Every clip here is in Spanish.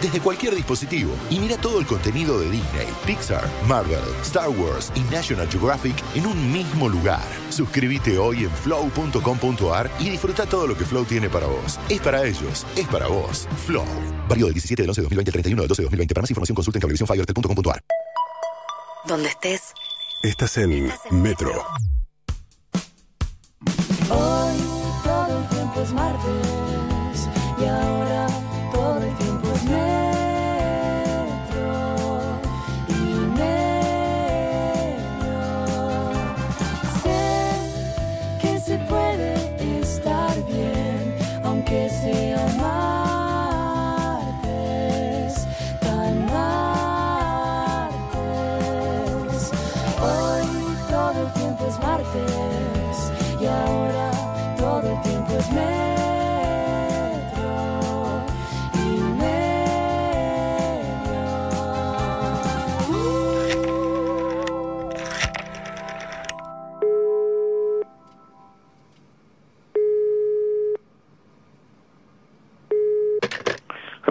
desde cualquier dispositivo y mira todo el contenido de Disney, Pixar, Marvel, Star Wars y National Geographic en un mismo lugar. Suscríbete hoy en flow.com.ar y disfruta todo lo que Flow tiene para vos. Es para ellos, es para vos. Flow. Válido del 17 del 11 de 2020 al 31 del 12 de 2020. Para más información consulta en cablevisiónfibertel.com.ar. Donde estés. Estás en Metro. Hoy todo el tiempo es martes y ahora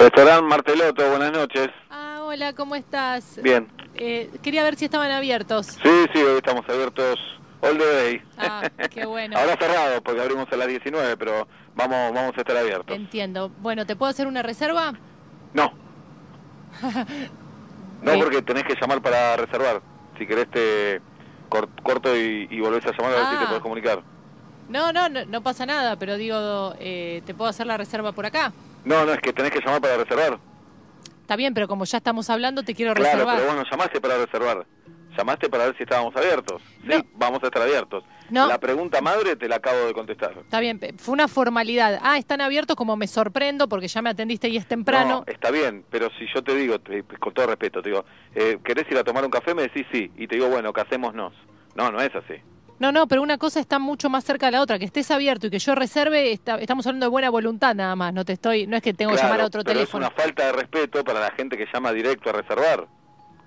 Restaurante Marteloto, buenas noches. Ah, hola, ¿cómo estás? Bien. Eh, quería ver si estaban abiertos. Sí, sí, hoy estamos abiertos all the day. Ah, qué bueno. Ahora cerrado porque abrimos a las 19, pero vamos vamos a estar abiertos. Entiendo. Bueno, ¿te puedo hacer una reserva? No. No, porque tenés que llamar para reservar. Si querés te cor- corto y, y volvés a llamar a ver si Ah. te podés comunicar. No, no, no, no pasa nada, pero digo, eh, ¿te puedo hacer la reserva por acá? No, no, es que tenés que llamar para reservar. Está bien, pero como ya estamos hablando, te quiero Claro, reservar. pero bueno, llamaste para reservar. Llamaste para ver si estábamos abiertos. Sí, No. vamos a estar abiertos. No. La pregunta madre te la acabo de contestar. Está bien, fue una formalidad. Ah, están abiertos como me sorprendo porque ya me atendiste y es temprano. No, está bien, pero si yo te digo, te- con todo respeto, te digo, eh, ¿querés ir a tomar un café? Me decís sí, y te digo, bueno, casémonos. No, no es así. No, no, pero una cosa está mucho más cerca de la otra. Que estés abierto y que yo reserve, está- estamos hablando de buena voluntad nada más. No te estoy, no es que tengo que llamar a otro pero teléfono. es una falta de respeto para la gente que llama directo a reservar.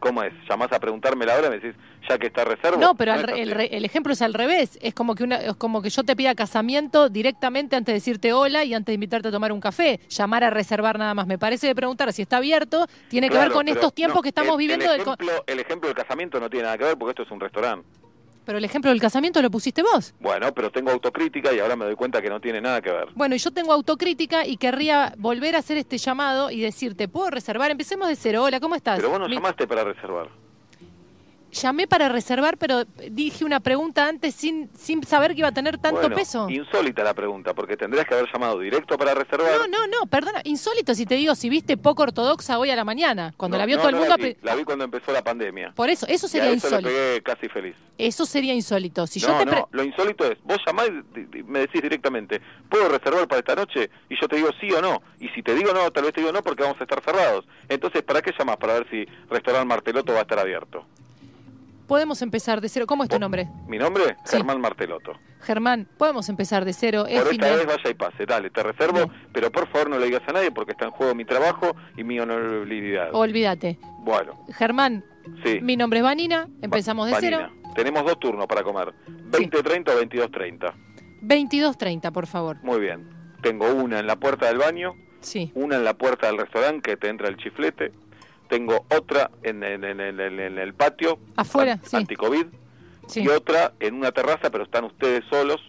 ¿Cómo es? ¿Llamás a preguntarme la hora y me decís, ya que está reserva? No, pero al así. el, el ejemplo es al revés. Es como que una, es como que yo te pida casamiento directamente antes de decirte hola y antes de invitarte a tomar un café. Llamar a reservar nada más. Me parece de preguntar si está abierto. Tiene que ver con estos tiempos no, que estamos el- viviendo. El del ejemplo, el ejemplo del casamiento no tiene nada que ver porque esto es un restaurante. Pero el ejemplo del casamiento lo pusiste vos. Bueno, pero tengo autocrítica y ahora me doy cuenta que no tiene nada que ver. Bueno, y yo tengo autocrítica y querría volver a hacer este llamado y decirte, ¿puedo reservar? Empecemos de cero. Hola, ¿cómo estás? Pero vos no Mi- llamaste para reservar. Llamé para reservar, pero dije una pregunta antes sin, sin saber que iba a tener tanto Bueno, peso. Insólita la pregunta, porque tendrías que haber llamado directo para reservar. No, no, no, perdona, insólito si te digo si viste poco ortodoxa hoy a la mañana, cuando No, la vio no, todo el no mundo. La vi, la vi cuando empezó la pandemia. Por eso, eso y a sería eso le insólito. pegué casi feliz. Eso sería insólito. Si yo te pre- lo insólito es, vos llamás y me decís directamente, ¿puedo reservar para esta noche? Y yo te digo sí o no. Y si te digo no, tal vez te digo no porque vamos a estar cerrados. Entonces, ¿para qué llamás? Para ver si Restaurante Marteloto va a estar abierto. Podemos empezar de cero. ¿Cómo es tu nombre? Mi nombre, Sí. Germán Marteloto. Germán, podemos empezar de cero. Por esta vez vaya y pase, dale, te reservo, pero por favor no le digas a nadie porque está en juego mi trabajo y mi honorabilidad. Olvídate. Bueno, Germán, sí. mi nombre es Vanina, empezamos de Vanina. cero. Tenemos dos turnos para comer, 20.30 o 22.30. 22.30, por favor. Muy bien. Tengo una en la puerta del baño, Sí. una en la puerta del restaurante que te entra el chiflete, tengo otra en, en- en- en- en- en el patio, Afuera, an- sí. anticovid, Sí. y otra en una terraza, pero están ustedes solos,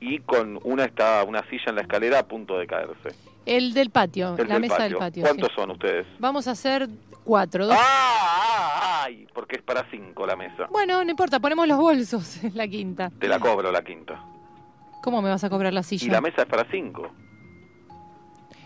y con una está una silla en la escalera a punto de caerse. El del patio, El la del mesa del patio. ¿Cuántos sí. son ustedes? Vamos a hacer cuatro. dos- ¡Ah! ah, ¡Ay! Porque es para cinco la mesa. Bueno, no importa, ponemos los bolsos en la quinta. Te la cobro la quinta. ¿Cómo me vas a cobrar la Y silla? la mesa es para cinco.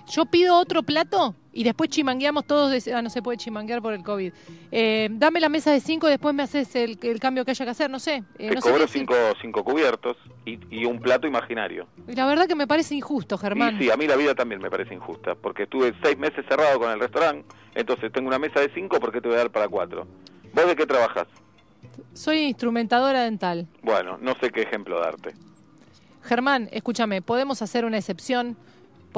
Yo pido otro plato y después chimangueamos todos. De... Ah, no se puede chimanguear por el COVID. Eh, dame la mesa de cinco y después me haces el, el cambio que haya que hacer. No sé. Eh, Te no sé cobro cinco, cinco cubiertos y, y un plato imaginario. Y la verdad que me parece injusto, Germán. Y sí, a mí la vida también me parece injusta, porque estuve seis meses cerrado con el restaurante, entonces tengo una mesa de cinco, ¿por qué te voy a dar para cuatro? ¿Vos de qué trabajas? Soy instrumentadora dental. Bueno, no sé qué ejemplo darte. Germán, escúchame, ¿podemos hacer una excepción?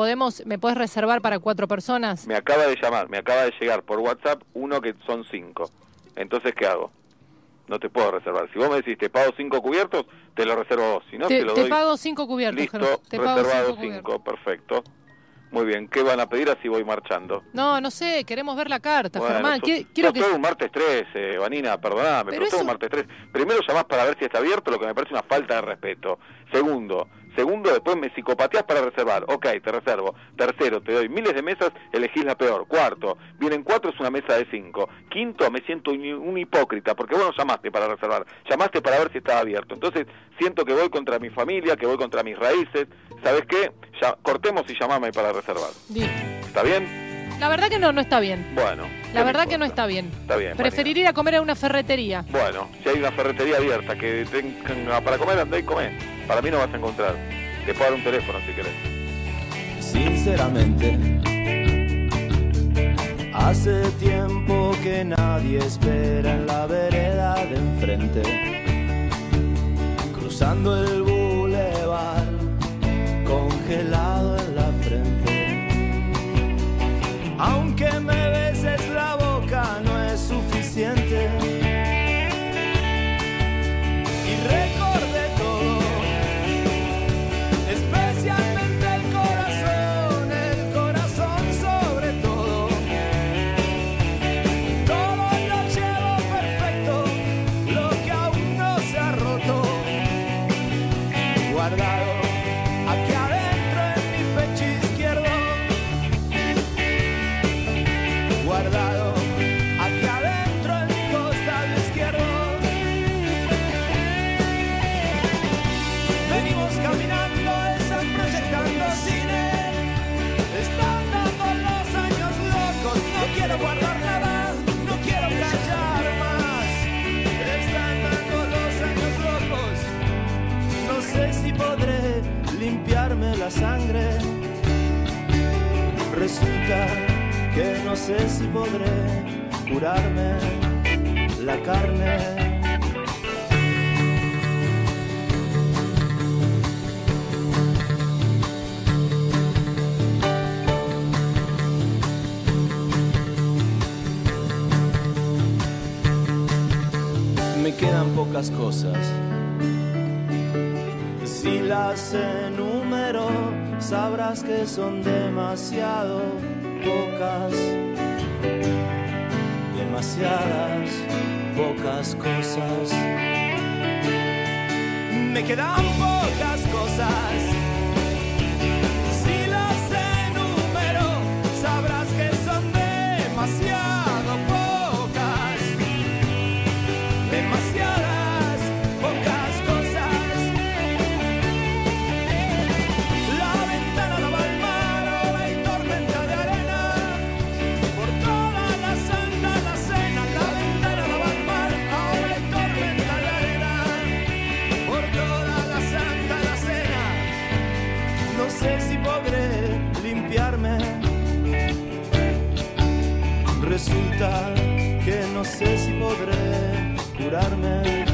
¿Podemos, ¿Me puedes reservar para cuatro personas? Me acaba de llamar, me acaba de llegar por WhatsApp uno que son cinco. Entonces, ¿qué hago? No te puedo reservar. Si vos me decís, te pago cinco cubiertos, te lo reservo a vos. Si no, te, te lo te doy. pago cinco cubiertos, Listo, Germán. Te pago reservado cinco cinco, perfecto. Muy bien, ¿qué van a pedir así voy marchando? No, no sé, queremos ver la carta, Bueno, Germán. Quiero que... todo un martes 3, eh, Vanina, perdóname, Pero pero, todo eso- un martes 3. Primero llamás para ver si está abierto, lo que me parece una falta de respeto. Segundo, segundo, después me psicopateás para reservar. Ok, te reservo. Tercero, te doy miles de mesas, elegís la peor. Cuarto, vienen cuatro, es una mesa de cinco. Quinto, me siento un, un hipócrita, porque vos no llamaste para reservar, llamaste para ver si estaba abierto. Entonces, siento que voy contra mi familia, que voy contra mis raíces. ¿Sabes qué? Ya, cortemos y llamame para reservar. Listo. ¿Está bien? La verdad que no, no está bien. Bueno. La ¿qué me verdad que no está bien. Está bien. Preferiría ir a comer a una ferretería. Bueno, si hay una ferretería abierta que tenga para comer, andá y comé. Para mí no vas a encontrar. Te puedo dar un teléfono si querés. Sinceramente, hace tiempo que nadie espera en la vereda de enfrente. Cruzando el bulevar, congelado en la frente. Aunque me beses la boca, no es suficiente. La sangre. Resulta que no sé si podré curarme la carne. me quedan pocas cosas. Si las enumero, sabrás que son demasiado pocas. Demasiadas pocas cosas. Me quedan pocas cosas. Que no sé si podré curarme.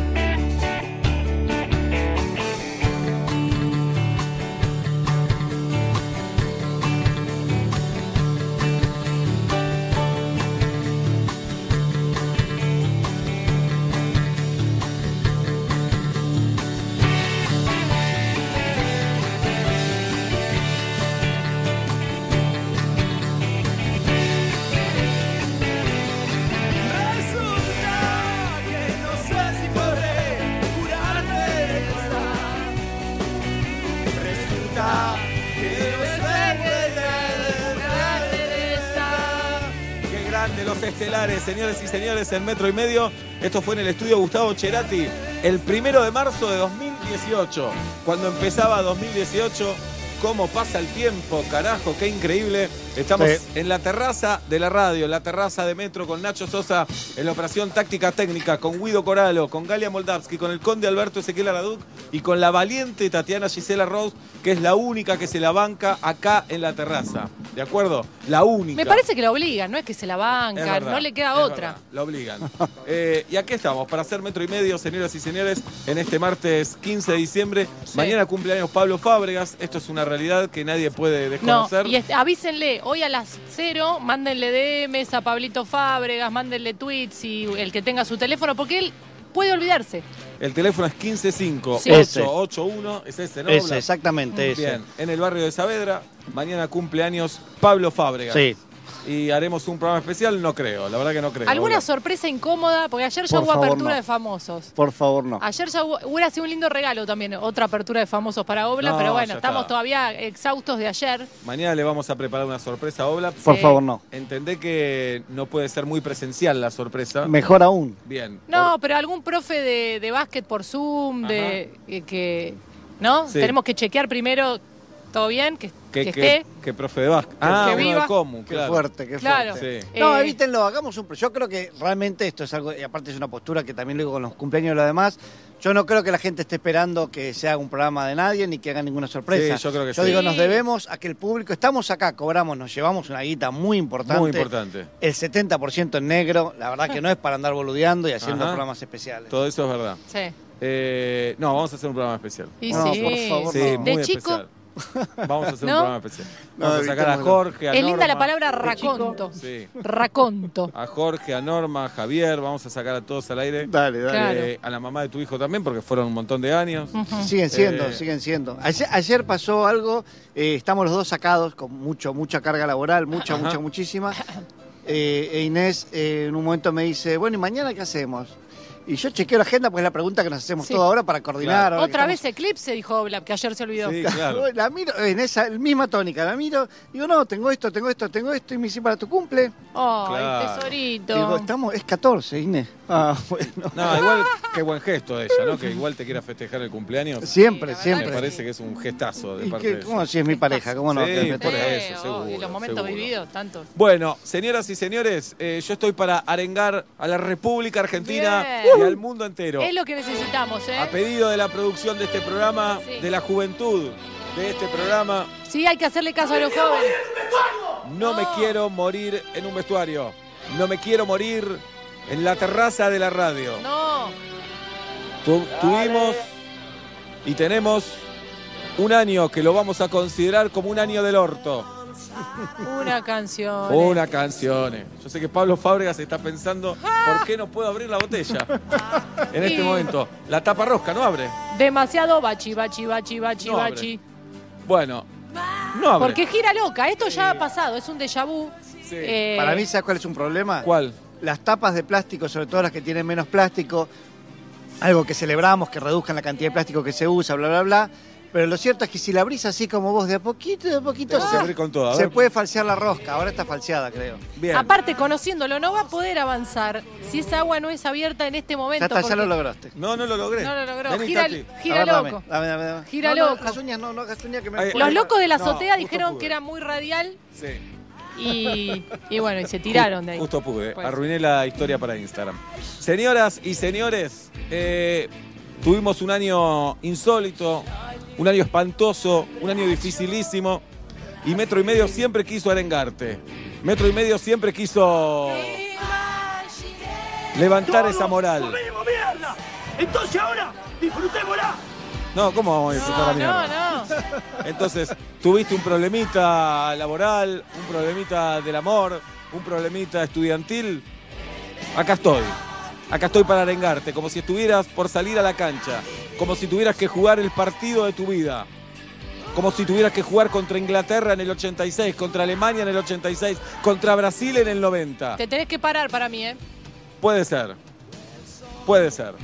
Señores y señores, en metro y medio. Esto fue en el estudio Gustavo Cerati, el primero de marzo de 2018. Cuando empezaba 2018, cómo pasa el tiempo, carajo, qué increíble. Estamos Sí. en la terraza de la radio, en la terraza de Metro, con Nacho Sosa en la operación táctica técnica, con Guido Coralo, con Galia Moldavsky, con el conde Alberto Ezequiel Araduc y con la valiente Tatiana Gisela Rose, que es la única que se la banca acá en la terraza. ¿De acuerdo? La única. Me parece que la obligan, no es que se la bancan, verdad, no le queda otra. verdad, la obligan. Eh, y aquí estamos, para hacer metro y medio, señoras y señores, en este martes 15 de diciembre. Mañana cumpleaños Pablo Fábregas. Esto es una realidad que nadie puede No, desconocer. y este- avísenle, hoy a las cero, mándenle DMs a Pablito Fábregas, mándenle tweets y el que tenga su teléfono, porque él puede olvidarse. El teléfono es 155 Sí. 881 es ese, ¿no? Ese, exactamente ese. Bien, en el barrio de Saavedra. Mañana cumpleaños Pablo Fábregas. Sí. Y haremos un programa especial, no creo, la verdad que no creo. ¿Alguna sorpresa incómoda? Porque ayer ya Por hubo favor, apertura no. de famosos. Por favor, no. Ayer ya hubo, hubiera sido un lindo regalo también, otra apertura de famosos para Obla, No, pero bueno, ya estamos está. todavía exhaustos de ayer. Mañana le vamos a preparar una sorpresa a Obla. Por Sí. favor, no. Entendé que no puede ser muy presencial la sorpresa. Mejor aún. Bien. No, pero algún profe de, de básquet por Zoom, de eh, que, ¿no? Sí. Tenemos que chequear primero, ¿todo bien? Que, que, que que- esté. que profe de básquet. Ah, que uno viva. de Comu, Qué fuerte, qué Claro. fuerte. Sí. No, Eh, evítenlo, hagamos un... Yo creo que realmente esto es algo, y aparte es una postura que también lo digo con los cumpleaños y lo demás, yo no creo que la gente esté esperando que se haga un programa de nadie ni que hagan ninguna sorpresa. Sí, yo creo que Yo sí. digo, nos debemos a que el público, estamos acá, cobramos, nos llevamos una guita muy importante. Muy importante. El 70% en negro, la verdad que no es para andar boludeando y haciendo Ajá. programas especiales. Todo eso es verdad. Sí. Eh, no, vamos a hacer un programa especial. Y No, sí. por favor, Sí, no. muy de chico, especial. Vamos a hacer ¿No? un programa especial. No, Vamos a sacar a. Jorge, a es linda la Norma. palabra raconto. Sí. Raconto. A Jorge, a Norma, a Javier, vamos a sacar a todos al aire. Dale, dale. Claro. Eh, a la mamá de tu hijo también, porque fueron un montón de años. Siguen siendo, Eh. siguen siendo. Ayer, ayer pasó algo, eh, estamos los dos sacados con mucho, mucha carga laboral, mucha, Ajá. mucha, muchísima. Eh, e Inés eh, en un momento me dice, bueno, ¿y mañana qué hacemos? Y yo chequeo la agenda porque es la pregunta que nos hacemos Sí. toda hora para coordinar. ahora Otra estamos- vez Eclipse, dijo Oblap, que ayer se olvidó. Sí, claro. La miro en esa misma tónica, la miro, digo, no, tengo esto, tengo esto, tengo esto, y me dice, para tu cumple. Ay, Claro. tesorito. Digo, estamos, es 14, Inés. Ah, bueno. No, igual, qué buen gesto de ella, ¿no? Que igual te quiera festejar el cumpleaños. Siempre, Me siempre. que parece que es un gestazo de ¿Y parte qué- de ella. ¿Cómo si es mi pareja? ¿Cómo no? Sí, me por eso, oh, seguro, y los momentos seguro. vividos, tantos. Bueno, señoras y señores, eh, yo estoy para arengar a la República Argentina Bien. y al mundo entero. Es lo que necesitamos, ¿eh? A pedido de la producción de este programa, Sí. de la juventud de este programa, Sí, hay que hacerle caso a los jóvenes. no me quiero morir en un vestuario. No me quiero morir en la terraza de la radio. No. Tu- tuvimos y tenemos un año que lo vamos a considerar como un año del orto. Una canción. Una canción. Yo sé que Pablo Fábregas está pensando, ¿por qué no puedo abrir la botella? En este Y- momento. La tapa rosca no abre. Demasiado bachi, bachi, bachi, bachi, No abre. bachi. Bueno, no abre. Porque gira loca. Esto ya ha pasado, es un déjà vu. Sí. Eh, Para mí, ¿sabes cuál es un problema? ¿Cuál? Las tapas de plástico, sobre todo las que tienen menos plástico, algo que celebramos, que reduzcan la cantidad de plástico que se usa, bla, bla, bla. Pero lo cierto es que si la abrís así como vos, de a poquito, de a poquito, se, a abrir con todo. a se puede falsear la rosca. Ahora está falseada, creo. Bien. Aparte, conociéndolo, no va a poder avanzar si esa agua no es abierta en este momento. Ya está, ya lo lograste. No, no lo logré. No lo logró. Vení, Gira, ver, loco. dame, dame, dame. Gira No, no, loco. Las uñas no, no hagas uñas que me Ahí. Los locos de la azotea dijeron pude. que era muy radial Sí. Y, y bueno, y se tiraron de ahí. Justo pude. Pues. Arruiné la historia para Instagram. Señoras y señores, eh, tuvimos un año insólito, un año espantoso, un año dificilísimo. Y Metro y Medio siempre quiso arengarte. Metro y Medio siempre quiso levantar esa moral. Entonces ahora, disfrutémosla. No, ¿cómo vamos a disfrutar la No, mierda? no, no. Entonces, tuviste un problemita laboral, un problemita del amor, un problemita estudiantil. Acá estoy. Acá estoy para arengarte, como si estuvieras por salir a la cancha, como si tuvieras que jugar el partido de tu vida, como si tuvieras que jugar contra Inglaterra en el 86, contra Alemania en el 86, contra Brasil en el 90. Te tenés que parar para mí, ¿eh? Puede ser, puede ser.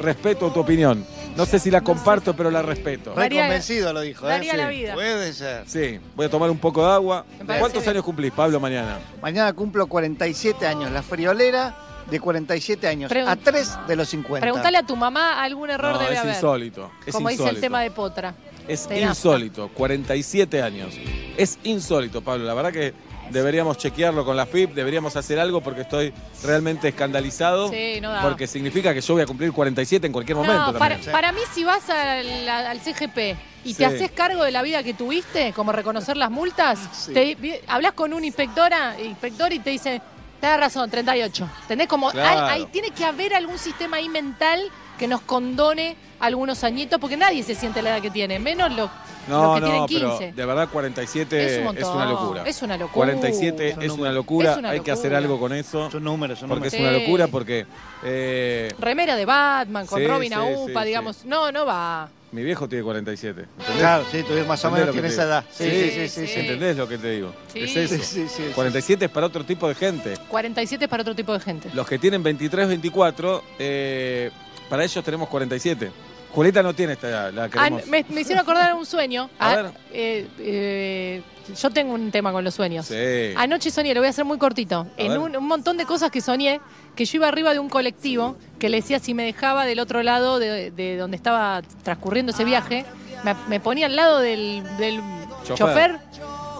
Respeto tu opinión. No sé si la comparto, pero la respeto. Re Daría- convencido lo dijo, ¿eh? daría la vida. Puede ser. Sí, voy a tomar un poco de agua. Me parece ¿Cuántos bien. años cumplís, Pablo, mañana? Mañana cumplo 47 años. La friolera de 47 años. Pregun- a 3 de los 50. Preguntale a tu mamá, algún error No, debe es haber. insólito. Es Como dice el tema de Potra. Es nafta. insólito. 47 años. Es insólito, Pablo. La verdad que deberíamos chequearlo con la FIP, deberíamos hacer algo porque estoy realmente escandalizado. Sí, no da. Porque significa que yo voy a cumplir 47 en cualquier momento. No, para, también. para mí si vas al, al CGP y Sí. te haces cargo de la vida que tuviste, como reconocer las multas, Sí. te- vi- hablas con un inspectora, inspector y te dice, Tenés razón, 38. ¿Tenés como. Claro. hay- hay- tiene que haber algún sistema ahí mental que nos condone algunos añitos, porque nadie se siente la edad que tiene, menos los, No, los que no, tienen pero 15. de verdad 47 Es un es, una locura. es una locura. 47 Es un es una locura, Es una hay que hacer locura. algo con eso. Son números, son Porque números. es una locura, porque eh, Remera de Batman con Sí, Robin sí, Aupa, digamos. No, no va. mi viejo tiene 47. ¿entendés? Claro, sí, tú más o ¿Entendés menos te esa edad. Sí, sí, sí, sí. sí. ¿Entendés lo que te digo? Sí. Es eso. Sí, sí, sí, sí. 47 es para otro tipo de gente. 47 es para otro tipo de gente. Los que tienen 23, 24, eh, para ellos tenemos 47. Julieta no tiene esta edad, la Ah, me, me hicieron acordar un sueño. A Ah, ver. eh, eh, yo tengo un tema con los sueños. Sí. Anoche soñé, lo voy a hacer muy cortito. en un, un montón de cosas que soñé, que yo iba arriba de un colectivo que le decía si me dejaba del otro lado de, de donde estaba transcurriendo ese viaje, me, me ponía al lado del, del Chofer. chofer.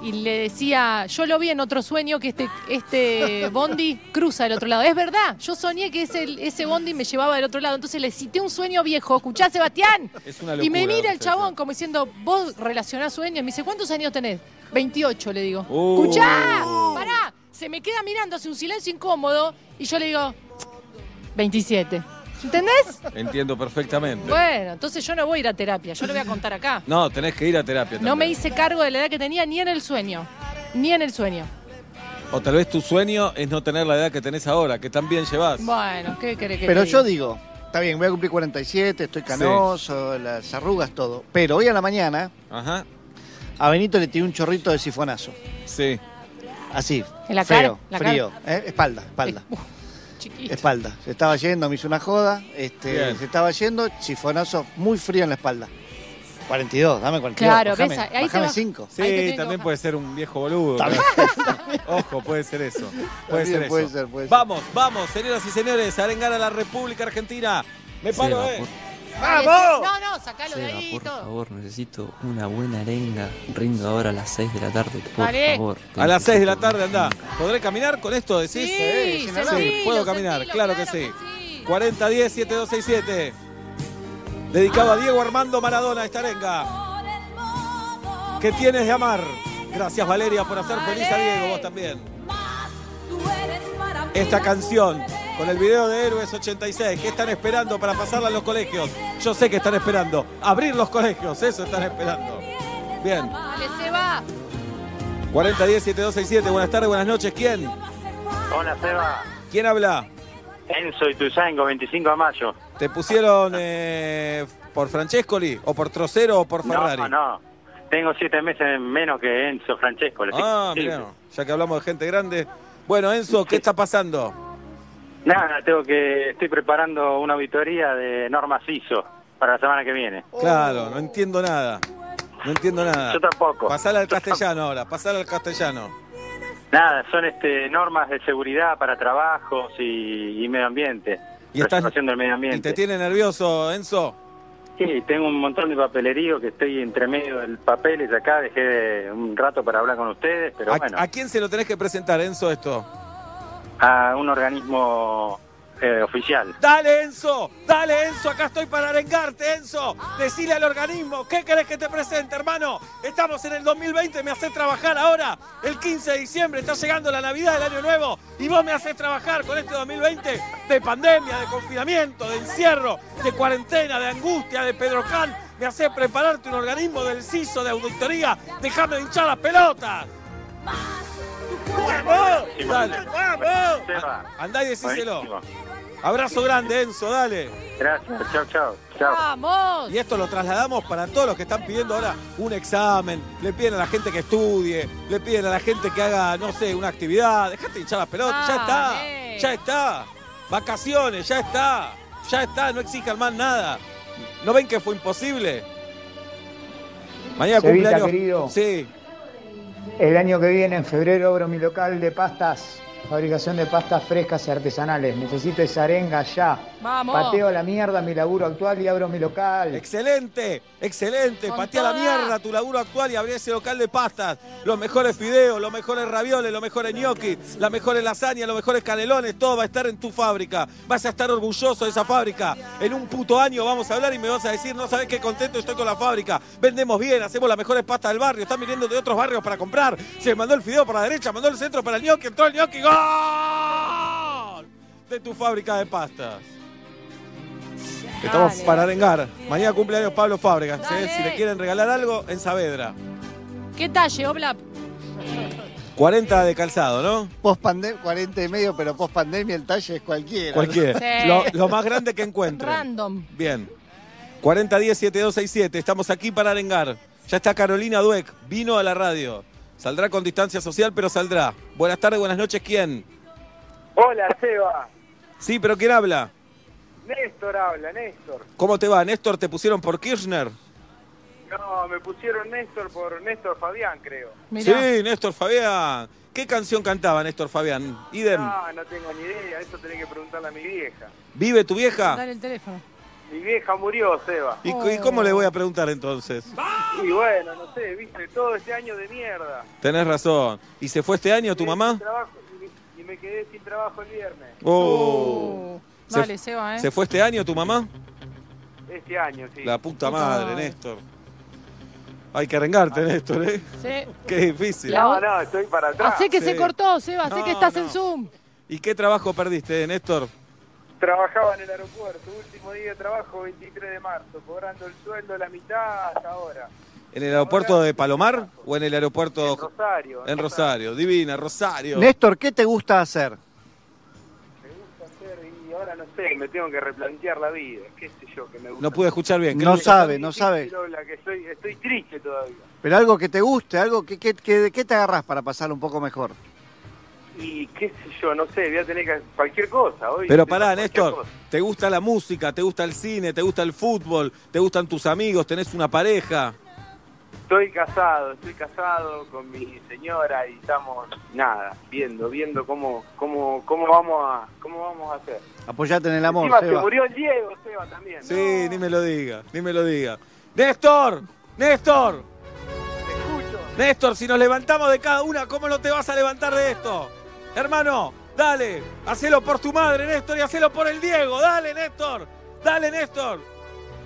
Y le decía, yo lo vi en otro sueño que este, este bondi cruza del otro lado. Es verdad, yo soñé que ese, ese bondi me llevaba del otro lado. Entonces le cité un sueño viejo. ¿Escuchá, Sebastián? Es una Y me locura, mira el chabón como diciendo, vos relacionás sueños. Me dice, ¿cuántos años tenés? 28, le digo. Uh. ¡Escuchá! Pará. Se me queda mirando, hace un silencio incómodo. Y yo le digo, 27. ¿Entendés? Entiendo perfectamente. Bueno, entonces yo no voy a ir a terapia. Yo lo voy a contar acá. No, tenés que ir a terapia No me también. hice cargo de la edad que tenía ni en el sueño. Ni en el sueño. O tal vez tu sueño es no tener la edad que tenés ahora, que también llevas. Bueno, ¿qué querés que Pero te yo digo, está bien, voy a cumplir 47, estoy canoso, las arrugas, todo. Pero hoy a la mañana Ajá. a Benito le tiré un chorrito de sifonazo. Sí. Así. ¿En la feo, cara? ¿La frío. ¿eh? Espalda, espalda. Eh, chiquito. Espalda. Se estaba yendo, me hizo una joda. Este, Bien. se estaba yendo, sifonazo muy frío en la espalda. 42, dame 42. Claro, bajame, ves, ahí te bajame va- 5. Sí, Ahí te tengo que también puede ser un viejo boludo. También. Ojo, puede ser eso. Puede También ser eso. puede ser, puede ser. Vamos, vamos, señoras y señores, a arengar a la República Argentina. Me paro, eh. ¡Vamos! sí. No, no, sacalo de Seba, ahí y por todo. favor, necesito una buena arenga. Rindo ahora a las 6 de la tarde, por favor. A las 6 de la tarde anda. ¿Podré caminar con esto? Decís. Sí, Sí, sin hablar. sentilo, puedo caminar, sentilo, claro que sí. 4010-7267. Dedicado a Diego Armando Maradona, esta arenga. ¿Qué tienes de amar? Gracias Valeria por hacer feliz a Diego, vos también. Esta canción con el video de Héroes 86, ¿qué están esperando para pasarla en los colegios? Yo sé que están esperando. Abrir los colegios, eso están esperando. Bien. Dale, se va. 4010-7267, buenas tardes, buenas noches. ¿Quién? Hola Seba, ¿Quién habla? Enzo y Tuzango, 25 de mayo. ¿Te pusieron eh, por Francescoli o por Trocero o por Ferrari? No, no, tengo siete meses menos que Enzo Francesco. le Ah, mira, ya que hablamos de gente grande. Bueno, Enzo, ¿qué está pasando? Nada, tengo que, estoy preparando una auditoría de normas ISO para la semana que viene. Claro, no entiendo nada. No entiendo nada. Yo tampoco. Pasala al Yo tampoco. castellano ahora, pasala al castellano. Nada, son este normas de seguridad para trabajos y, y medio ambiente. Y estás- del medio ¿Y ambiente. te tiene nervioso, Enzo? Sí, tengo un montón de papelerío que estoy entre medio del papeles acá. Dejé de- un rato para hablar con ustedes, pero ¿A, bueno, a quién se lo tenés que presentar, Enzo, esto? A un organismo eh, oficial. Dale, Enzo, dale, Enzo, acá estoy para arengarte, Enzo. Decile al organismo, ¿qué querés que te presente, hermano? Estamos en el 2020, me haces trabajar ahora, el 15 de diciembre, está llegando la Navidad, el Año Nuevo, y vos me haces trabajar con este 2020 de pandemia, de confinamiento, de encierro, de cuarentena, de angustia, de Pedrocan. Me haces prepararte un organismo del CISO de auditoría. Déjame de hinchar las pelotas. ¡Vamos! Dale, ¡vamos! Andá y decíselo. Abrazo grande, Enzo, dale. Gracias, chao, chao. chao. ¡Vamos! Y esto lo trasladamos para todos los que están pidiendo ahora un examen, le piden a la gente que estudie, le piden a la gente que haga, no sé, una actividad. Dejate de hinchar las pelotas, ya está, ya está. Vacaciones, ya está, ya está, no exijan más nada. ¿No ven que fue imposible? Mañana Sevita, cumpleaños. querido. Sí, El año que viene, en febrero, abro mi local de pastas, fabricación de pastas frescas y artesanales. Necesito esa arenga ya. Vamos. Pateo a la mierda mi laburo actual y abro mi local. Excelente, excelente. Con Patea la mierda tu laburo actual y abrí ese local de pastas. Los mejores fideos, los mejores ravioles, los mejores gnocchi, las mejores lasañas, los mejores canelones, todo va a estar en tu fábrica. Vas a estar orgulloso de esa fábrica. En un puto año vamos a hablar y me vas a decir, no sabes qué contento estoy con la fábrica. Vendemos bien, hacemos las mejores pastas del barrio. Están viniendo de otros barrios para comprar. Se mandó el fideo para la derecha, mandó el centro para el gnocchi, entró el gnocchi. ¡Gol! De tu fábrica de pastas. Estamos para arengar. Mañana cumpleaños Pablo Fábregas. ¿eh? Dale. Si le quieren regalar algo, en Saavedra. ¿Qué talle, Oblap? 40 de calzado, ¿no? Post pandemia, 40 y medio, pero post pandemia el talle es cualquiera. Cualquiera. Sí. Lo, lo más grande que encuentren. Random. Bien. 4010-7267. Estamos aquí para arengar. Ya está Carolina Dueck. Vino a la radio. Saldrá con distancia social, pero saldrá. Buenas tardes, buenas noches. ¿Quién? Hola, Seba. Sí, pero ¿quién habla? Néstor habla, Néstor. ¿Cómo te va? Néstor, ¿te pusieron por Kirchner? No, me pusieron Néstor por Néstor Fabián, creo. Sí, Néstor Fabián. ¿Qué canción cantaba Néstor Fabián? Idem. No, no tengo ni idea, eso tenés que preguntarle a mi vieja. ¿Vive tu vieja? Dale el teléfono. Mi vieja murió, Seba. ¿Y, y cómo le voy a preguntar entonces? Y bueno, no sé, viste, todo este año de mierda. Tenés razón. ¿Y se fue este año tu mamá? Trabajo, y, y me quedé sin trabajo el viernes. Oh. Se- Dale, Seba, ¿eh? ¿Se fue este año tu mamá? Este año, sí. La puta madre. Néstor. Hay que arengarte, Néstor, ¿eh? Sí. Qué difícil. No, no, estoy para atrás. Así que Sí. se cortó, Seba. Sé No, que estás no. en Zoom. ¿Y qué trabajo perdiste, Néstor? Trabajaba en el aeropuerto, último día de trabajo, 23 de marzo, cobrando el sueldo la mitad hasta ahora. ¿En el aeropuerto de Palomar o en el aeropuerto En Rosario. en Rosario? Divina, Rosario. Néstor, ¿qué te gusta hacer? Me gusta hacer y ahora no sé, me tengo que replantear la vida, qué sé yo, que me gusta. No pude escuchar bien. No que- sabe, no sabe. Que estoy, estoy triste todavía. Pero algo que te guste, algo que, que, que- ¿de qué te agarras para pasarlo un poco mejor? Y qué sé yo, no sé, voy a tener que cualquier cosa hoy. Pero pará, Néstor, cosa. ¿te gusta la música? ¿Te gusta el cine? ¿Te gusta el fútbol? ¿Te gustan tus amigos? ¿Tenés una pareja? Estoy casado, estoy casado con mi señora y estamos, nada, viendo, viendo cómo, cómo, cómo vamos a, cómo vamos a hacer. Apoyate en el amor, Encima se murió el Diego, Seba, también. Sí, ni me lo diga, ni me lo diga. ¡Néstor! ¡Néstor! Néstor, si nos levantamos de cada una, ¿cómo no te vas a levantar de esto? Hermano, dale, hacelo por tu madre, Néstor, y hacelo por el Diego. Dale, Néstor. Dale, Néstor.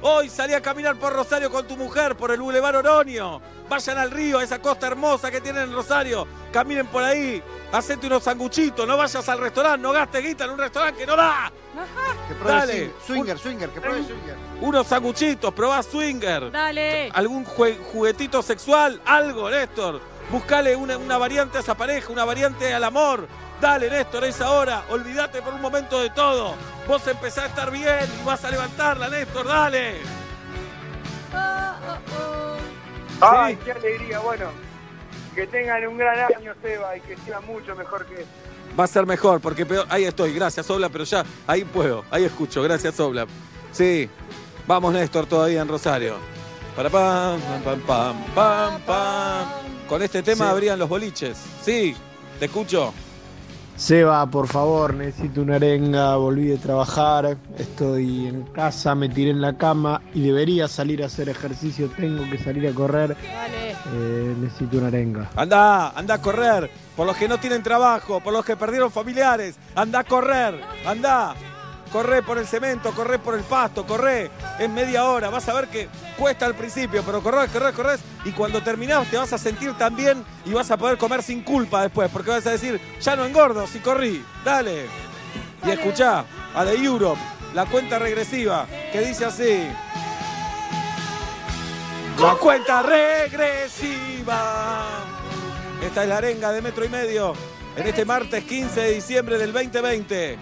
Hoy salí a caminar por Rosario con tu mujer, por el Boulevard Oroño. Vayan al río, a esa costa hermosa que tienen en Rosario. Caminen por ahí. Hacete unos sanguchitos. No vayas al restaurante. No gastes guita en un restaurante que no da. Que pruebe Dale. swing- swinger, swinger, que pruebe swinger. Unos sanguchitos. Probá swinger. Dale. ¿Algún jue- juguetito sexual? Algo, Néstor. Buscale una, una variante a esa pareja, una variante al amor. Dale, Néstor, es ahora. Olvídate por un momento de todo. Vos empezás a estar bien y vas a levantarla, Néstor, dale. Ay, qué alegría, bueno. Que tengan un gran año, Seba, y que sea mucho mejor que este. Va a ser mejor, porque peor. Ahí estoy, gracias, Obla, pero ya, ahí puedo, ahí escucho, gracias, Obla. Sí, vamos, Néstor, todavía en Rosario. Para pam, pam, pam, pam, pam, pam. Con este tema Sí. abrían los boliches. Sí, te escucho. Seba, por favor, necesito una arenga, volví de trabajar, estoy en casa, me tiré en la cama y debería salir a hacer ejercicio, tengo que salir a correr, Dale. eh, necesito una arenga. Anda, anda a correr. Por los que no tienen trabajo, por los que perdieron familiares. Anda a correr, anda. Corre por el cemento, corre por el pasto, corre. Es media hora. Vas a ver que cuesta al principio, pero corres, corres, corres. Y cuando terminás te vas a sentir tan bien y vas a poder comer sin culpa después. Porque vas a decir, ya no engordo si corrí. Dale. Y escuchá a The Europe, la cuenta regresiva, que dice así. La cuenta regresiva. Esta es la arenga de metro y medio en este martes 15 de diciembre del 2020.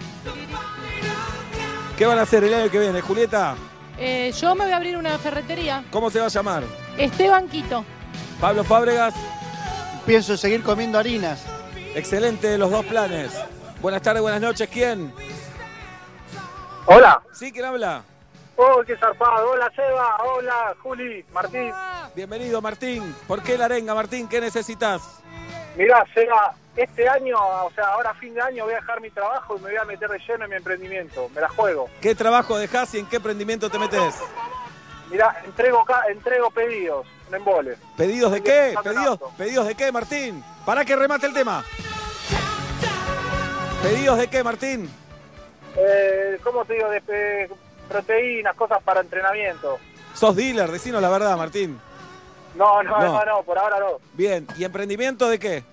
¿Qué van a hacer el año que viene, Julieta? Eh, yo me voy a abrir una ferretería. ¿Cómo se va a llamar? Esteban Quito. Pablo Fábregas. Pienso seguir comiendo harinas. Excelente los dos planes. Buenas tardes, buenas noches. ¿Quién? Hola. Sí, ¿quién habla? Oh, qué zarpado. Hola, Seba. Hola, Juli, Martín. Bienvenido, Martín. ¿Por qué la arenga, Martín? ¿Qué necesitas? Mirá, Seba, este año, o sea, ahora fin de año voy a dejar mi trabajo y me voy a meter de lleno en mi emprendimiento. Me la juego. ¿Qué trabajo dejás y en qué emprendimiento te metes? Mirá, entrego, entrego pedidos en embole. ¿Pedidos de qué? ¿Pedidos. ¿Pedidos de qué, Martín? Para que remate el tema. ¿Pedidos de qué, Martín? Eh, ¿Cómo te digo? De eh, proteínas, cosas para entrenamiento. Sos dealer, decinos la verdad, Martín. No, no, No. no, no, por ahora no. Bien, ¿y emprendimiento de qué?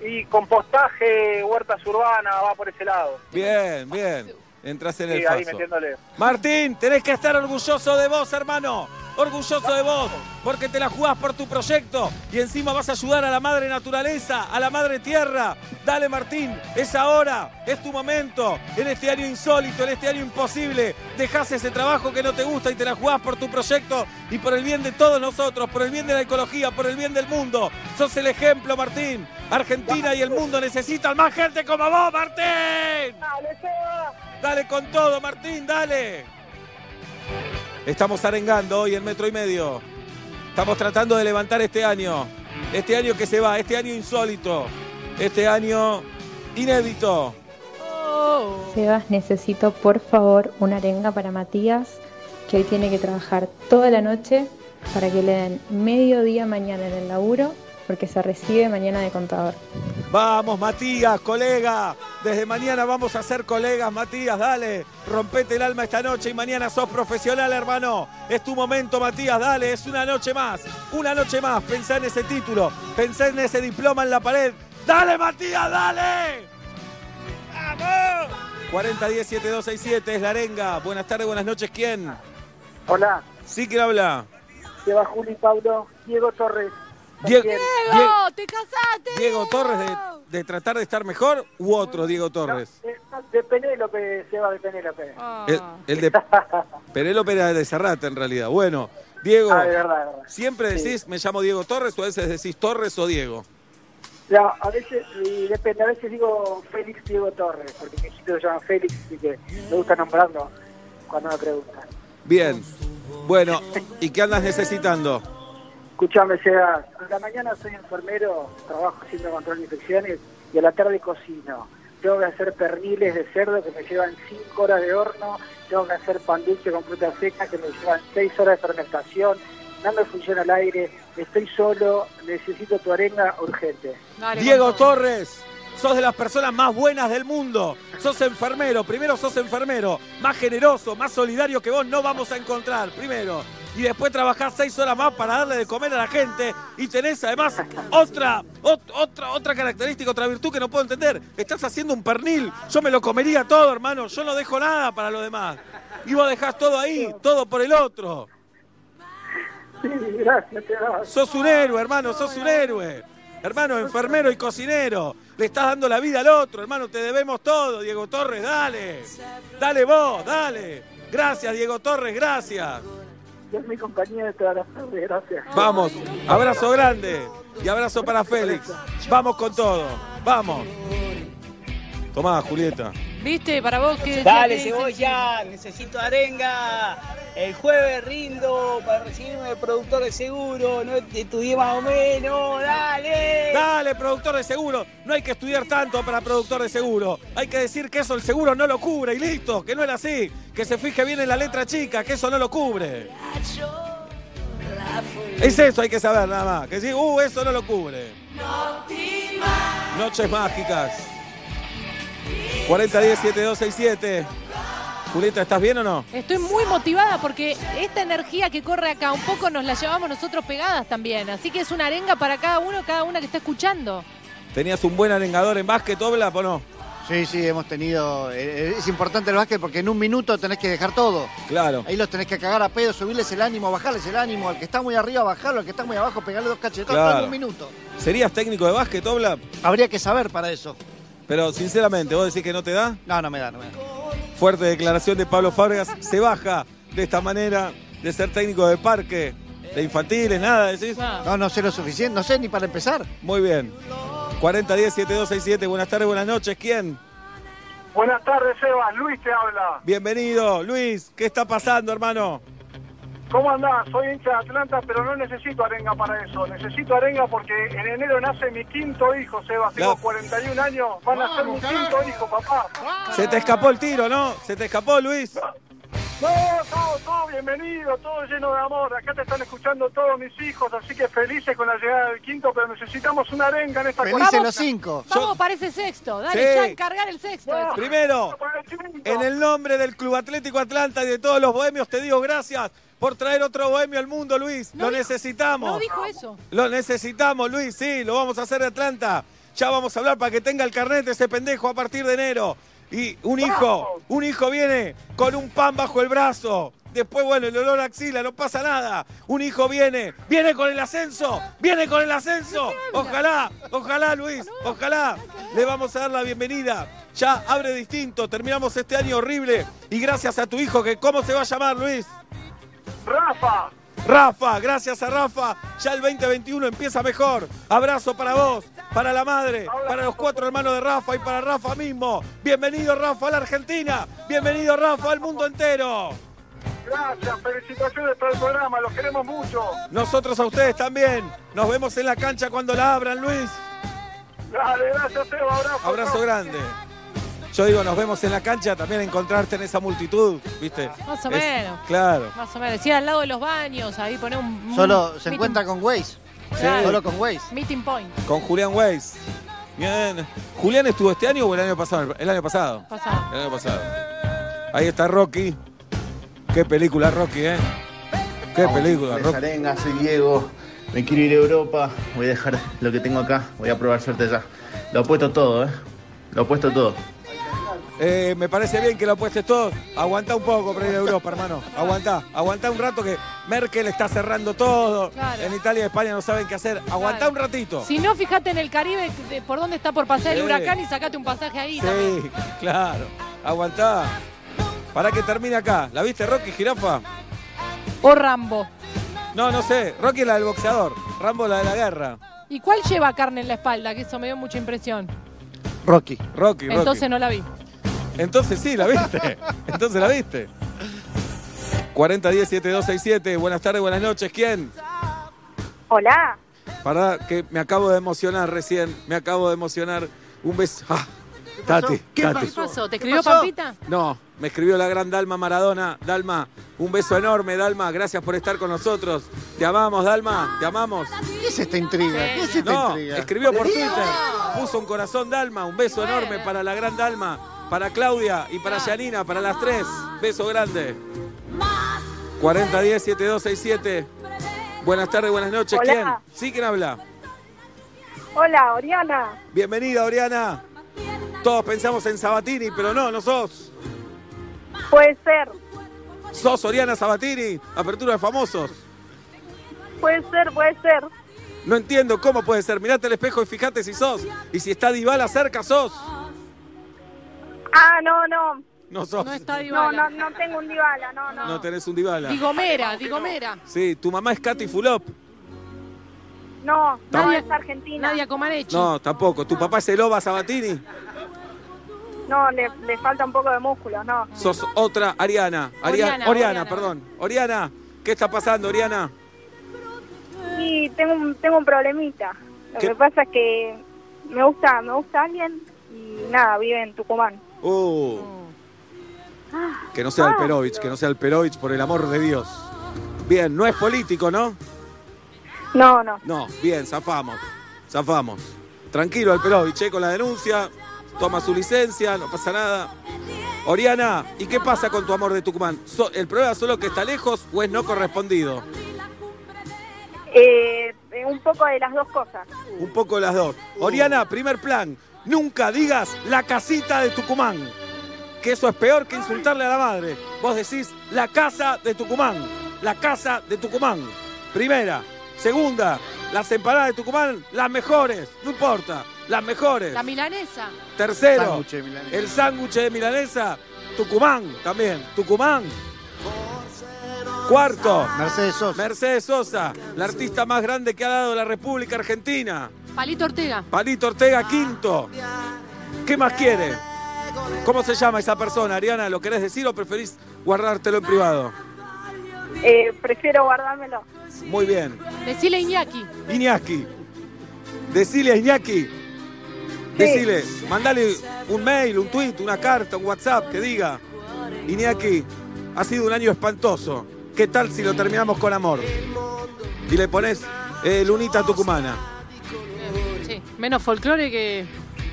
Y compostaje, huertas urbanas, va por ese lado. Bien, bien. Entras en Sí, el ahí faso. metiéndole. Martín, tenés que estar orgulloso de vos, hermano. Orgulloso de vos, porque te la jugás por tu proyecto y encima vas a ayudar a la madre naturaleza, a la madre tierra. Dale, Martín, es ahora, es tu momento. En este año insólito, en este año imposible, dejás ese trabajo que no te gusta y te la jugás por tu proyecto y por el bien de todos nosotros, por el bien de la ecología, por el bien del mundo. Sos el ejemplo, Martín. Argentina y el mundo necesitan más gente como vos, Martín. Dale con todo, Martín, dale. Estamos arengando hoy en metro y medio. Estamos tratando de levantar este año. Este año que se va, este año insólito. Este año inédito. Sebas, necesito por favor una arenga para Matías, que hoy tiene que trabajar toda la noche para que le den mediodía mañana en el laburo, porque se recibe mañana de contador. Vamos, Matías, colega. Desde mañana vamos a ser colegas, Matías. Dale, rompete el alma esta noche y mañana sos profesional, hermano. Es tu momento, Matías. Dale, es una noche más. Una noche más. Pensá en ese título. Pensá en ese diploma en la pared. Dale, Matías, dale. ¡Vamos! 4010-7267 es la arenga. Buenas tardes, buenas noches. ¿Quién? Hola, Sí, ¿quién habla? Seba Juli Pablo, Diego Torres. Diego. ¡Diego, te casaste! Diego Torres de, de tratar de estar mejor u otro Diego Torres. Eh, De Penélope, Seba de Penélope. El, el de Penélope era de Serrata en realidad. Bueno, Diego, Ah, de verdad, de verdad. ¿siempre decís me llamo Diego Torres o a veces decís Torres o Diego? Ya, a veces, y depende, a veces digo Félix Diego Torres, porque mi hijito se llama Félix, así que me gusta nombrarlo cuando me preguntan. Bien. Bueno, ¿y qué andas necesitando? Escuchame, Seba, a la mañana soy enfermero, trabajo haciendo control de infecciones, y a la tarde cocino. Tengo que hacer perniles de cerdo que me llevan 5 horas de horno, tengo que hacer pan dulce con fruta seca que me llevan 6 horas de fermentación, no me funciona el aire, estoy solo, necesito tu arenga urgente. Diego Torres, sos de las personas más buenas del mundo. Sos enfermero, primero sos enfermero, más generoso, más solidario que vos no vamos a encontrar, primero. Y después trabajás seis horas más para darle de comer a la gente. Y tenés además otra, ot- otra, otra característica, otra virtud que no puedo entender. Estás haciendo un pernil. Yo me lo comería todo, hermano. Yo no dejo nada para lo demás. Y vos dejás todo ahí, todo por el otro. Sí, gracias. Sos un héroe, hermano, sos un héroe. Hermano, enfermero y cocinero. Le estás dando la vida al otro, hermano. Te debemos todo, Diego Torres, dale. Dale vos, dale. Gracias, Diego Torres, gracias. Es mi compañía de todas las tardes, gracias. Vamos, abrazo grande y abrazo para Félix. Vamos con todo, vamos. Tomá, Julieta. ¿Viste? Para vos que Dale, cebolla, necesito arenga. El jueves rindo para recibirme de productor de seguro. No estudié más o menos, dale. Dale, productor de seguro. No hay que estudiar tanto para productor de seguro. Hay que decir que eso el seguro no lo cubre y listo, que no era así. Que se fije bien en la letra chica, que eso no lo cubre. Es eso, hay que saber nada más. Que sí, uh, eso no lo cubre. Noches mágicas. 4010-7267. Julieta, ¿estás bien o no? Estoy muy motivada porque esta energía que corre acá un poco nos la llevamos nosotros pegadas también. Así que es una arenga para cada uno, cada una que está escuchando. ¿Tenías un buen arengador en básquet, Oblap, o no? Sí, sí, hemos tenido. eh, Es importante el básquet porque en un minuto tenés que dejar todo. Claro. Ahí los tenés que cagar a pedo, subirles el ánimo, bajarles el ánimo. Al que está muy arriba, bajarlo. Al que está muy abajo, pegarle dos cachetadas Claro. en un minuto. ¿Serías técnico de básquet, Oblap? Habría que saber para eso. Pero sinceramente, ¿vos decís que no te da? No, no me da, no me da. Fuerte declaración de Pablo Fábregas. Se baja de esta manera de ser técnico de parque, de infantiles, nada, decís. No, no sé lo suficiente, no sé ni para empezar. Muy bien. 4010-7267. Buenas tardes, buenas noches. ¿Quién? Buenas tardes, Eva. Luis te habla. Bienvenido, Luis. ¿Qué está pasando, hermano? ¿Cómo andás? Soy hincha de Atlanta, pero no necesito arenga para eso. Necesito arenga porque en enero nace mi quinto hijo, Seba. Tengo La- 41 años. Van a ser mi quinto hijo, papá. Se te escapó el tiro, ¿no? Se te escapó, Luis. No, todo, todo bienvenido, todo lleno de amor. Acá te están escuchando todos mis hijos, así que felices con la llegada del quinto, pero necesitamos una arenga en esta Felices los cinco. Vamos para ese sexto. Dale, Sí. ya, encargar el sexto. Primero, en el nombre del Club Atlético Atlanta y de todos los bohemios, te digo gracias por traer otro bohemio al mundo, Luis. lo necesitamos. No dijo eso. Lo necesitamos, Luis, sí, lo vamos a hacer de Atlanta. Ya vamos a hablar para que tenga el carnet ese pendejo a partir de enero. Y un hijo, un hijo viene con un pan bajo el brazo. Después, bueno, el olor a axila, no pasa nada. Un hijo viene, viene con el ascenso, viene con el ascenso. Ojalá, ojalá, Luis, ojalá. Le vamos a dar la bienvenida. Ya abre distinto, terminamos este año horrible. Y gracias a tu hijo, que ¿cómo se va a llamar, Luis? Rafa. Rafa, gracias a Rafa. Ya el 2021 empieza mejor. Abrazo para vos, para la madre, para los cuatro hermanos de Rafa y para Rafa mismo. Bienvenido Rafa a la Argentina. Bienvenido Rafa al mundo entero. Gracias, felicitaciones por el programa, los queremos mucho. Nosotros a ustedes también. Nos vemos en la cancha cuando la abran, Luis. Dale, gracias, abrazo. Abrazo grande. Yo digo, nos vemos en la cancha, también encontrarte en esa multitud, ¿viste? Más o Es- menos. Claro. Más o menos. Sí, al lado de los baños, ahí poner un. un Solo se meeting- encuentra con Waze. Claro. Solo con Waze. Meeting point. Con Julián Weiss. Bien. ¿Julián estuvo este año o el año pasado? El año pasado. Pasado. El año pasado. Ahí está Rocky. Qué película, Rocky, ¿eh? Qué película, Rocky. Arenga, soy Diego. Me quiero ir a Europa. Voy a dejar lo que tengo acá. Voy a probar suerte ya. Lo he puesto todo, ¿eh? Lo he puesto todo. Eh, me parece bien que lo apuestes todo. Aguantá un poco para ir a Europa, hermano. Aguantá. Aguantá un rato que Merkel está cerrando todo. Claro. En Italia y España no saben qué hacer. Aguantá Claro. un ratito. Si no, fíjate en el Caribe de por dónde está por pasar el huracán y sacate un pasaje ahí. también. Sí, claro. Aguantá. Para que termine acá. ¿La viste, Rocky, jirafa? O Rambo. No, no sé. Rocky es la del boxeador. Rambo la de la guerra. ¿Y cuál lleva carne en la espalda? Que eso me dio mucha impresión. Rocky. Rocky, Rocky. Entonces no la vi. Entonces sí, la viste. Entonces la viste. 4010-7267. Buenas tardes, buenas noches. ¿Quién? Hola. Para que me acabo de emocionar recién. Me acabo de emocionar. Un beso. Ah, Tati, Tati. ¿Qué pasó? ¿Te escribió Pampita? No, me escribió la gran Dalma Maradona. Dalma, un beso enorme, Dalma. Gracias por estar con nosotros. Te amamos, Dalma. Te amamos. ¿Qué es esta intriga? ¿Qué es esta No, intriga? escribió por Twitter. Puso un corazón Dalma. Un beso enorme para la gran Dalma. Para Claudia y para Yanina, para las tres. Beso grande. 4010-7267. Buenas tardes, buenas noches. Hola. ¿Quién? ¿Sí? ¿Quién habla? Hola, Oriana. Bienvenida, Oriana. Todos pensamos en Sabatini, pero no, no sos. Puede ser, Sos Oriana Sabatini, apertura de famosos. puede ser, puede ser. No entiendo cómo puede ser. Mirate al espejo y fíjate si sos. Y si está Dybala cerca, sos. Ah, no, no. No sos. No está No, Dybala. no, no tengo un Dybala, no, no. No tenés un Dybala. Digomera, Digomera. Sí, tu mamá es Katy Fulop. No, no Nadia- es Argentina. Nadia Comaneci. No, tampoco. ¿Tu papá es Eloba Sabatini? No, le, le falta un poco de músculo, no. Sos otra Ariana. Aria- Oriana, Oriana, Oriana. perdón. Oriana, ¿qué está pasando, Oriana? Y tengo un, tengo un problemita. Lo ¿Qué? que pasa es que me gusta, me gusta alguien y nada, vive en Tucumán. Uh, que no sea el Perovich, que no sea el Perovich, por el amor de Dios. Bien, no es político, ¿no? No, no. No, bien, zafamos. Zafamos. Tranquilo al Perovich, ¿eh? con la denuncia. Toma su licencia, no pasa nada. Oriana, ¿y qué pasa con tu amor de Tucumán? ¿El problema es solo que está lejos o es no correspondido? Eh, un poco de las dos cosas. Un poco las dos. Oriana, primer plan. Nunca digas la casita de Tucumán. Que eso es peor que insultarle a la madre. Vos decís la casa de Tucumán. La casa de Tucumán. Primera. Segunda, las empanadas de Tucumán, las mejores. No importa. Las mejores. La milanesa. Tercero, Sándwich de milanesa. el sándwich de milanesa. Tucumán también. Tucumán. Cuarto, Mercedes Sosa. Mercedes Sosa, la artista más grande que ha dado la República Argentina. Palito Ortega. Palito Ortega, quinto. ¿Qué más quiere? ¿Cómo se llama esa persona, Ariana? ¿Lo querés decir o preferís guardártelo en privado? Eh, prefiero guardármelo. Muy bien. Decile Iñaki. Iñaki. Decile a Iñaki. Decile, mandale un mail, un tweet, una carta, un WhatsApp que diga, Iñaki, ha sido un año espantoso. ¿Qué tal si lo terminamos con amor? Y le pones eh, Lunita Tucumana. Sí, menos folclore que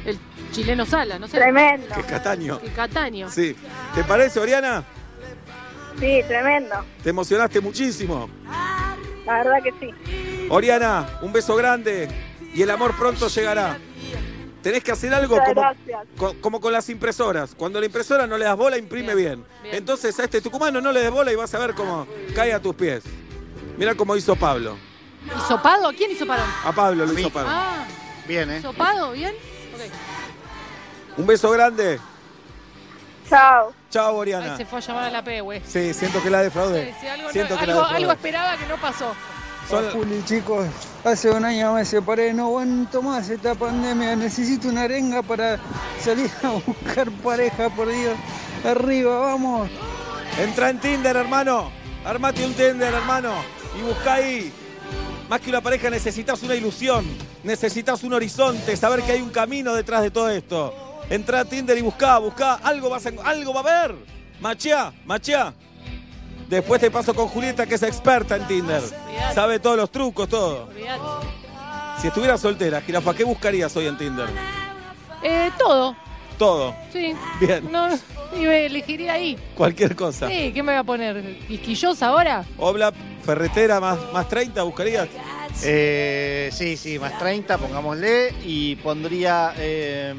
el chileno Sala, no sé. Tremendo. Que es Cataño. Que Cataño. Sí. ¿Te parece, Oriana? Sí, tremendo. Te emocionaste muchísimo. La verdad que sí. Oriana, un beso grande y el amor pronto llegará. Tenés que hacer algo como, co- como con las impresoras. Cuando la impresora no le das bola, imprime bien. Entonces a este tucumano no le des bola y vas a ver cómo cae a tus pies. Mira cómo hizo Pablo. ¿Hisopado? ¿Quién hisopado? A Pablo lo hizo Pablo. Ah, Bien, ¿eh? ¿hisopado? ¿Bien? Ok. Un beso grande. Chao. Chao, Ay, Oriana. se fue a llamar a la P, güey. Sí, siento que la defraudé. Sí, algo, no- Siento que la defraudé. algo esperaba que no pasó. Son- chicos, hace un año me separé, no aguanto más esta pandemia, necesito una arenga para salir a buscar pareja, por Dios. Arriba, vamos. Entra en Tinder, hermano. Armate un Tinder, hermano. Y busca ahí. Más que una pareja necesitas una ilusión. Necesitas un horizonte, saber que hay un camino detrás de todo esto. Entra a Tinder y busca, busca. Algo, vas a, algo va a haber. Machea, machea. Después te paso con Julieta, que es experta en Tinder. Sabe todos los trucos, todo. Olvidate. Si estuvieras soltera, Jirafa, ¿qué buscarías hoy en Tinder? Eh, todo, Todo. sí. Bien. No, y me elegiría ahí. Cualquier cosa. Sí, ¿qué me voy a poner? ¿Quisquillosa ahora? Obla, ferretera, más, más 30, ¿buscarías? Eh, sí, sí, más 30, pongámosle. Y pondría. eh,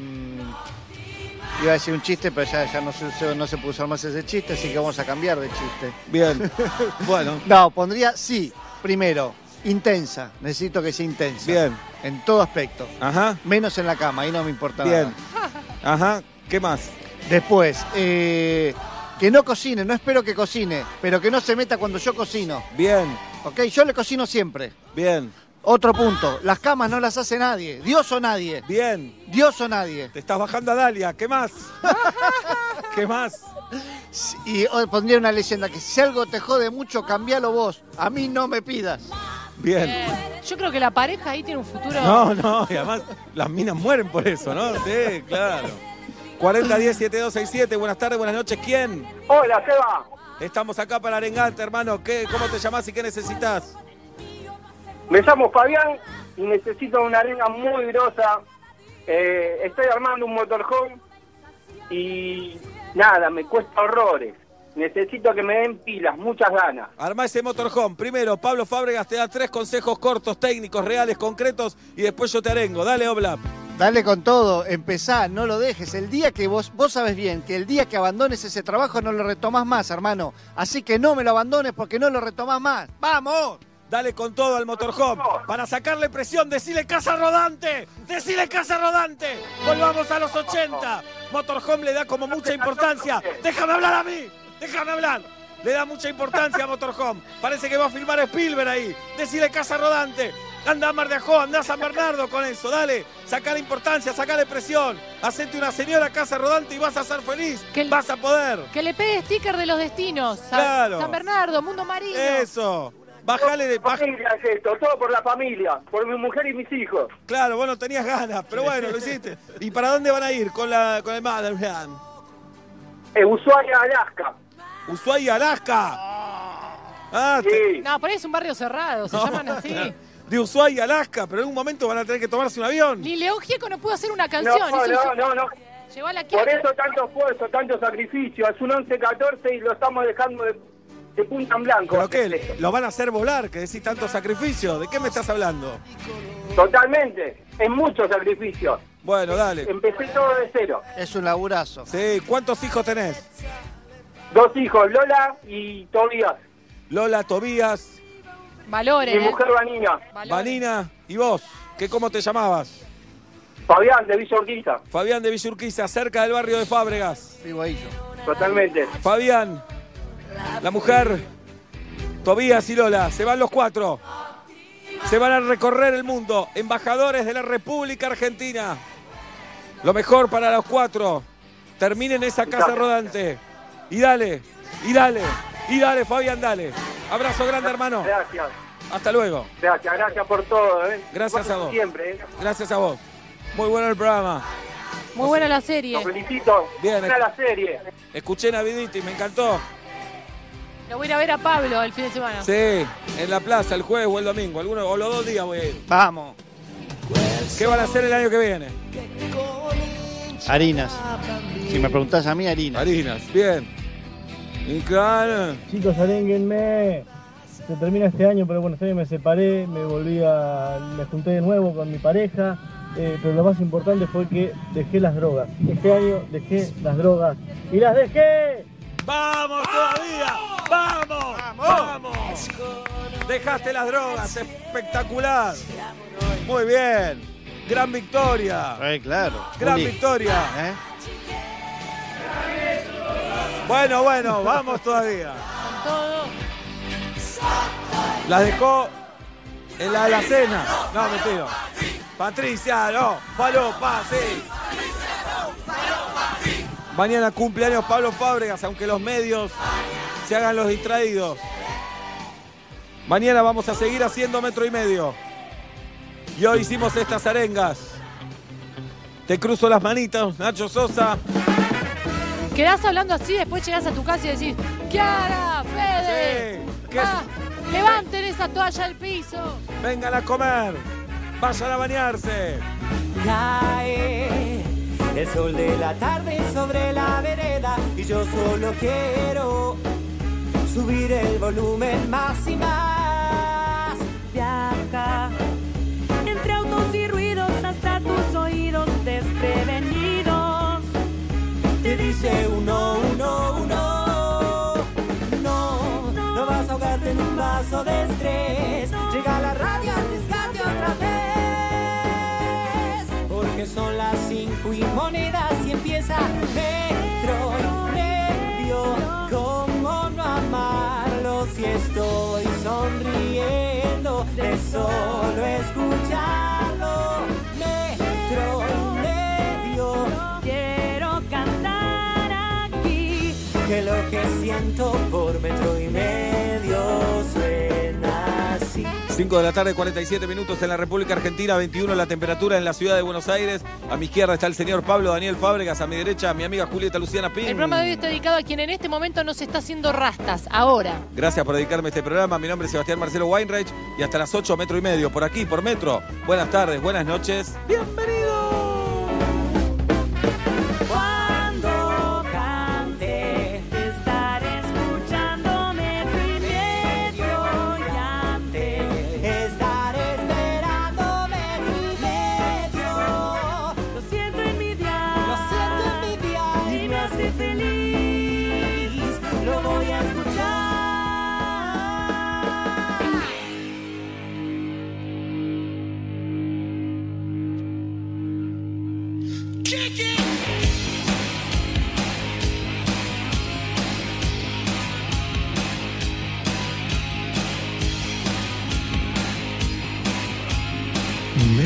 iba a decir un chiste, pero ya, ya no, se, no se puede usar más ese chiste, así que vamos a cambiar de chiste. Bien. Bueno. No, pondría sí. Primero, intensa. Necesito que sea intensa. Bien. En todo aspecto. Ajá. Menos en la cama, ahí no me importa Bien. nada. Ajá. ¿Qué más? Después, eh, que no cocine, no espero que cocine, pero que no se meta cuando yo cocino. Bien. ¿Ok? Yo le cocino siempre. Bien. Otro punto, las camas no las hace nadie, Dios o nadie. Bien. Dios o nadie. Te estás bajando a Dalia. ¿Qué más? ¿Qué más? Y oh, pondría una leyenda que si algo te jode mucho, cambialo vos. A mí no me pidas. Bien. Eh, yo creo que la pareja ahí tiene un futuro. No, no, y además las minas mueren por eso, ¿no? Sí, claro. 40 10 7267, buenas tardes, buenas noches. ¿Quién? Hola, Seba. Estamos acá para arengarte, hermano. ¿Qué, ¿Cómo te llamás y qué necesitas? Me llamo Fabián y necesito una arena muy grosa. Eh, estoy armando un motorhome y nada, me cuesta horrores. Necesito que me den pilas, muchas ganas. Armá ese motorhome. Primero, Pablo Fábregas te da tres consejos cortos, técnicos, reales, concretos y después yo te arengo. Dale, Oblap. Dale con todo, empezá, no lo dejes. El día que vos, vos sabes bien que el día que abandones ese trabajo no lo retomás más, hermano. Así que no me lo abandones porque no lo retomás más. ¡Vamos! Dale con todo al motorhome. Para sacarle presión, decile casa rodante. Decile casa rodante. Volvamos a los 80. Motorhome le da como mucha importancia. Déjame hablar a mí. Déjame hablar. Le da mucha importancia a Motorhome. Parece que va a filmar Spielberg ahí. Decile casa rodante. Anda a Mar de Ajó, anda a San Bernardo con eso. Dale. Sacale importancia, sacale presión. Hacete una señora casa rodante y vas a ser feliz. vas a poder. Que le pegue sticker de los destinos. San, Claro. San Bernardo, Mundo Marino. Eso. Bájale de Familia es esto, todo por la familia, por mi mujer y mis hijos. Claro, vos no tenías ganas, pero bueno, lo hiciste. ¿Y para dónde van a ir con, la, con el Motherland? Eh, Ushuaia, Alaska. Ushuaia, Alaska. Ah, te- No, por ahí es un barrio cerrado, se No, llaman así. de Ushuaia, Alaska, pero en algún momento van a tener que tomarse un avión. Ni León Gieco no pudo hacer una No, canción. no, hizo- no, no. Llegó a la Por eso tanto esfuerzo, tanto sacrificio. Es un 11-14 y lo estamos dejando de, de punta en blanco. ¿Pero qué? ¿Lo van a hacer volar? Que decís tanto sacrificio. ¿De qué me estás hablando? Totalmente. Es mucho sacrificio. Bueno, dale. Empecé todo de cero. Es un laburazo. Sí, ¿cuántos hijos tenés? Dos hijos, Lola y Tobías. Lola, Tobías, Valores. Mi ¿eh? mujer Vanina. Vanina y vos. ¿Qué, ¿Cómo te llamabas? Fabián de Villa Urquiza. Fabián de Villurquiza, cerca del barrio de Fábregas. Vivo ahí yo. Totalmente. Fabián, la mujer, Tobías y Lola, se van los cuatro. Se van a recorrer el mundo, embajadores de la República Argentina. Lo mejor para los cuatro. Terminen esa casa rodante. Y dale, y dale, y dale, Fabián, dale. Abrazo grande, hermano. Gracias. Hasta luego. Gracias, gracias por todo. ¿eh? Gracias a vos. Siempre. ¿eh? Gracias a vos. Muy bueno el programa. Muy buena la serie. Los felicito. Bien, Buena la serie. Escuché Naviditi, me encantó. Lo voy a ir a ver a Pablo el fin de semana. Sí, en la plaza, el jueves o el domingo. Alguno, o los dos días voy a ir. Vamos. ¿Qué van a hacer el año que viene? Harinas. Si me preguntás a mí, harinas. Harinas, bien. Y claro. Chicos, arénguenme. Se termina este año, pero bueno, este año me separé, me volví a. me junté de nuevo con mi pareja. eh, pero lo más importante fue que dejé las drogas. Este año dejé las drogas y las dejé. ¡Vamos todavía! ¡Vamos! ¡Vamos! Dejaste las drogas, espectacular. Muy bien. Gran victoria. claro. Gran Juli. victoria. ¿Eh? Bueno, bueno, vamos todavía. Las dejó en la alacena. No, mentira. Patricia, no. Falopa, sí. Mañana cumpleaños Pablo Fábregas, aunque los medios se hagan los distraídos. Mañana vamos a seguir haciendo metro y medio. Y hoy hicimos estas arengas. Te cruzo las manitas, Nacho Sosa. Quedás hablando así, después llegás a tu casa y decís, Kiara, Fede, ¿qué ah, levanten esa toalla del piso. Vengan a comer. Vayan a bañarse. Cae el sol de la tarde sobre la vereda y yo solo quiero subir el volumen más y más. Viaja entre autos y ruidos hasta tus oídos desprevenidos. Te dice uno, uno, uno. No, no vas a ahogarte en un vaso de estrés. Llega la radio, arriesgate otra vez. Porque son las empieza metro y medio. ¿Cómo no amarlo si estoy sonriendo de solo escucharlo? Metro y medio. Quiero cantar aquí. que lo que siento por metro 5 de la tarde, 47 minutos en la República Argentina, 21 la temperatura en la ciudad de Buenos Aires. A mi izquierda está el señor Pablo Daniel Fábregas, a mi derecha mi amiga Julieta Luciana Pin. El programa de hoy está dedicado a quien en este momento nos está haciendo rastas, ahora. Gracias por dedicarme a este programa. Mi nombre es Sebastián Marcelo Weinreich y hasta las 8 metro y medio por aquí, por metro. Buenas tardes, buenas noches. Cuando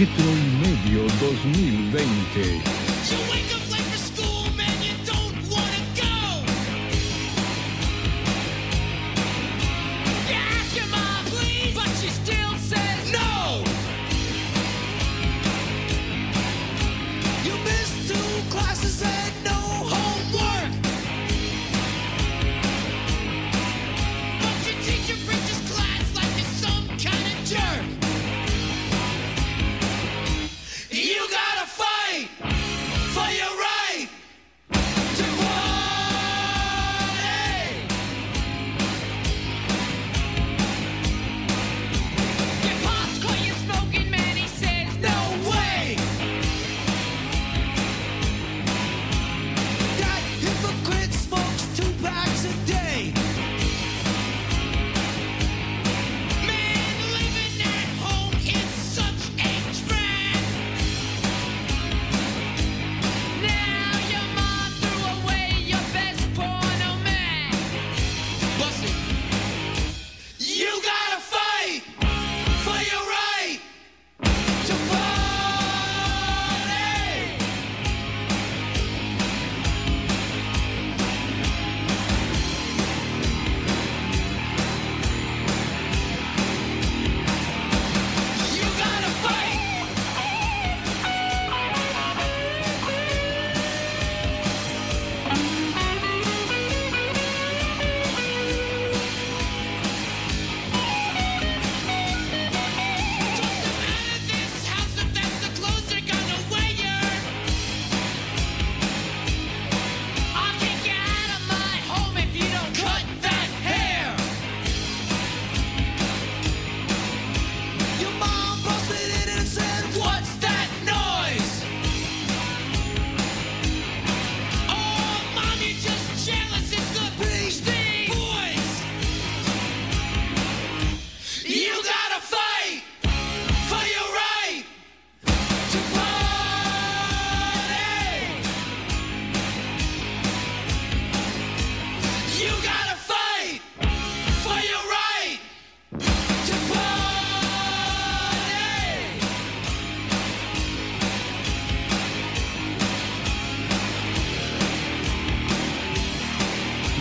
Metro y Medio 2020.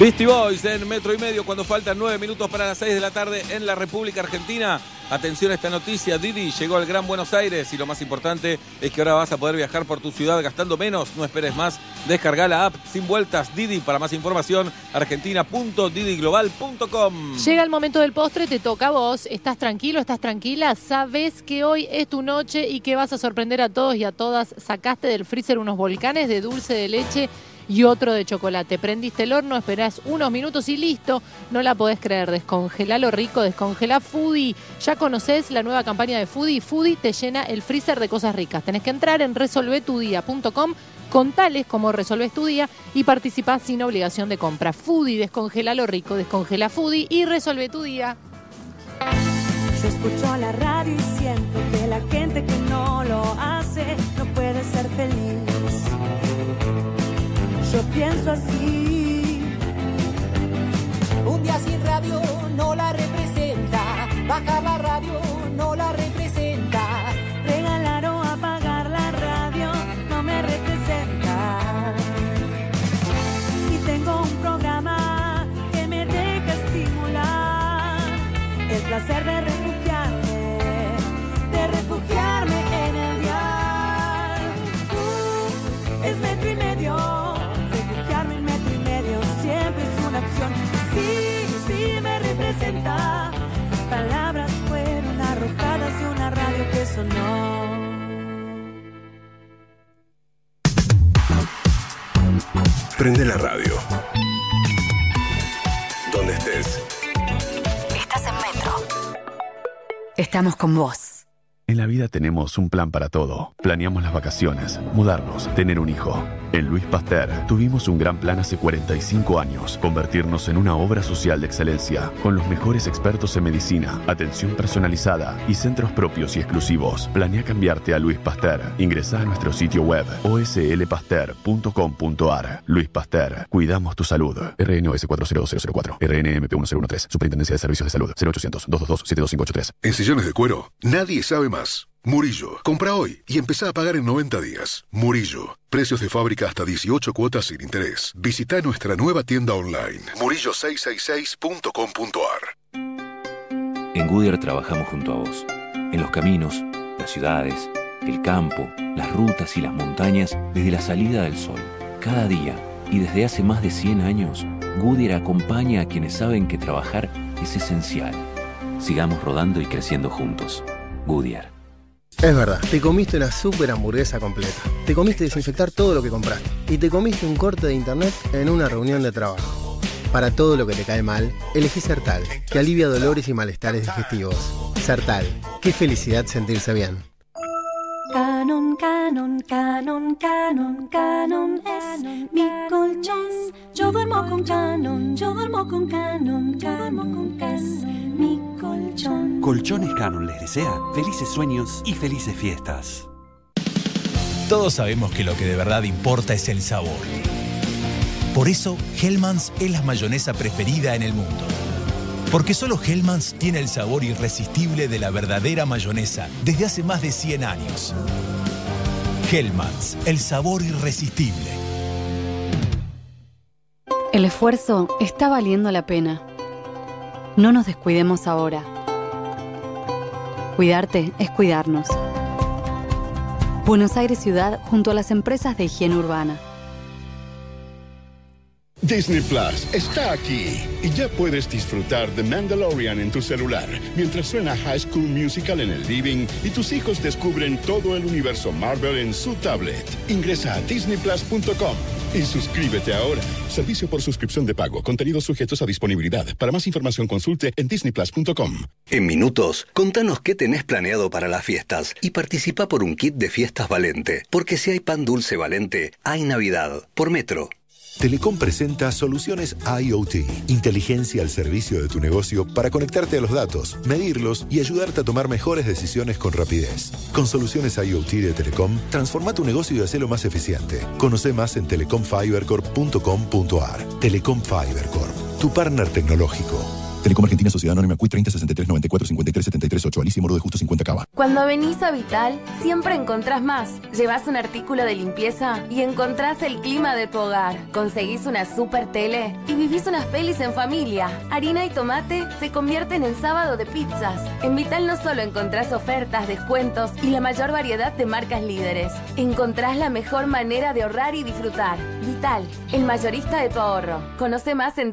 Beastie Boys en metro y medio cuando faltan nueve minutos para las seis de la tarde en la República Argentina. Atención a esta noticia, Didi llegó al Gran Buenos Aires y lo más importante es que ahora vas a poder viajar por tu ciudad gastando menos. No esperes más, descarga la app sin vueltas Didi. Para más información, argentina.didiglobal.com. Llega el momento del postre, te toca a vos. ¿Estás tranquilo? ¿Estás tranquila? ¿Sabes que hoy es tu noche y que vas a sorprender a todos y a todas? Sacaste del freezer unos volcanes de dulce de leche y otro de chocolate. Prendiste el horno, esperás unos minutos y listo. No la podés creer. Descongela lo rico, descongela Foodie. Ya conoces la nueva campaña de Foodie. Foodie te llena el freezer de cosas ricas. Tenés que entrar en resolvetudía.com contales cómo resolves tu día y participás sin obligación de compra. Foodie, descongela lo rico, descongela Foodie y resuelve tu día. Yo escucho la radio y siento que la gente que no lo hace no puede ser feliz. Yo pienso así. Un día sin radio no la representa. Bajar la radio no la representa. Regalar o apagar la radio no me representa. Y tengo un programa que me deja estimular el placer de opción. Sí, sí me representa. Palabras fueron arrojadas de una radio que sonó. Prende la radio. Donde estés. Estás en Metro. Estamos con vos. En la vida tenemos un plan para todo. Planeamos las vacaciones, mudarnos, tener un hijo. En Luis Pasteur tuvimos un gran plan hace 45 años, convertirnos en una obra social de excelencia, con los mejores expertos en medicina, atención personalizada y centros propios y exclusivos. Planea cambiarte a Luis Pasteur. Ingresa a nuestro sitio web oslpasteur.com.ar. Luis Pasteur, cuidamos tu salud. RNOS 40004, RNMP 1013, Superintendencia de Servicios de Salud, 0800 222 72583. En sillones de cuero, nadie sabe más. Murillo. Compra hoy y empezá a pagar en 90 días. Murillo. Precios de fábrica hasta 18 cuotas sin interés. Visita nuestra nueva tienda online. Murillo666.com.ar En Goodyear trabajamos junto a vos. En los caminos, las ciudades, el campo, las rutas y las montañas desde la salida del sol. Cada día y desde hace más de 100 años, Goodyear acompaña a quienes saben que trabajar es esencial. Sigamos rodando y creciendo juntos. Goodyear. Es verdad, te comiste una super hamburguesa completa. Te comiste desinfectar todo lo que compraste. Y te comiste un corte de internet en una reunión de trabajo. Para todo lo que te cae mal, elegí Sertal, que alivia dolores y malestares digestivos. Sertal, qué felicidad sentirse bien. Canon, canon, canon, canon, canon es mi colchón. Yo duermo con canon, yo duermo con canon, canon es mi colchón. Colchones Canon les desea felices sueños y felices fiestas. Todos sabemos que lo que de verdad importa es el sabor. Por eso, Hellmann's es la mayonesa preferida en el mundo. Porque solo Hellmann's tiene el sabor irresistible de la verdadera mayonesa desde hace más de 100 años. Hellmann's, el sabor irresistible. El esfuerzo está valiendo la pena. No nos descuidemos ahora. Cuidarte es cuidarnos. Buenos Aires Ciudad junto a las empresas de higiene urbana. Disney Plus está aquí y ya puedes disfrutar de Mandalorian en tu celular mientras suena High School Musical en el living y tus hijos descubren todo el universo Marvel en su tablet. Ingresa a disneyplus.com y suscríbete ahora. Servicio por suscripción de pago. Contenidos sujetos a disponibilidad. Para más información consulte en disneyplus.com. En minutos, contanos qué tenés planeado para las fiestas y participa por un kit de fiestas Valente. Porque si hay pan dulce Valente, hay Navidad. Por Metro. Telecom presenta soluciones IoT, inteligencia al servicio de tu negocio para conectarte a los datos, medirlos y ayudarte a tomar mejores decisiones con rapidez. Con soluciones IoT de Telecom, transforma tu negocio y hacelo más eficiente. Conoce más en telecomfibercorp.com.ar. Telecom Fiber Corp, tu partner tecnológico. Telecom Argentina Sociedad Anónima CUI 30 63 94 53 73 8. Alicia Moro de Justo 50 Cava. Cuando venís a Vital, siempre encontrás más. Llevas un artículo de limpieza y encontrás el clima de tu hogar. Conseguís una super tele y vivís unas pelis en familia. Harina y tomate se convierten en sábado de pizzas. En Vital no solo encontrás ofertas, descuentos y la mayor variedad de marcas líderes. Encontrás la mejor manera de ahorrar y disfrutar. Vital, el mayorista de tu ahorro. Conoce más en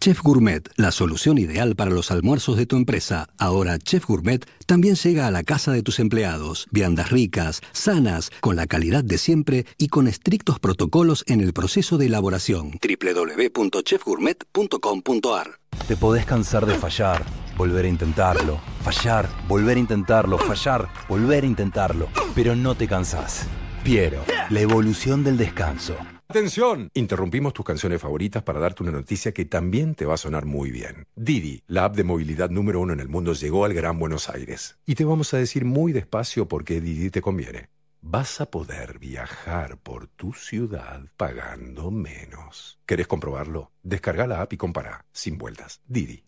Chef Gourmet, la solución ideal para los almuerzos de tu empresa. Ahora Chef Gourmet también llega a la casa de tus empleados. Viandas ricas, sanas, con la calidad de siempre y con estrictos protocolos en el proceso de elaboración. www.chefgourmet.com.ar Te podés cansar de fallar, volver a intentarlo, fallar, volver a intentarlo, fallar, volver a intentarlo, pero no te cansás. Piero, la evolución del descanso. Atención, interrumpimos tus canciones favoritas para darte una noticia que también te va a sonar muy bien. Didi, la app de movilidad número uno en el mundo, llegó al Gran Buenos Aires. Y te vamos a decir muy despacio por qué Didi te conviene. Vas a poder viajar por tu ciudad pagando menos. ¿Querés comprobarlo? Descarga la app y compara, sin vueltas. Didi.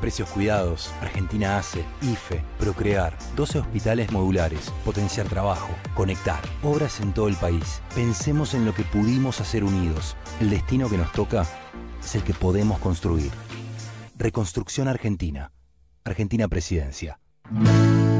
Precios cuidados, Argentina hace, IFE, Procrear, 12 hospitales modulares, potenciar trabajo, conectar, obras en todo el país. Pensemos en lo que pudimos hacer unidos. El destino que nos toca es el que podemos construir. Reconstrucción Argentina. Argentina Presidencia.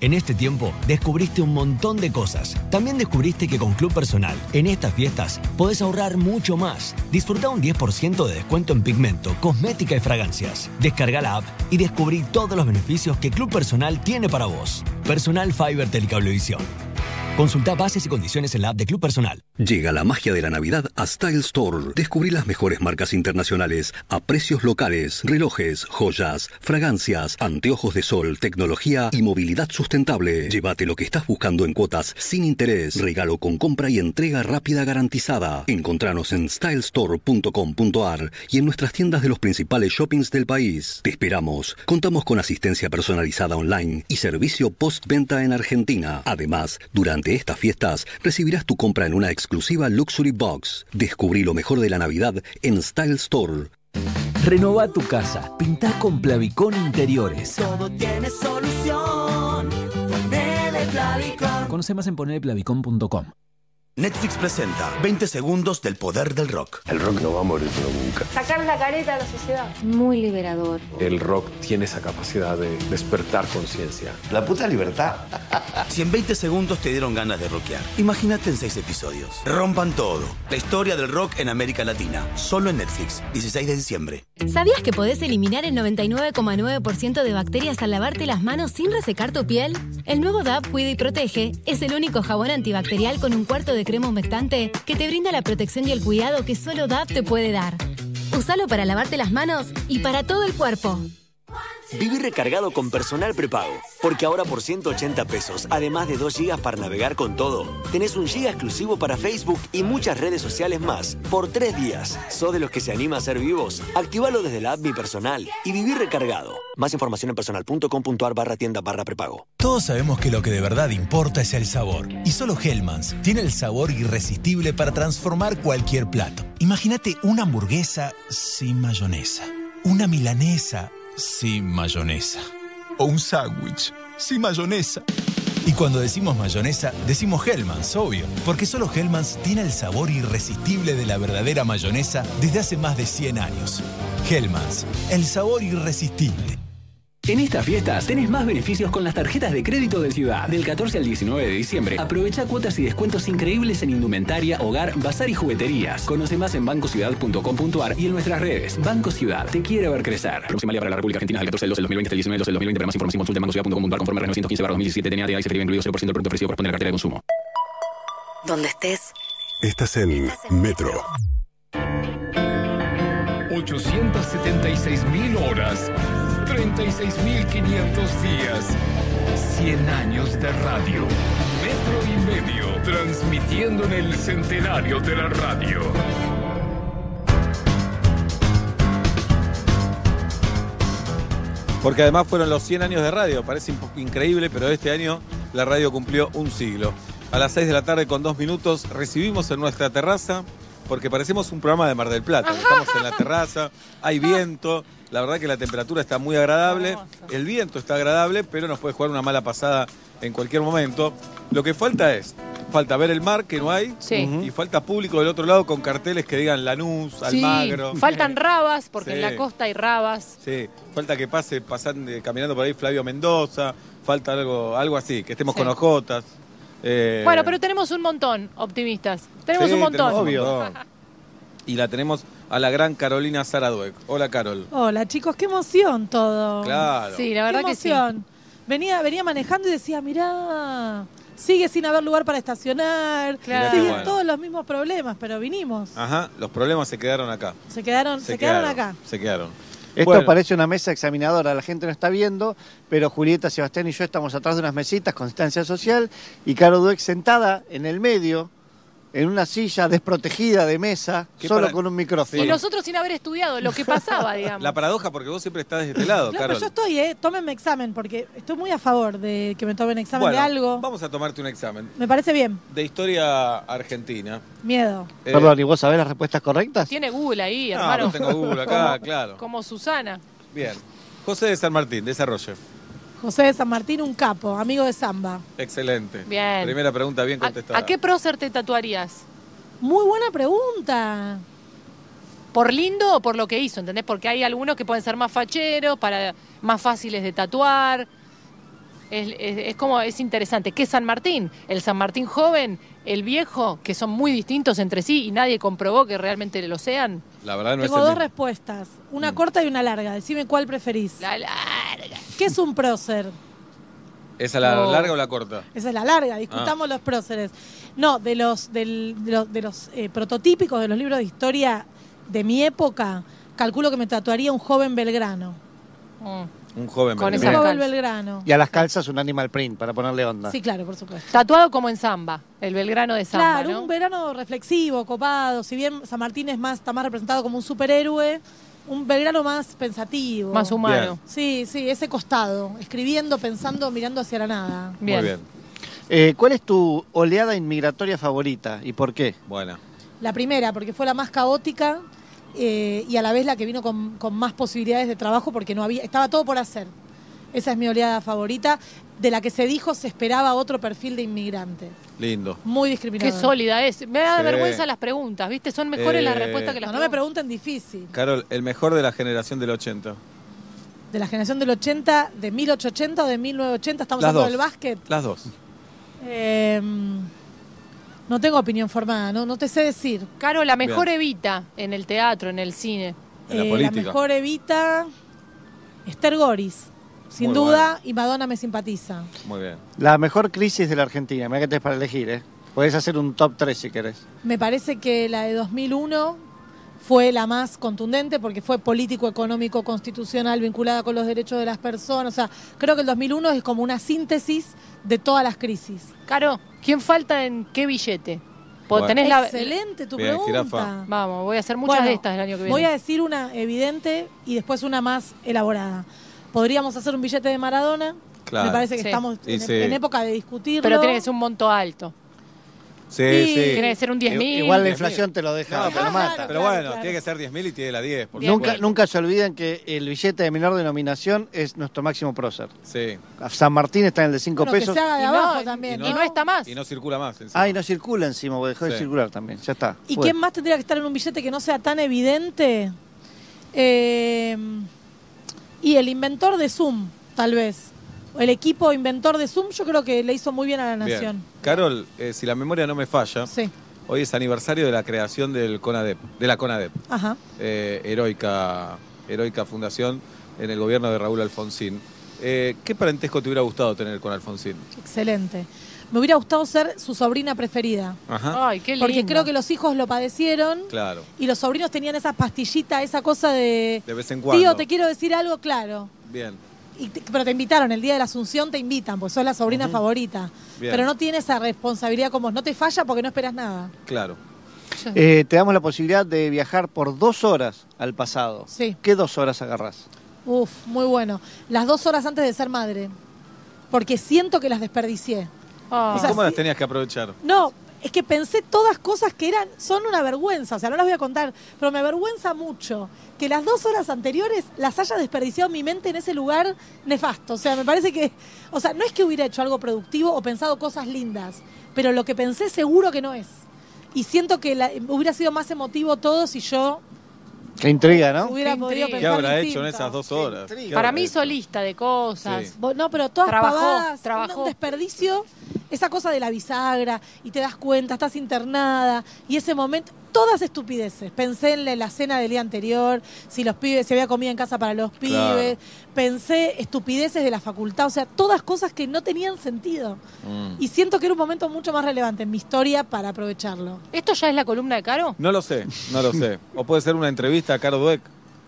En este tiempo descubriste un montón de cosas. También descubriste que con Club Personal, en estas fiestas, podés ahorrar mucho más. Disfruta un 10% de descuento en pigmento, cosmética y fragancias. Descarga la app y descubrí todos los beneficios que Club Personal tiene para vos. Personal Fiber Telecablevisión. Consulta bases y condiciones en la app de Club Personal. Llega la magia de la Navidad a Style Store. Descubrí las mejores marcas internacionales a precios locales, relojes, joyas, fragancias, anteojos de sol, tecnología y movilidad sustentable. Llévate lo que estás buscando en cuotas sin interés, regalo con compra y entrega rápida garantizada. Encontranos en stylestore.com.ar y en nuestras tiendas de los principales shoppings del país. Te esperamos. Contamos con asistencia personalizada online y servicio postventa en Argentina. Además, durante estas fiestas recibirás tu compra en una exclusiva Luxury Box. Descubrí lo mejor de la Navidad en Style Store. Renova tu casa. Pintá con Plavicón Interiores. Todo tiene solución. Ponele Plavicón. Conoce más en ponerplavicón.com. Netflix presenta 20 segundos del poder del rock. El rock no va a morir nunca. Sacar la careta a la sociedad. Muy liberador. El rock tiene esa capacidad de despertar conciencia. La puta libertad. si en 20 segundos te dieron ganas de rockear, imagínate en 6 episodios. Rompan todo. La historia del rock en América Latina. Solo en Netflix. 16 de diciembre. ¿Sabías que podés eliminar el 99,9% de bacterias al lavarte las manos sin resecar tu piel? El nuevo DAP Cuida y Protege es el único jabón antibacterial con un cuarto de crema humectante que te brinda la protección y el cuidado que solo DAP te puede dar. Usalo para lavarte las manos y para todo el cuerpo. Viví recargado con personal prepago. Porque ahora por 180 pesos, además de 2 gigas para navegar con todo, tenés un giga exclusivo para Facebook y muchas redes sociales más por 3 días. ¿Sos de los que se anima a ser vivos? Activalo desde la app Mi Personal y viví recargado. Más información en personal.com.ar barra tienda barra prepago. Todos sabemos que lo que de verdad importa es el sabor. Y solo Hellmann's tiene el sabor irresistible para transformar cualquier plato. Imagínate una hamburguesa sin mayonesa. Una milanesa sin mayonesa. O un sándwich sin mayonesa. Y cuando decimos mayonesa, decimos Hellmann's, obvio. Porque solo Hellmann's tiene el sabor irresistible de la verdadera mayonesa desde hace más de 100 años. Hellmann's, el sabor irresistible. En estas fiestas tenés más beneficios con las tarjetas de crédito de Ciudad. Del 14 al 19 de diciembre, aprovecha cuotas y descuentos increíbles en indumentaria, hogar, bazar y jugueterías. Conoce más en bancociudad.com.ar y en nuestras redes. Banco Ciudad, te quiere ver crecer. Válida para la República Argentina del 14 del 12 del 2020 hasta el 19 del 12 del 2020. Para más información consulta en bancociudad.com.ar conforme a 915 2017 TNA de ahí se deriva incluido 0% del producto ofrecido corresponde a la cartera de consumo. Donde estés. Estás en Metro. 876 mil horas, 36.500 días, 100 años de radio. Metro y medio, transmitiendo en el centenario de la radio. Porque además fueron los 100 años de radio. Parece increíble, pero este año la radio cumplió un siglo. A las 6 de la tarde con dos minutos recibimos en nuestra terraza, porque parecemos un programa de Mar del Plata. Estamos en la terraza, hay viento, la verdad que la temperatura está muy agradable, el viento está agradable, pero nos puede jugar una mala pasada en cualquier momento. Lo que falta es, falta ver el mar, que no hay, y falta público del otro lado con carteles que digan Lanús, Sí, Almagro. faltan rabas, porque en Sí. la costa hay rabas. Sí, falta que pase pasan, eh, caminando por ahí Flavio Mendoza, falta algo, algo así, que estemos Sí. con ojotas. eh, Bueno, pero tenemos un montón, optimistas. Tenemos sí, un montón. tenemos un montón. Y la tenemos a la gran Carolina Zaraduec. Hola, Carol. Hola chicos, qué emoción todo. Claro. Sí, la verdad Qué que sí. emoción. Venía, venía manejando y decía, mirá, sigue sin haber lugar para estacionar, qué siguen bueno. todos los mismos problemas, pero vinimos. Ajá, los problemas se quedaron acá. Se quedaron, se, quedaron, acá. Se quedaron. Esto Bueno, parece una mesa examinadora, la gente no está viendo, pero Julieta, Sebastián y yo estamos atrás de unas mesitas con distancia social y Caro Dueck sentada en el medio, en una silla desprotegida de mesa, ¿Qué solo para- con un micrófono. Y nosotros sin haber estudiado lo que pasaba, digamos. La paradoja, porque vos siempre estás de este lado, No, Carol. pero yo estoy, ¿eh? Tómenme examen, porque estoy muy a favor de que me tomen examen Bueno, de algo. Vamos a tomarte un examen Me parece bien. de historia argentina. Miedo. Eh, Perdón, ¿y vos sabés las respuestas correctas? Tiene Google ahí, No, hermano. no tengo Google acá, Como- claro. Como Susana. Bien. José de San Martín, desarrolle. José de San Martín, un capo, amigo de Samba. Excelente. Bien. Primera pregunta bien contestada. ¿A qué prócer te tatuarías? Muy buena pregunta. ¿Por lindo o por lo que hizo? ¿Entendés? Porque hay algunos que pueden ser más facheros, para, más fáciles de tatuar. Es, es- es como, es interesante. ¿Qué es San Martín? El San Martín joven, el viejo, que son muy distintos entre sí y nadie comprobó que realmente lo sean. La verdad no Tengo es dos mismo. respuestas, una corta y una larga. Decime cuál preferís. La larga. ¿Qué es un prócer? ¿Esa la Oh. larga o la corta? Esa es la larga, discutamos los próceres. No, de los, del- de los, de los, eh, prototípicos de los libros de historia de mi época, calculo que me tatuaría un joven Belgrano. Un joven Un belgrano. joven Belgrano. Y a las calzas un animal print para ponerle onda. Sí, claro, por supuesto. Tatuado como en Samba, el Belgrano de Samba, Claro, ¿no? un verano reflexivo, copado. Si bien San Martín es más, está más representado como un superhéroe, un Belgrano más pensativo. Más humano. Bien. Sí, sí, ese costado. Escribiendo, pensando, mirando hacia la nada. Muy bien. Eh, ¿Cuál es tu oleada inmigratoria favorita y por qué? Buena. La primera, porque fue la más caótica eh, y a la vez la que vino con, con más posibilidades de trabajo porque no había, estaba todo por hacer. Esa es mi oleada favorita, de la que se dijo se esperaba otro perfil de inmigrante. Lindo. Muy Qué discriminador. sólida es. Me da Sí. vergüenza las preguntas, ¿viste? Son mejores las Eh, respuestas que las No, no me pregunten difícil. Carol, el mejor de la generación del 80. De la generación del 80, de 1880 o de 1980, estamos Las hablando dos. del básquet. Las dos. Eh, no tengo opinión formada, no, no te sé decir. Caro, la mejor Bien. Evita en el teatro, en el cine. Eh, la mejor Evita, Esther Goris, sin Muy duda, y Madonna me simpatiza. Muy bien. La mejor crisis de la Argentina. Mira que tenés para elegir, ¿eh? Podés hacer un top 3 si querés. Me parece que la de 2001 fue la más contundente porque fue político, económico, constitucional, vinculada con los derechos de las personas. O sea, creo que el 2001 es como una síntesis de todas las crisis. Caro, ¿quién falta en qué billete? Bueno. tenés la- Excelente tu Bien, pregunta. jirafa. Vamos, voy a hacer muchas Bueno, de estas el año que viene. Voy a decir una evidente y después una más elaborada. Podríamos hacer un billete de Maradona. Claro. Me parece que Sí. estamos en, sí. en época de discutirlo. Pero tiene que ser un monto alto. Sí, sí. Tiene que ser un 10.000. Igual la 10.000. inflación te lo deja, No, te pero, lo mata. pero bueno, claro. tiene que ser 10.000 y tiene la 10. Por Bien. Nunca, nunca se olviden que el billete de menor denominación es nuestro máximo prócer. Sí. San Martín está en el de 5 Bueno, que pesos. se haga de Y abajo no, también. y Y no está más. Y no circula más. encima. Ah, y no circula encima, porque dejó de circular también. Ya está. ¿Y Fue. quién más tendría que estar en un billete que no sea tan evidente? Eh, y el inventor de Zoom, tal vez. El equipo inventor de Zoom, yo creo que le hizo muy bien a la Bien. nación. Carol, eh, si la memoria no me falla, Sí, hoy es aniversario de la creación del CONADEP, de la CONADEP, ajá. eh, heroica, heroica fundación en el gobierno de Raúl Alfonsín. Eh, ¿Qué parentesco te hubiera gustado tener con Alfonsín? Excelente. Me hubiera gustado ser su sobrina preferida. Ajá. Ay, qué lindo. Porque creo que los hijos lo padecieron Claro, y los sobrinos tenían esa pastillita, esa cosa de... de vez en cuando. Tío, te quiero decir algo, claro. Bien, Y te- pero te invitaron, el día de la Asunción te invitan, pues sos la sobrina favorita. Bien. Pero no tienes esa responsabilidad como vos. No te falla porque no esperas nada. claro. Eh, te damos la posibilidad de viajar por dos horas al pasado. Sí. ¿Qué dos horas agarrás? Uf, muy bueno. Las dos horas antes de ser madre. Porque siento que las desperdicié. Ah. ¿Y O sea, cómo las tenías que aprovechar? No, es que pensé todas cosas que eran, son una vergüenza, o sea, no las voy a contar, pero me avergüenza mucho que las dos horas anteriores las haya desperdiciado mi mente en ese lugar nefasto. O sea, me parece que, o sea, no es que hubiera hecho algo productivo o pensado cosas lindas, pero lo que pensé seguro que no es. Y siento que la- hubiera sido más emotivo todo si yo Qué intriga, ¿no? hubiera Qué podido intriga. ¿Qué pensar habrá hecho en esas dos horas? intriga. ¿Qué Para mí hizo lista de cosas. Sí. No, pero todas Trabajó, pavadas, trabajó. un desperdicio, esa cosa de la bisagra, y te das cuenta, estás internada, y ese momento, todas estupideces. Pensé en la, la cena del día anterior, si los pibes, si había comida en casa para los Claro. pibes, pensé estupideces de la facultad, o sea, todas cosas que no tenían sentido. Mm. Y siento que era un momento mucho más relevante en mi historia para aprovecharlo. ¿Esto ya es la columna de Caro? No lo sé, no lo sé. O puede ser una entrevista a Caro Dweck.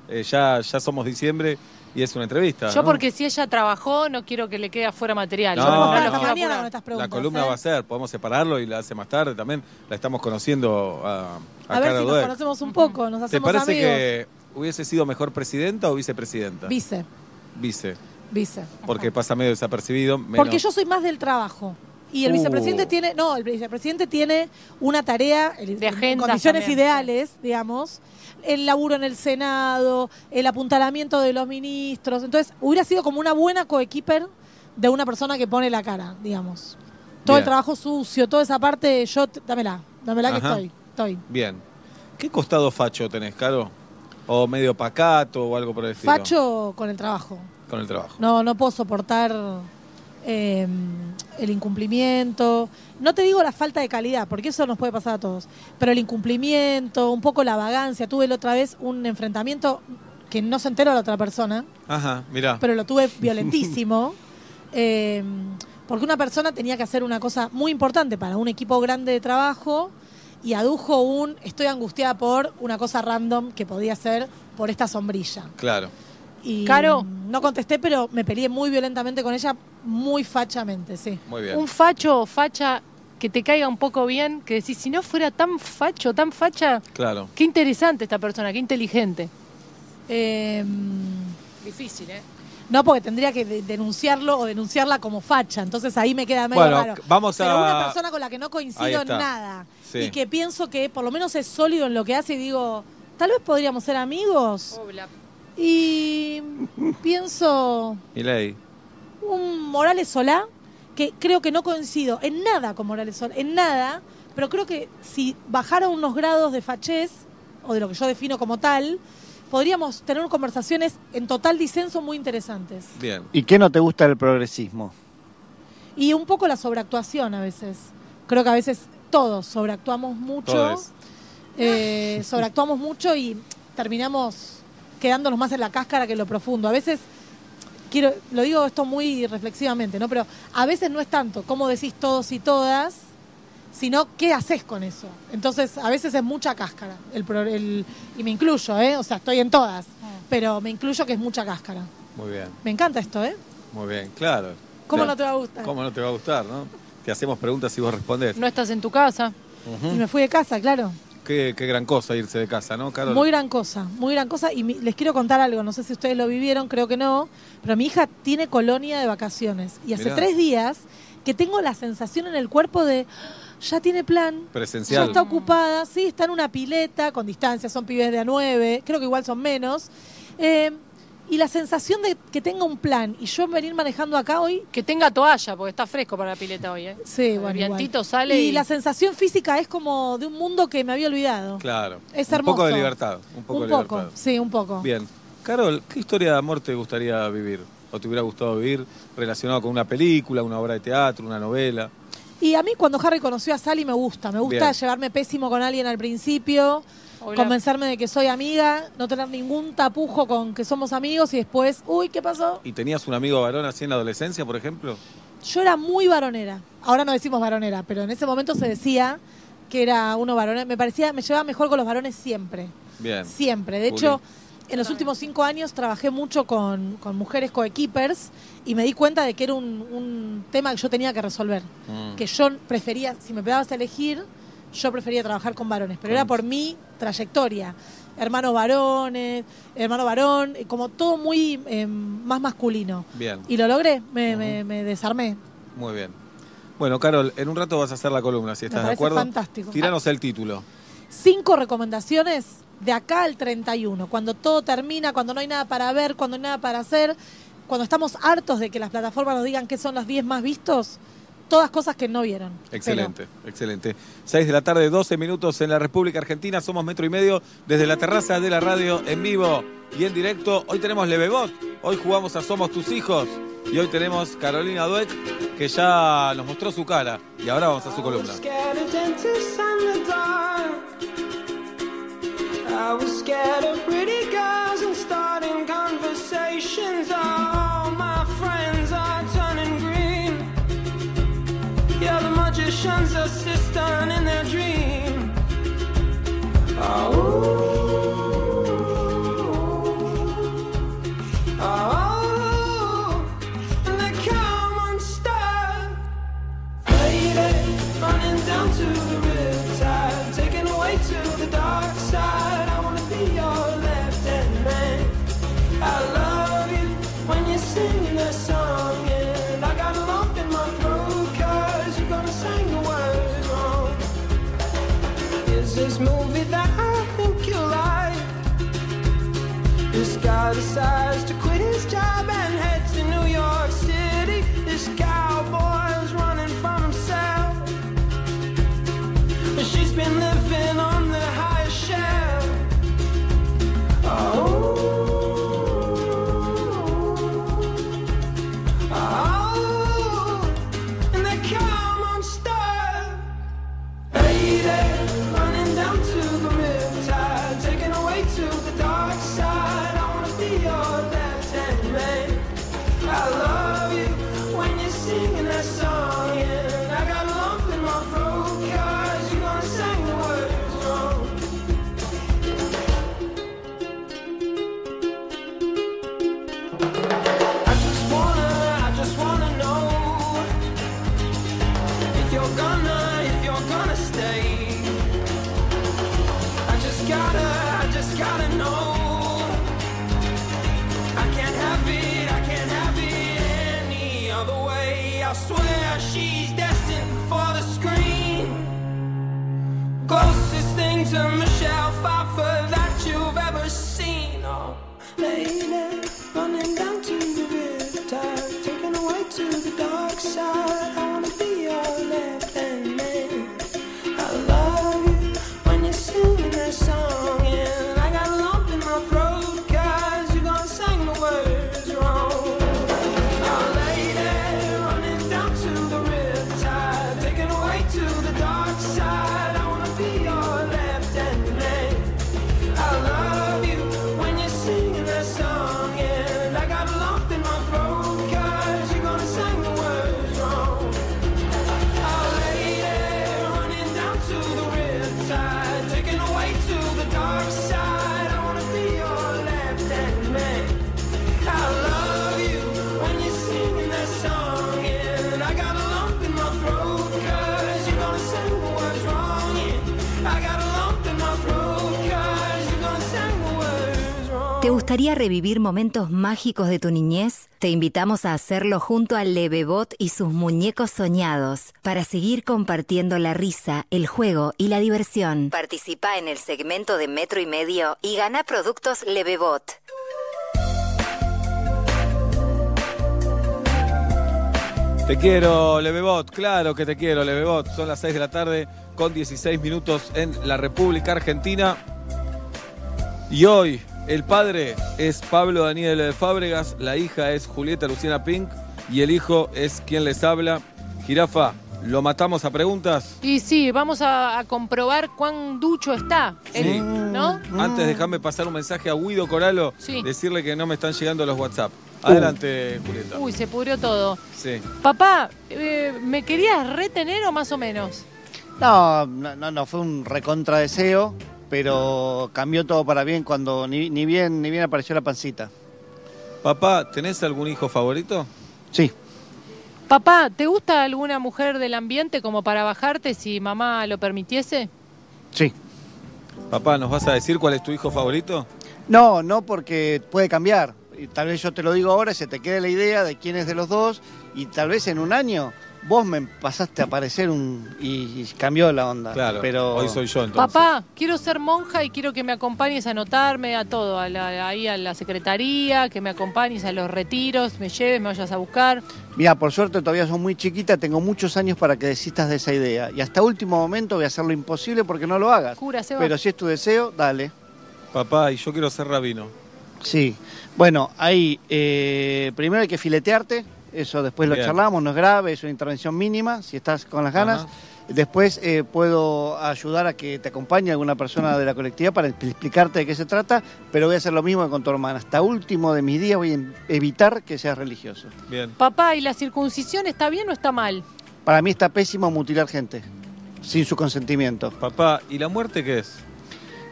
Eh, ya, ya somos diciembre y es una entrevista. Yo ¿no? porque si ella trabajó, no quiero que le quede afuera material. No. Yo no mañana con estas preguntas. La columna ¿eh? va a ser, podemos separarlo y la hace más tarde también. La estamos conociendo a, a A ver si nos Dweck. conocemos un poco, nos ¿Te hacemos parece amigos. que hubiese sido mejor presidenta o vicepresidenta? Vice, Vice. vice. Porque pasa medio desapercibido. menos- Porque yo soy más del trabajo. Y el Uh. vicepresidente tiene, no, el vicepresidente tiene una tarea el- De en agenda condiciones también, ideales, digamos, el laburo en el Senado, el apuntalamiento de los ministros. Entonces, hubiera sido como una buena coequiper de una persona que pone la cara, digamos. Todo el trabajo sucio, toda esa parte, yo, dámela, dámela que estoy, estoy. Bien. ¿Qué costado facho tenés, Caro? ¿O medio pacato o algo por el estilo? Facho con el trabajo. Con el trabajo. No, no puedo soportar eh, el incumplimiento. No te digo la falta de calidad, porque eso nos puede pasar a todos. Pero el incumplimiento, un poco la vagancia. Tuve la otra vez un enfrentamiento que no se enteró la otra persona, Ajá, mirá. pero lo tuve violentísimo. eh, porque una persona tenía que hacer una cosa muy importante para un equipo grande de trabajo y adujo un estoy angustiada por una cosa random que podía ser por esta sombrilla. Claro. Y Caro. no contesté, pero me peleé muy violentamente con ella, muy fachamente, sí. Muy bien. Un facho o facha que te caiga un poco bien, que decís, si no fuera tan facho, tan facha, Claro. qué interesante esta persona, qué inteligente. Eh, Difícil, ¿eh? no, porque tendría que de- denunciarlo o denunciarla como facha, entonces ahí me queda medio Bueno, raro. vamos a- Pero una persona con la que no Ahí coincido en está. nada Sí. y que pienso que por lo menos es sólido en lo que hace y digo, tal vez podríamos ser amigos. Y pienso Milei. un Morales Solá que creo que no coincido en nada con Morales Solá, en nada, pero creo que si bajara unos grados de fachez, o de lo que yo defino como tal, podríamos tener conversaciones en total disenso muy interesantes. Bien. ¿Y qué no te gusta del progresismo? Y un poco la sobreactuación a veces. Creo que a veces todos sobreactuamos mucho. Todes. eh, sobreactuamos mucho y terminamos quedándonos más en la cáscara que en lo profundo. A veces, quiero, lo digo esto muy reflexivamente, ¿no? Pero a veces no es tanto como decís todos y todas, sino qué haces con eso. Entonces, a veces es mucha cáscara. El, pro- el- y me incluyo, ¿eh? O sea, estoy en todas, pero me incluyo que es mucha cáscara. Muy bien, Me encanta esto, ¿eh? muy bien, claro. ¿Cómo Claro. no te va a gustar? ¿Cómo no te va a gustar, no? Te hacemos preguntas y vos respondés. No estás en tu casa. Y me fui de casa, claro. Qué, qué gran cosa irse de casa, ¿no, Carol? Muy gran cosa, muy gran cosa. Y mi- les quiero contar algo, no sé si ustedes lo vivieron, creo que no, pero mi hija tiene colonia de vacaciones. Y hace Mirá. tres días que tengo la sensación en el cuerpo de, ya tiene plan, ya Presencial. está ocupada, sí, está en una pileta, con distancia, son pibes de a nueve, creo que igual son menos. Eh, y la sensación de que tenga un plan y yo venir manejando acá hoy. Que tenga toalla, porque está fresco para la pileta hoy, ¿eh? Sí, El bueno. vientito igual. sale y, y... la sensación física es como de un mundo que me había olvidado. Claro. Es Un poco de hermoso. libertad. Un poco un de poco, libertad. sí, un poco. Bien. Carol, ¿qué historia de amor te gustaría vivir? ¿O te hubiera gustado vivir relacionado con una película, una obra de teatro, una novela? Y a mí cuando Harry conoció a Sally me gusta. Me gusta Bien. llevarme pésimo con alguien al principio, Hola. convencerme de que soy amiga, no tener ningún tapujo con que somos amigos y después, uy, ¿qué pasó? ¿Y tenías un amigo varón así en la adolescencia, por ejemplo? Yo era muy varonera. Ahora no decimos varonera, pero en ese momento se decía que era uno varonera. Me parecía, me llevaba mejor con los varones siempre. Bien. Siempre. De Juli. hecho, en los últimos cinco años trabajé mucho con, con mujeres coequippers y me di cuenta de que era un, un tema que yo tenía que resolver. Mm. Que yo prefería, si me dabas a elegir, yo prefería trabajar con varones, pero era por mi trayectoria. Hermanos varones, hermano varón, eh, como todo muy eh, más masculino. Bien. Y lo logré, me, me- me desarmé. Muy bien. Bueno, Carol, en un rato vas a hacer la columna, si Me estás de acuerdo. fantástico. Tiranos el título. Cinco recomendaciones de acá al 31, cuando todo termina, cuando no hay nada para ver, cuando no hay nada para hacer, cuando estamos hartos de que las plataformas nos digan qué son los 10 más vistos, todas cosas que no vieron. Excelente, excelente. 6 de la tarde, 12 minutos en la República Argentina. Somos metro y medio desde la terraza de la radio en vivo y en directo. Hoy tenemos Levebot, hoy jugamos a Somos tus hijos y hoy tenemos Carolina Dueck que ya nos mostró su cara y ahora vamos a su columna. I was scared of pretty girls and starting conversations. All magician's assistant in their dream. Oh, Is this movie that I think you like? This guy decides to quit his job and head to New York City. This cowboy's running from himself. She's been living on the highest shelf. Oh, to Michelle Pfeiffer that you've ever seen. Oh, lady, running down to the riptide, taken away to the dark side. Gustaría revivir momentos mágicos de tu niñez? Te invitamos a hacerlo junto a Levebot y sus muñecos soñados para seguir compartiendo la risa, el juego y la diversión. Participa en el segmento de Metro y Medio y gana productos Levebot. Te quiero, Levebot, claro que te quiero, Levebot. Son las 6 de la tarde con 16 minutos en la República Argentina. Y hoy el padre es Pablo Daniel Fábregas, la hija es Julieta Luciana Pink y el hijo es quien les habla. Jirafa, ¿lo matamos a preguntas? Y sí, vamos a, a comprobar cuán ducho está. Sí. él, ¿No? Antes déjame pasar un mensaje a Guido Coralo, Sí. decirle que no me están llegando los WhatsApp. Adelante, Julieta. Uy, se pudrió todo. Sí. Papá, eh, ¿me querías retener o más o menos? No, no, no, no, fue un recontra deseo, pero cambió todo para bien cuando ni, ni bien ni bien apareció la pancita. Papá, ¿tenés algún hijo favorito? Sí. Papá, ¿te gusta alguna mujer del ambiente como para bajarte si mamá lo permitiese? Sí. Papá, ¿nos vas a decir cuál es tu hijo favorito? No, no porque puede cambiar. Y tal vez yo te lo digo ahora, se te quede la idea de quién es de los dos y tal vez en un año vos me pasaste a aparecer un y, y cambió la onda. Claro, pero hoy soy yo entonces. Papá, quiero ser monja y quiero que me acompañes a anotarme a todo, a la- ahí a la secretaría, que me acompañes a los retiros, me lleves, me vayas a buscar. Mira, por suerte todavía sos muy chiquita, tengo muchos años para que desistas de esa idea. Y hasta último momento voy a hacer lo imposible porque no lo hagas. Cura, se va. Pero si es tu deseo, dale. Papá, y yo quiero ser rabino. Sí. Bueno, ahí eh, primero hay que filetearte, eso después lo Bien. charlamos, no es grave, es una intervención mínima, si estás con las ganas. Ajá. Después eh, puedo ayudar a que te acompañe alguna persona de la colectividad para explicarte de qué se trata, pero voy a hacer lo mismo que con tu hermana. Hasta último de mis días voy a evitar que seas religioso. Bien. Papá, ¿y la circuncisión está bien o está mal? Para mí está pésimo mutilar gente sin su consentimiento. Papá, ¿y la muerte qué es?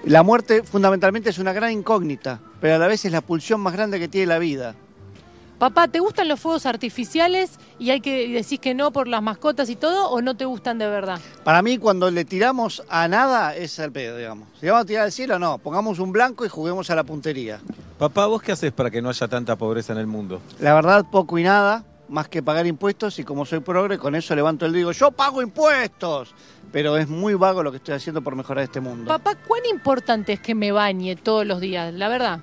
La muerte fundamentalmente es una gran incógnita, pero a la vez es la pulsión más grande que tiene la vida. Papá, ¿te gustan los fuegos artificiales y hay que decís que no por las mascotas y todo o no te gustan de verdad? Para mí, cuando le tiramos a nada, es al pedo, digamos. Si vamos a tirar al cielo, no. Pongamos un blanco y juguemos a la puntería. Papá, ¿vos qué haces para que no haya tanta pobreza en el mundo? La verdad, poco y nada, más que pagar impuestos, y como soy progre, con eso levanto el dedo y digo, yo pago impuestos. Pero es muy vago lo que estoy haciendo por mejorar este mundo. Papá, ¿cuán importante es que me bañe todos los días? La verdad.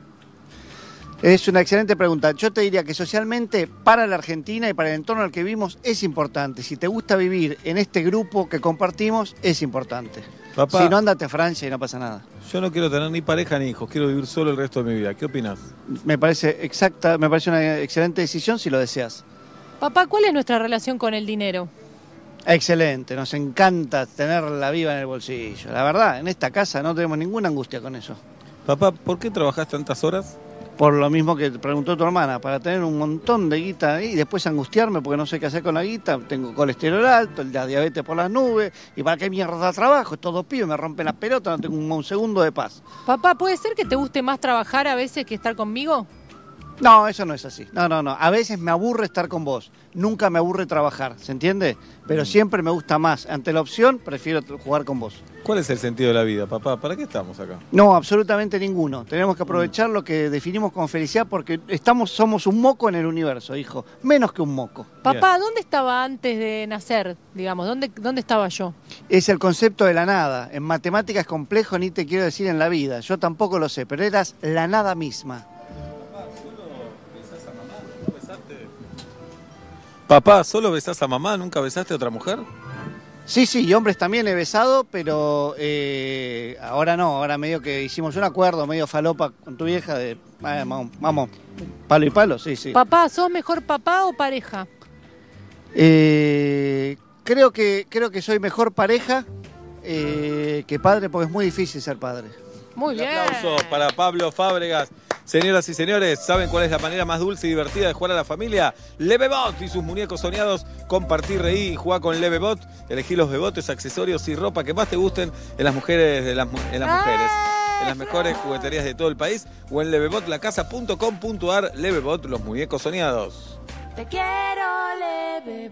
Es una excelente pregunta. Yo te diría que socialmente, para la Argentina y para el entorno al que vivimos, es importante. Si te gusta vivir en este grupo que compartimos, es importante. Papá. Si no, andate a Francia y no pasa nada. Yo no quiero tener ni pareja ni hijos, quiero vivir solo el resto de mi vida. ¿Qué opinas? Me parece exacta, me parece una excelente decisión si lo deseas. Papá, ¿cuál es nuestra relación con el dinero? Excelente, nos encanta tenerla viva en el bolsillo. La verdad, en esta casa no tenemos ninguna angustia con eso. Papá, ¿por qué trabajás tantas horas? Por lo mismo que te preguntó tu hermana, para tener un montón de guita ahí y después angustiarme porque no sé qué hacer con la guita, tengo colesterol alto, la diabetes por las nubes, y para qué mierda trabajo, estos dos pibes me rompen las pelotas, no tengo un, un segundo de paz. Papá, ¿puede ser que te guste más trabajar a veces que estar conmigo? No, eso no es así. No, no, no. A veces me aburre estar con vos. Nunca me aburre trabajar, ¿se entiende? Pero siempre me gusta más. Ante la opción, prefiero jugar con vos. ¿Cuál es el sentido de la vida, papá? ¿Para qué estamos acá? No, absolutamente ninguno. Tenemos que aprovechar lo que definimos como felicidad porque estamos, somos un moco en el universo, hijo. Menos que un moco. Papá, ¿dónde estaba antes de nacer? Digamos, ¿dónde, dónde estaba yo? Es el concepto de la nada. En matemáticas es complejo, ni te quiero decir en la vida. Yo tampoco lo sé, pero eras la nada misma. Papá, ¿solo besás a mamá? ¿Nunca besaste a otra mujer? Sí, sí, y hombres también he besado, pero eh, ahora no, ahora medio que hicimos un acuerdo, medio falopa con tu vieja de, eh, vamos, vamos, palo y palo, sí, sí. Papá, ¿sos mejor papá o pareja? Eh, creo, que, creo que soy mejor pareja eh, que padre, porque es muy difícil ser padre. Muy Un bien. aplauso para Pablo Fábregas. Señoras y señores, ¿saben cuál es la manera más dulce y divertida de jugar a la familia? Levebot y sus muñecos soñados. Compartir, reír y jugar con Levebot. Elegí los bebotes, accesorios y ropa que más te gusten en las mujeres de las, en las mujeres. En las mejores jugueterías de todo el país o en levebotlacasa.com.ar Levebot, los muñecos soñados. Te quiero leve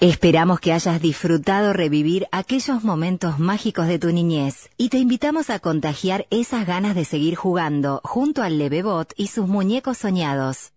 Esperamos que hayas disfrutado revivir aquellos momentos mágicos de tu niñez y te invitamos a contagiar esas ganas de seguir jugando junto al Levebot y sus muñecos soñados.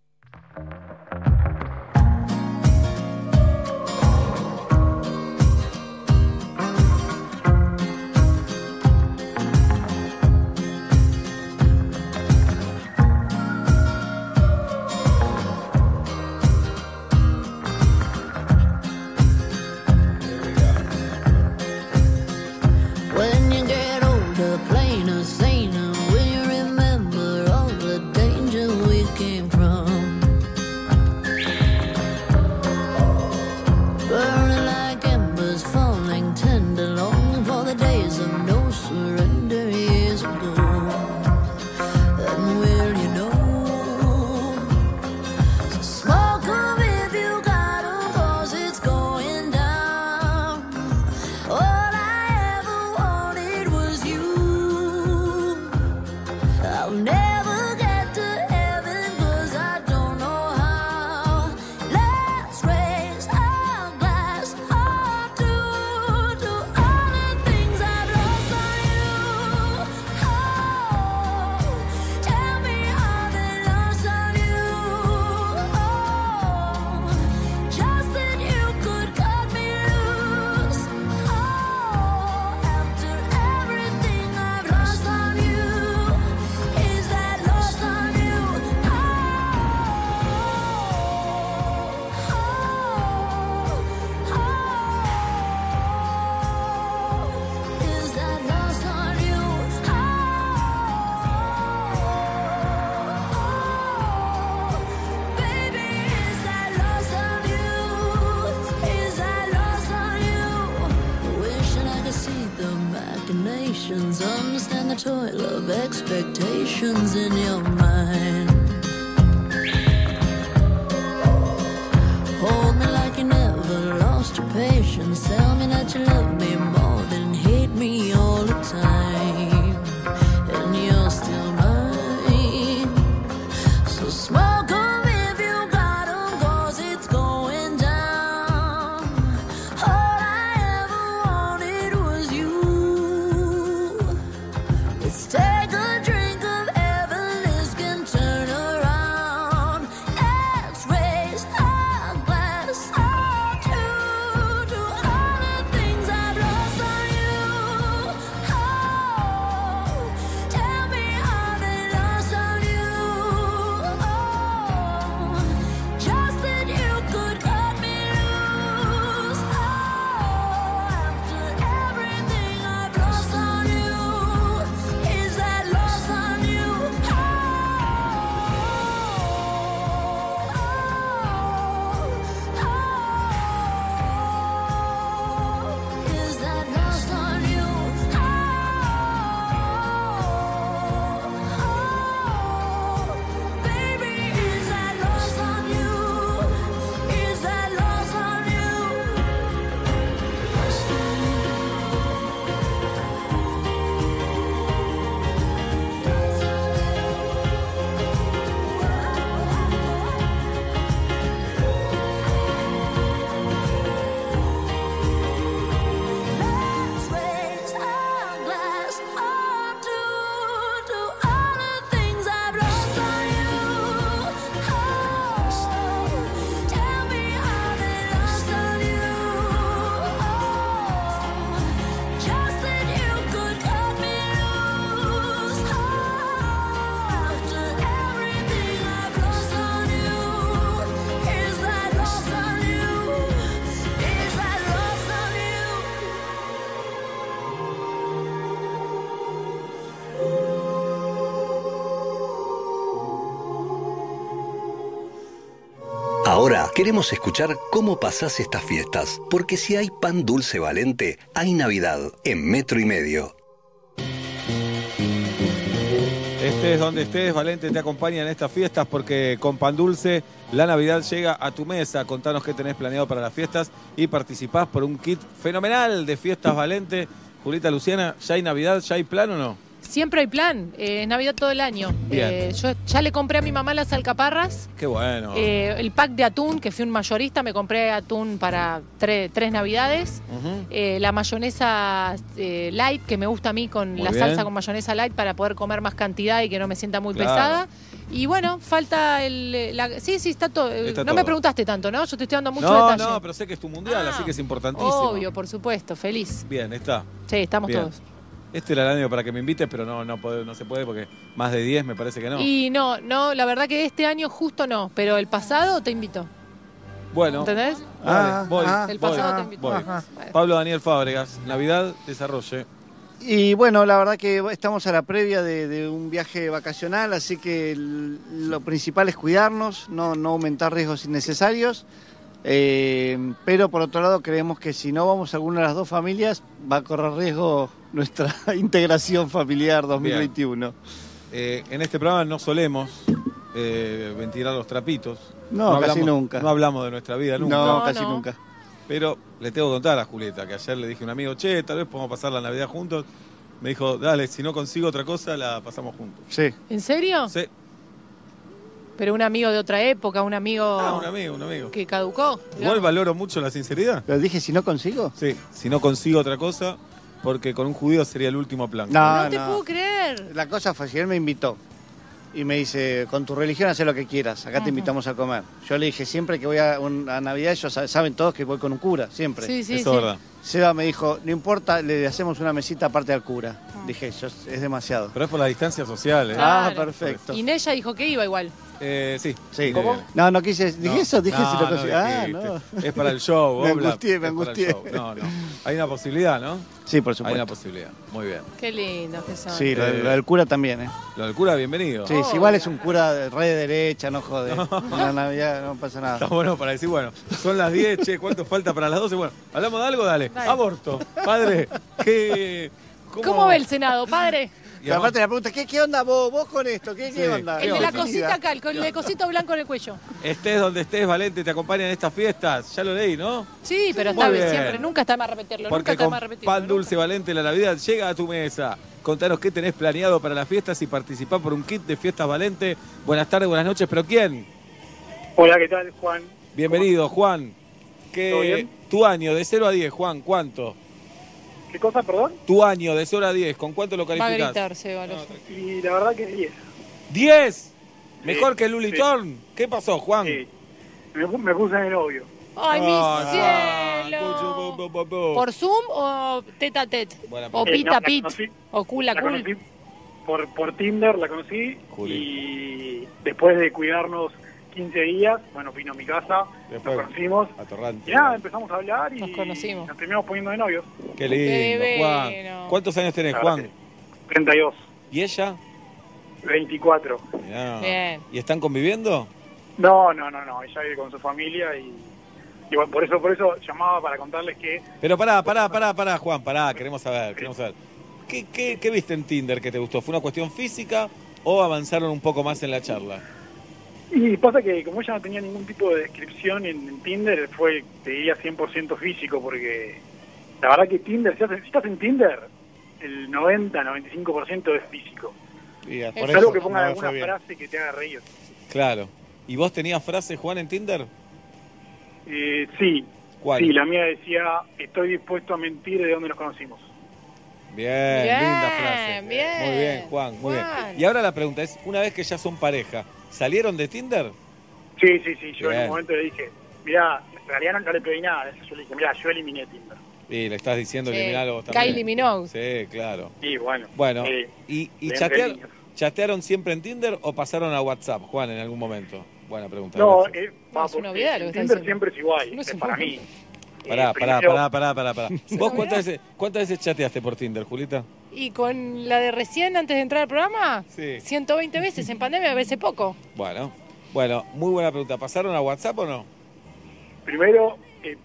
Queremos escuchar cómo pasás estas fiestas, porque si hay pan dulce valente, hay Navidad en metro y medio. Estés donde estés, Valente te acompaña en estas fiestas porque con Pan Dulce la Navidad llega a tu mesa. Contanos qué tenés planeado para las fiestas y participás por un kit fenomenal de fiestas Valente. Julita Luciana, ¿ya hay Navidad? ¿Ya hay plan o no? Siempre hay plan. eh, es Navidad todo el año. Bien. Eh, yo ya le compré a mi mamá las alcaparras. Qué bueno. eh, el pack de atún, que fui un mayorista, me compré atún para tre- tres navidades. Eh, la mayonesa eh, light, que me gusta a mí con Muy la bien. salsa con mayonesa light para poder comer más cantidad y que no me sienta muy Claro. pesada. Y bueno, falta el... la- sí, sí, está todo. no todo. me preguntaste tanto, ¿no? Yo te estoy dando mucho no, detalle. no, pero sé que es tu mundial, Ah, así que es importantísimo. Obvio, por supuesto, feliz. Bien, está. Sí, estamos Bien. todos. Este era el año para que me invites, pero no, no, puede- no se puede porque más de 10 me parece que no. Y no, no, la verdad que este año justo no, pero el pasado te invito. Bueno. ¿Entendés? Ah, voy, ah, El voy, pasado te invito. voy. Ajá. Pablo Daniel Fábregas, Navidad, desarrolle. Y bueno, la verdad que estamos a la previa de, de un viaje vacacional, así que lo principal es cuidarnos, no, no aumentar riesgos innecesarios. Eh, pero por otro lado creemos que si no vamos a alguna de las dos familias va a correr riesgo nuestra integración familiar 2021. Eh, en este programa no solemos eh, ventilar los trapitos. No, casi hablamos, nunca. No hablamos de nuestra vida nunca. No, casi nunca. Pero le tengo que contar a Julieta que ayer le dije a un amigo, che, tal vez podemos pasar la Navidad juntos. Me dijo, dale, si no consigo otra cosa, la pasamos juntos. Sí. ¿En serio? Sí. Pero un amigo de otra época, un amigo, Ah, un amigo, un amigo. que caducó. Igual valoro mucho la sinceridad. Pero dije, si no consigo. Sí, si no consigo otra cosa, porque con un judío sería el último plan. No, No te no. puedo creer. La cosa fue si él me invitó y me dice, con tu religión haz lo que quieras, acá Ajá. te invitamos a comer. Yo le dije, siempre que voy a, un- a Navidad, ellos sa- saben todos que voy con un cura, siempre. Sí, sí, Eso sí. es verdad. Seba me dijo, no importa, le hacemos una mesita aparte al cura. Ah. Dije, yo, es demasiado. Pero es por la distancia social, ¿eh? Ah, perfecto. Y Nella dijo que iba igual. Eh, sí. Sí. ¿Cómo? No, no quise, dije No. eso, dije No, si lo no consigo. ah, no. Es para el show. Me angustié, me Es para el angustié. show. No, no. Hay una posibilidad, ¿no? Sí, por Hay una supuesto. posibilidad. Muy bien. Qué lindo que son. Sí, lo, Eh, lo del cura también, ¿eh? Lo del cura, bienvenido. Sí, si igual es un cura de re de derecha, no jode. En la Navidad no pasa nada. Está bueno para decir, bueno, son las 10, che, ¿cuánto falta para las 12? Bueno, ¿hablamos de algo? Dale. Dale. Aborto. Padre, ¿qué. ¿Cómo, ve el Senado, padre? Y aparte la pregunta, ¿qué, qué onda vos, vos con esto? ¿Qué, qué Sí. onda? El de la cosita acá, el, con- el de cosito blanco en el cuello. Estés donde estés, Valente, te acompaña en estas fiestas. Ya lo leí, ¿no? Sí, pero está bien siempre. Nunca está más repetirlo. nunca Porque está con más repetirlo. pan dulce Valente la Navidad llega a tu mesa. Contanos qué tenés planeado para las fiestas y participar por un kit de fiestas Valente. Buenas tardes, buenas noches, pero ¿quién? Hola, ¿qué tal, Juan? Bienvenido, Juan. ¿Qué, ¿Todo bien? Tu año de 0 a 10, Juan, ¿cuánto? ¿Qué cosa, perdón? Tu año de 0 a 10, ¿con cuánto lo Va a calificás? gritar, Seba. lo- Y la verdad que 10. ¡10! ¿Mejor que Luli sí. Torn? ¿Qué pasó, Juan? Sí. Me, me puse de novio. ¡Ay, mi Ah, cielo! bu. ¿Por Zoom o tete a tete? O Eh, pita no, la pit. conocí- O cool a La cool. por, por Tinder, la conocí. Y después de cuidarnos 15 días, bueno, vino a mi casa, Después, nos conocimos. Atorrante. Y nada, empezamos a hablar y Nos conocimos. nos terminamos poniendo de novios. Qué lindo, Qué Juan. ¿Cuántos años tenés, Juan? 32, ¿Y ella? 24. Mirá. Bien. ¿Y están conviviendo? No, no, no, no. Ella vive con su familia y, y bueno, por eso, por eso llamaba para contarles que Pero pará, pará, pará, pará, Juan, pará, queremos saber, queremos saber. ¿Qué, qué, qué viste en Tinder que te gustó? ¿Fue una cuestión física o avanzaron un poco más en la charla? Y pasa que como ella no tenía ningún tipo de descripción en, en Tinder, fue, te diría, 100% físico, porque la verdad que Tinder, si estás, en Tinder, el 90-95% es físico. Es algo que ponga no alguna frase que te haga reír. Claro. ¿Y vos tenías frases, Juan, en Tinder? Eh, sí, ¿Cuál? sí, la mía decía, estoy dispuesto a mentir de dónde nos conocimos. Bien, Bien, linda frase. bien. Muy bien, Juan, muy Juan. bien. Y ahora la pregunta es, una vez que ya son pareja, ¿salieron de Tinder? Sí, sí, sí, yo en un momento le dije, mirá, en realidad no, no le pedí nada, yo le dije, mirá, yo eliminé Tinder. Y le estás diciendo Sí. eliminarlo vos también. Kylie Minogue. Sí, claro. Y bueno, Bueno, eh, ¿y, y chatear- chatearon siempre en Tinder o pasaron a WhatsApp, Juan, en algún momento? Buena pregunta. no, eh, No, es una en está Tinder siempre es igual, No es para mí. Pará, Eh, pará, primero- pará, pará, pará, pará. ¿Vos cuántas veces, cuántas veces chateaste por Tinder, Julita? ¿Y con la de recién antes de entrar al programa? Sí. 120 veces en pandemia, a veces poco. Bueno, bueno, muy buena pregunta. ¿Pasaron a WhatsApp o no? Primero eh,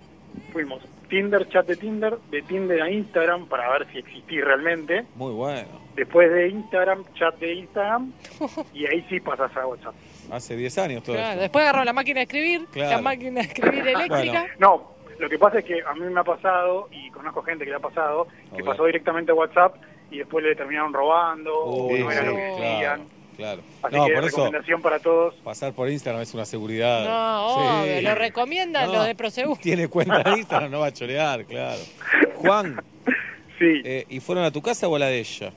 fuimos Tinder, chat de Tinder, de Tinder a Instagram para ver si existí realmente. Muy bueno. Después de Instagram, chat de Instagram. y ahí sí pasas a WhatsApp. Hace 10 años todo Claro, esto. después agarró la máquina de escribir, Claro. la máquina de escribir eléctrica. No, lo que pasa es que a mí me ha pasado, y conozco gente que le ha pasado, que pasó directamente a WhatsApp y después le terminaron robando o no era lo que claro, decían. claro. Así No, que por eso recomendación para todos. pasar por Instagram es una seguridad. No, Sí. obvio, lo recomiendan No. los de Prosegur. Tiene cuenta de Instagram, no va a chorear, claro. Juan. eh, Sí. ¿Y fueron a tu casa o a la de ella?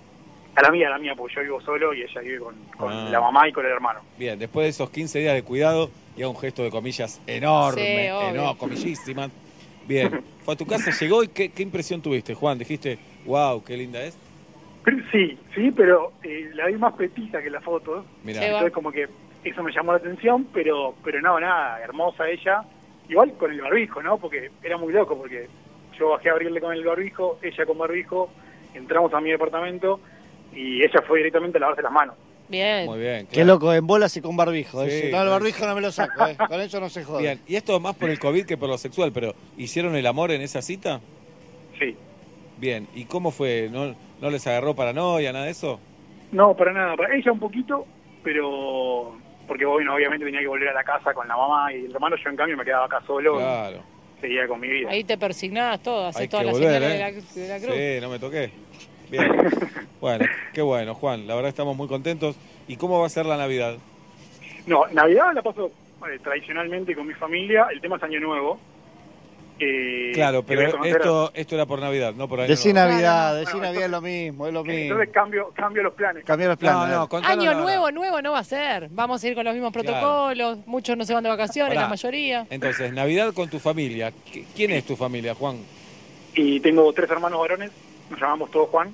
A la mía, a la mía, porque yo vivo solo y ella vive con, con Ah. la mamá y con el hermano. Bien, después de esos 15 días de cuidado, y a un gesto de comillas enorme, Sí, enorme, comillísimas. Bien, fue a tu casa, llegó y ¿qué, qué impresión tuviste, Juan? Dijiste, wow, qué linda es. Sí, sí, pero eh, la vi más petita que la foto. Mirá. Entonces como que eso me llamó la atención, pero pero no, nada, hermosa ella. Igual con el barbijo, ¿no? Porque era muy loco, porque yo bajé a abrirle con el barbijo, ella con barbijo, entramos a mi departamento y ella fue directamente a lavarse las manos. Bien. Muy bien, Qué loco, en bolas y con barbijo. Sí, no, el barbijo no me lo saco, eh. con eso no se jode. Bien, y esto más por el COVID que por lo sexual, pero ¿hicieron el amor en esa cita? Sí. Bien, ¿y cómo fue? ¿No, no les agarró paranoia, nada de eso? No, para nada, para ella un poquito, pero porque bueno, obviamente tenía que volver a la casa con la mamá y el hermano, yo en cambio me quedaba acá solo Claro. y seguía con mi vida. Ahí te persignás todo, haces todas las señales ¿eh? de, la, de la cruz. Sí, no me toqué. Bien. Bueno, qué bueno, Juan. La verdad estamos muy contentos. ¿Y cómo va a ser la Navidad? No, Navidad la paso eh, tradicionalmente con mi familia, el tema es Año Nuevo. Eh, Claro, pero esto, esto era por Navidad, no por año Decí nuevo. Navidad, decí Navidad es lo mismo, es lo mismo. Entonces cambio, cambio los planes. Cambiar los planes. No, Año nuevo, nuevo no va a ser. Vamos a ir con los mismos Claro. protocolos. Muchos no se van de vacaciones, Pará. la mayoría. Entonces, Navidad con tu familia. ¿Qui- ¿Quién es tu familia, Juan? Y tengo tres hermanos varones, nos llamamos todos Juan.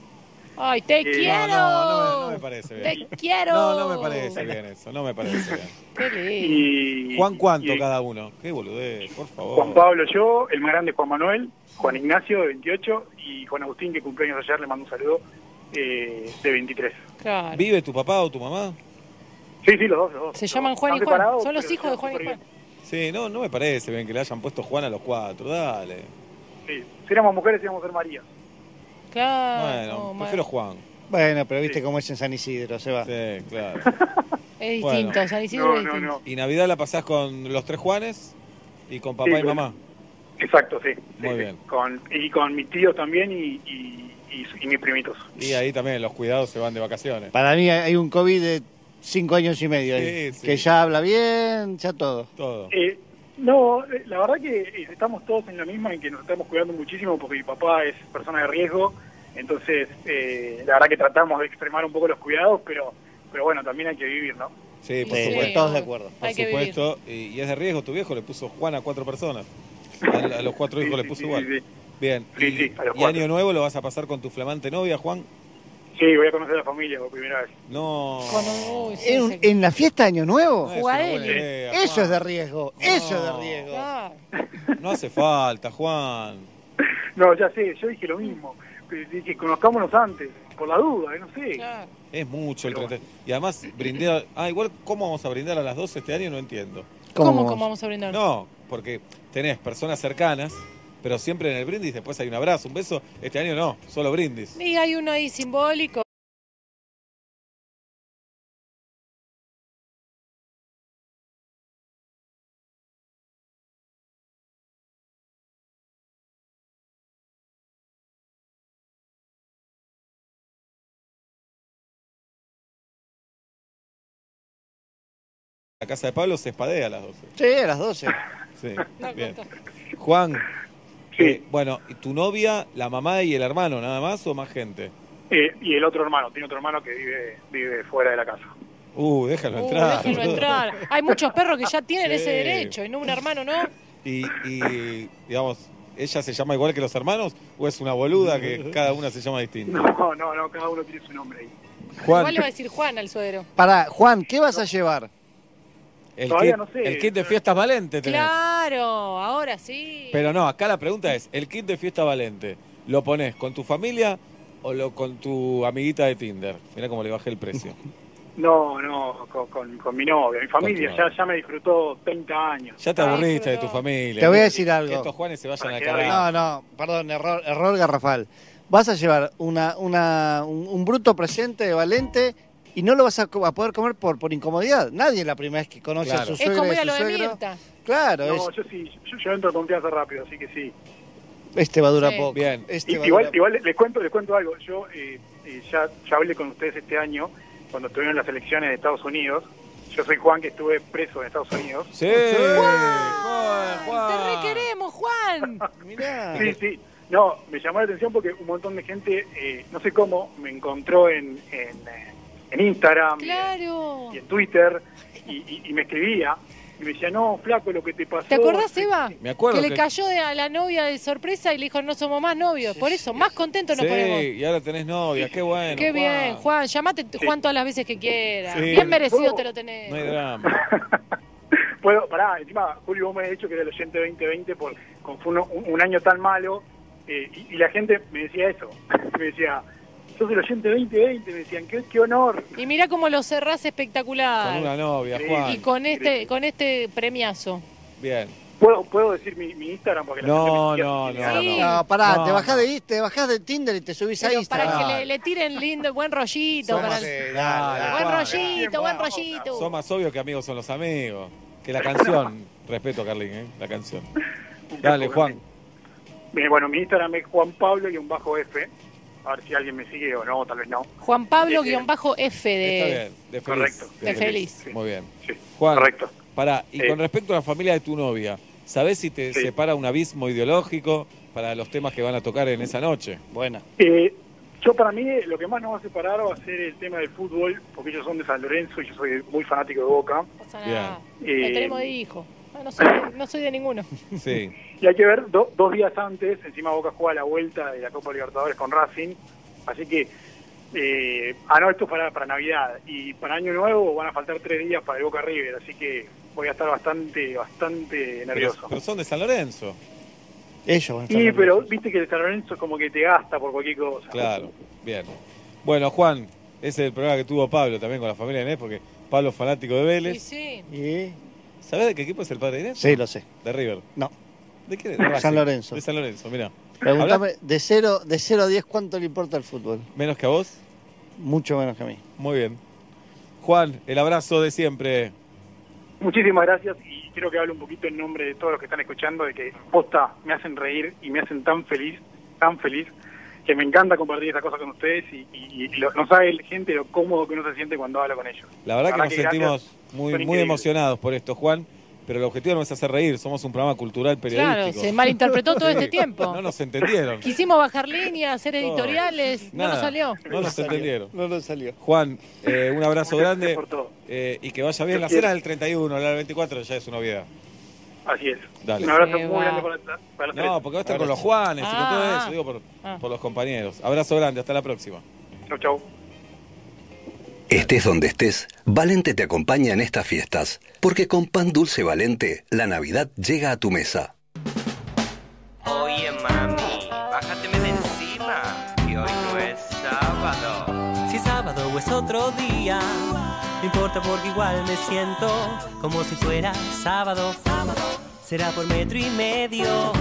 Ay, te Eh, quiero. No, no, no me, no me parece bien. Te quiero. No, no me parece bien eso, no me parece bien. Qué lindo. Y, Juan, ¿cuánto y- cada uno? Qué boludez, por favor. Juan Pablo, yo, el más grande Juan Manuel, Juan Ignacio de 28 y Juan Agustín, que cumpleaños ayer, le mando un saludo, eh, de 23. Claro. ¿Vive tu papá o tu mamá? Sí, sí, los dos, los dos. Se llaman Juan y Juan. separados, Son los hijos de Juan y Juan. bien. Sí, no, no me parece bien que le hayan puesto Juan a los cuatro, dale. Sí, si éramos mujeres íbamos a ser María. Claro. bueno, no, prefiero Juan. Bueno, pero viste cómo es en San Isidro, se va. Sí, claro. Es Bueno. distinto, San Isidro es distinto. ¿Y Navidad la pasás con los tres Juanes? ¿Y con papá Sí, y con- mamá? Exacto, sí. Muy sí, sí. bien. Con, y con mis tíos también y, y, y- y mis primitos. Y ahí también los cuidados se van de vacaciones. Para mí hay un COVID de cinco años y medio ahí, Sí, sí. que ya habla bien, ya todo. Todo. Eh, no, eh, la verdad que eh, estamos todos en la misma, en que nos estamos cuidando muchísimo porque mi papá es persona de riesgo, entonces eh, la verdad que tratamos de extremar un poco los cuidados, pero pero bueno, también hay que vivir, ¿no? Sí, por Sí, supuesto. todos de acuerdo. Por Hay que supuesto. Y, y es de riesgo, tu viejo le puso Juan a cuatro personas. A, a los cuatro hijos Sí, le puso sí, igual. sí, sí. Bien. Sí, y, sí, a los y año nuevo lo vas a pasar con tu flamante novia, Juan? Sí, voy a conocer a la familia por primera vez. No. Sí, ¿En, sí. en la fiesta de Año Nuevo? Es una idea, Eso Juan. es de riesgo, eso es de riesgo. Claro. No hace falta, Juan. No, ya sé, yo dije lo mismo, que, que conozcámonos antes, por la duda, eh, no sé. Claro. Es mucho el 30. Y además, brindar. Ah, igual, ¿cómo vamos a brindar a las 12 este año? No entiendo. ¿Cómo, vamos? cómo vamos a brindar? No, porque tenés personas cercanas, pero siempre en el brindis después hay un abrazo, un beso. Este año no, solo brindis. Y hay uno ahí simbólico. La casa de Pablo se espadea a las 12. Sí, a las 12. Sí, No, bien. Juan, Sí. eh, bueno, ¿y tu novia, la mamá y el hermano, nada más o más gente? Eh, y el otro hermano, tiene otro hermano que vive vive fuera de la casa. Uh, déjalo Uh, entrar. boludo. entrar. Hay muchos perros que ya tienen Sí. ese derecho y no un hermano, ¿no? Y, y, digamos, ¿ella se llama igual que los hermanos o es una boluda que cada una se llama distinto? No, no, no, cada uno tiene su nombre ahí. Juan, Igual le va a decir Juan al suegro. Pará, Juan, ¿qué vas a llevar? El todavía kit, no sé. el kit de fiesta valente tenés. Claro, ahora sí. Pero no, acá la pregunta es, ¿el kit de fiesta valente lo pones con tu familia o lo con tu amiguita de Tinder? Mira cómo le bajé el precio. No, no, con, con, con mi novia, mi familia, ya, novia. ya me disfrutó 30 años. Ya te aburriste de tu familia. Te voy a decir Que algo. estos Juanes se vayan a cagar. No, no, perdón, error, error garrafal. Vas a llevar una, una, un, un bruto presente de Valente y no lo vas a, poder comer por, por incomodidad. Nadie la primera vez que conoce a su es suegra como y ir a lo su de. Mirta. Claro, No, es- yo sí, yo, yo entro con confianza rápido, así que sí. este va a durar Sí. poco. Bien. Este Y- igual, durar igual les cuento, les cuento algo. Yo, eh, eh, ya, ya hablé con ustedes este año, cuando tuvieron las elecciones de Estados Unidos. Yo soy Juan, que estuve preso en Estados Unidos. Sí, Te requeremos, Juan. Sí, sí. No, me llamó la atención porque un montón de gente, eh, no sé cómo, me encontró en, en, eh, en Instagram y en- Claro. y en Twitter y, y- y me escribía y me decía, no, flaco, lo que te pasó. ¿Te acordás, Eva? Me acuerdo Que le cayó de- a la novia de sorpresa y le dijo, no somos más novios. Por eso, más contentos nos Sí, ponemos. y ahora tenés novia, qué bueno. Qué Juan. bien, Juan. Llamate Juan todas las veces que quieras. Sí. Bien merecido ¿Puedo? te lo tenés. No hay drama. Puedo, pará, encima, Julio, vos me has dicho que era el oyente 2020 por, con, fue uno- un, un año tan malo eh, y, y la gente me decía eso. me decía, sos el oyente 2020, me decían, qué, qué honor. Y mira cómo lo cerrás espectacular. Con una novia, Sí. Juan. Y con este, con este premiazo. Bien. ¿Puedo, ¿Puedo decir mi, mi Instagram? Porque la No, gente me no, no, Sí. No, pará, No, te bajás de te bajás de Tinder y te subís a Pero Instagram. para que le, le tiren lindo, buen rollito. Somos- para- Sí, dale, buen rollito, buen rollito. Son más obvios que amigos son los amigos. Que la canción. Respeto, Carlín, ¿eh? La canción. Dale, Juan. Bien, bueno, mi Instagram es Juan Pablo y un bajo F. A ver si alguien me sigue o no, tal vez no. Juan Pablo guion bajo F de, Está bien, de feliz. Correcto. de feliz. Muy bien. Juan, correcto. Pará, y Sí. con respecto a la familia de tu novia, ¿sabés si te Sí. separa un abismo ideológico para los temas que van a tocar en esa noche? Buena. Eh, yo para mí lo que más nos va a separar va a ser el tema del fútbol, porque ellos son de San Lorenzo y yo soy muy fanático de Boca. Nada. Bien. Le Eh, tenemos de hijo. No, no soy, no soy de ninguno. Sí. Y hay que ver, do- dos días antes, encima Boca juega la vuelta de la Copa Libertadores con Racing, así que, eh, ah no, esto es para, para Navidad, y para Año Nuevo van a faltar tres días para el Boca River, así que voy a estar bastante, bastante Pero, nervioso. pero son de San Lorenzo. Ellos van a estar Sí, pero viste que el San Lorenzo como que te gasta por cualquier cosa. Claro, bien. Bueno, Juan, ese es el programa que tuvo Pablo también con la familia Inés, porque Pablo es fanático de Vélez. sí. ¿Y? ¿Sabés de qué equipo es el padre de Inés? Sí, lo sé. De River. No. ¿De qué? De San. Lorenzo. De San Lorenzo, mira. Pregúntame, de 0 de cero a 10, ¿cuánto le importa el fútbol? ¿Menos que a vos? Mucho menos que a mí. Muy bien. Juan, el abrazo de siempre. Muchísimas gracias y quiero que hable un poquito en nombre de todos los que están escuchando, de que posta me hacen reír y me hacen tan feliz, tan feliz, que me encanta compartir estas cosas con ustedes y, y- y lo- no sabe la gente lo cómodo que uno se siente cuando habla con ellos. La verdad que nos gracias, sentimos muy, muy emocionados por esto, Juan. Pero el objetivo no es hacer reír, somos un programa cultural periodístico. Claro, se malinterpretó todo este tiempo. No nos entendieron. Quisimos bajar líneas, hacer editoriales, no nos salió. No nos entendieron. No nos salió. Juan, eh, un abrazo Muchas grande gracias por todo. eh, y que vaya bien. La cena del 31, la del 24 ya es una obviedad. Así es. Dale. Un abrazo muy grande para, para No, tres. porque va a estar con los Juanes y con todo Ah, eso, digo por, ah. por los compañeros. Abrazo grande, hasta la próxima. Chau, chau. Estés donde estés, Valente te acompaña en estas fiestas, porque con pan dulce Valente, la Navidad llega a tu mesa. Importa porque igual me siento como si fuera sábado. Será por metro y medio.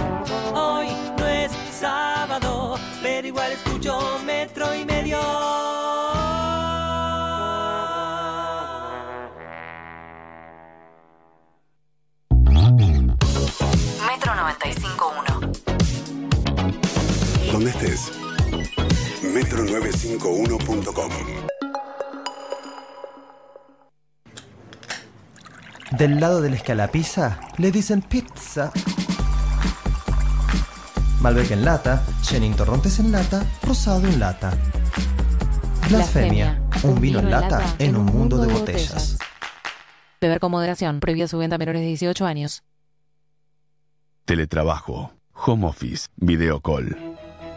Hoy no es sábado, pero igual escucho metro y medio. Metro 95.1. Donde estés. Metro951.com. Del lado de la escalapiza le dicen pizza. Malbec en lata, Chenin Torrontes en lata, Rosado en lata. Blasfemia, un vino en lata en un mundo de botellas. Beber con moderación. Prohibida su venta a menores de 18 años. Teletrabajo, home office, video call.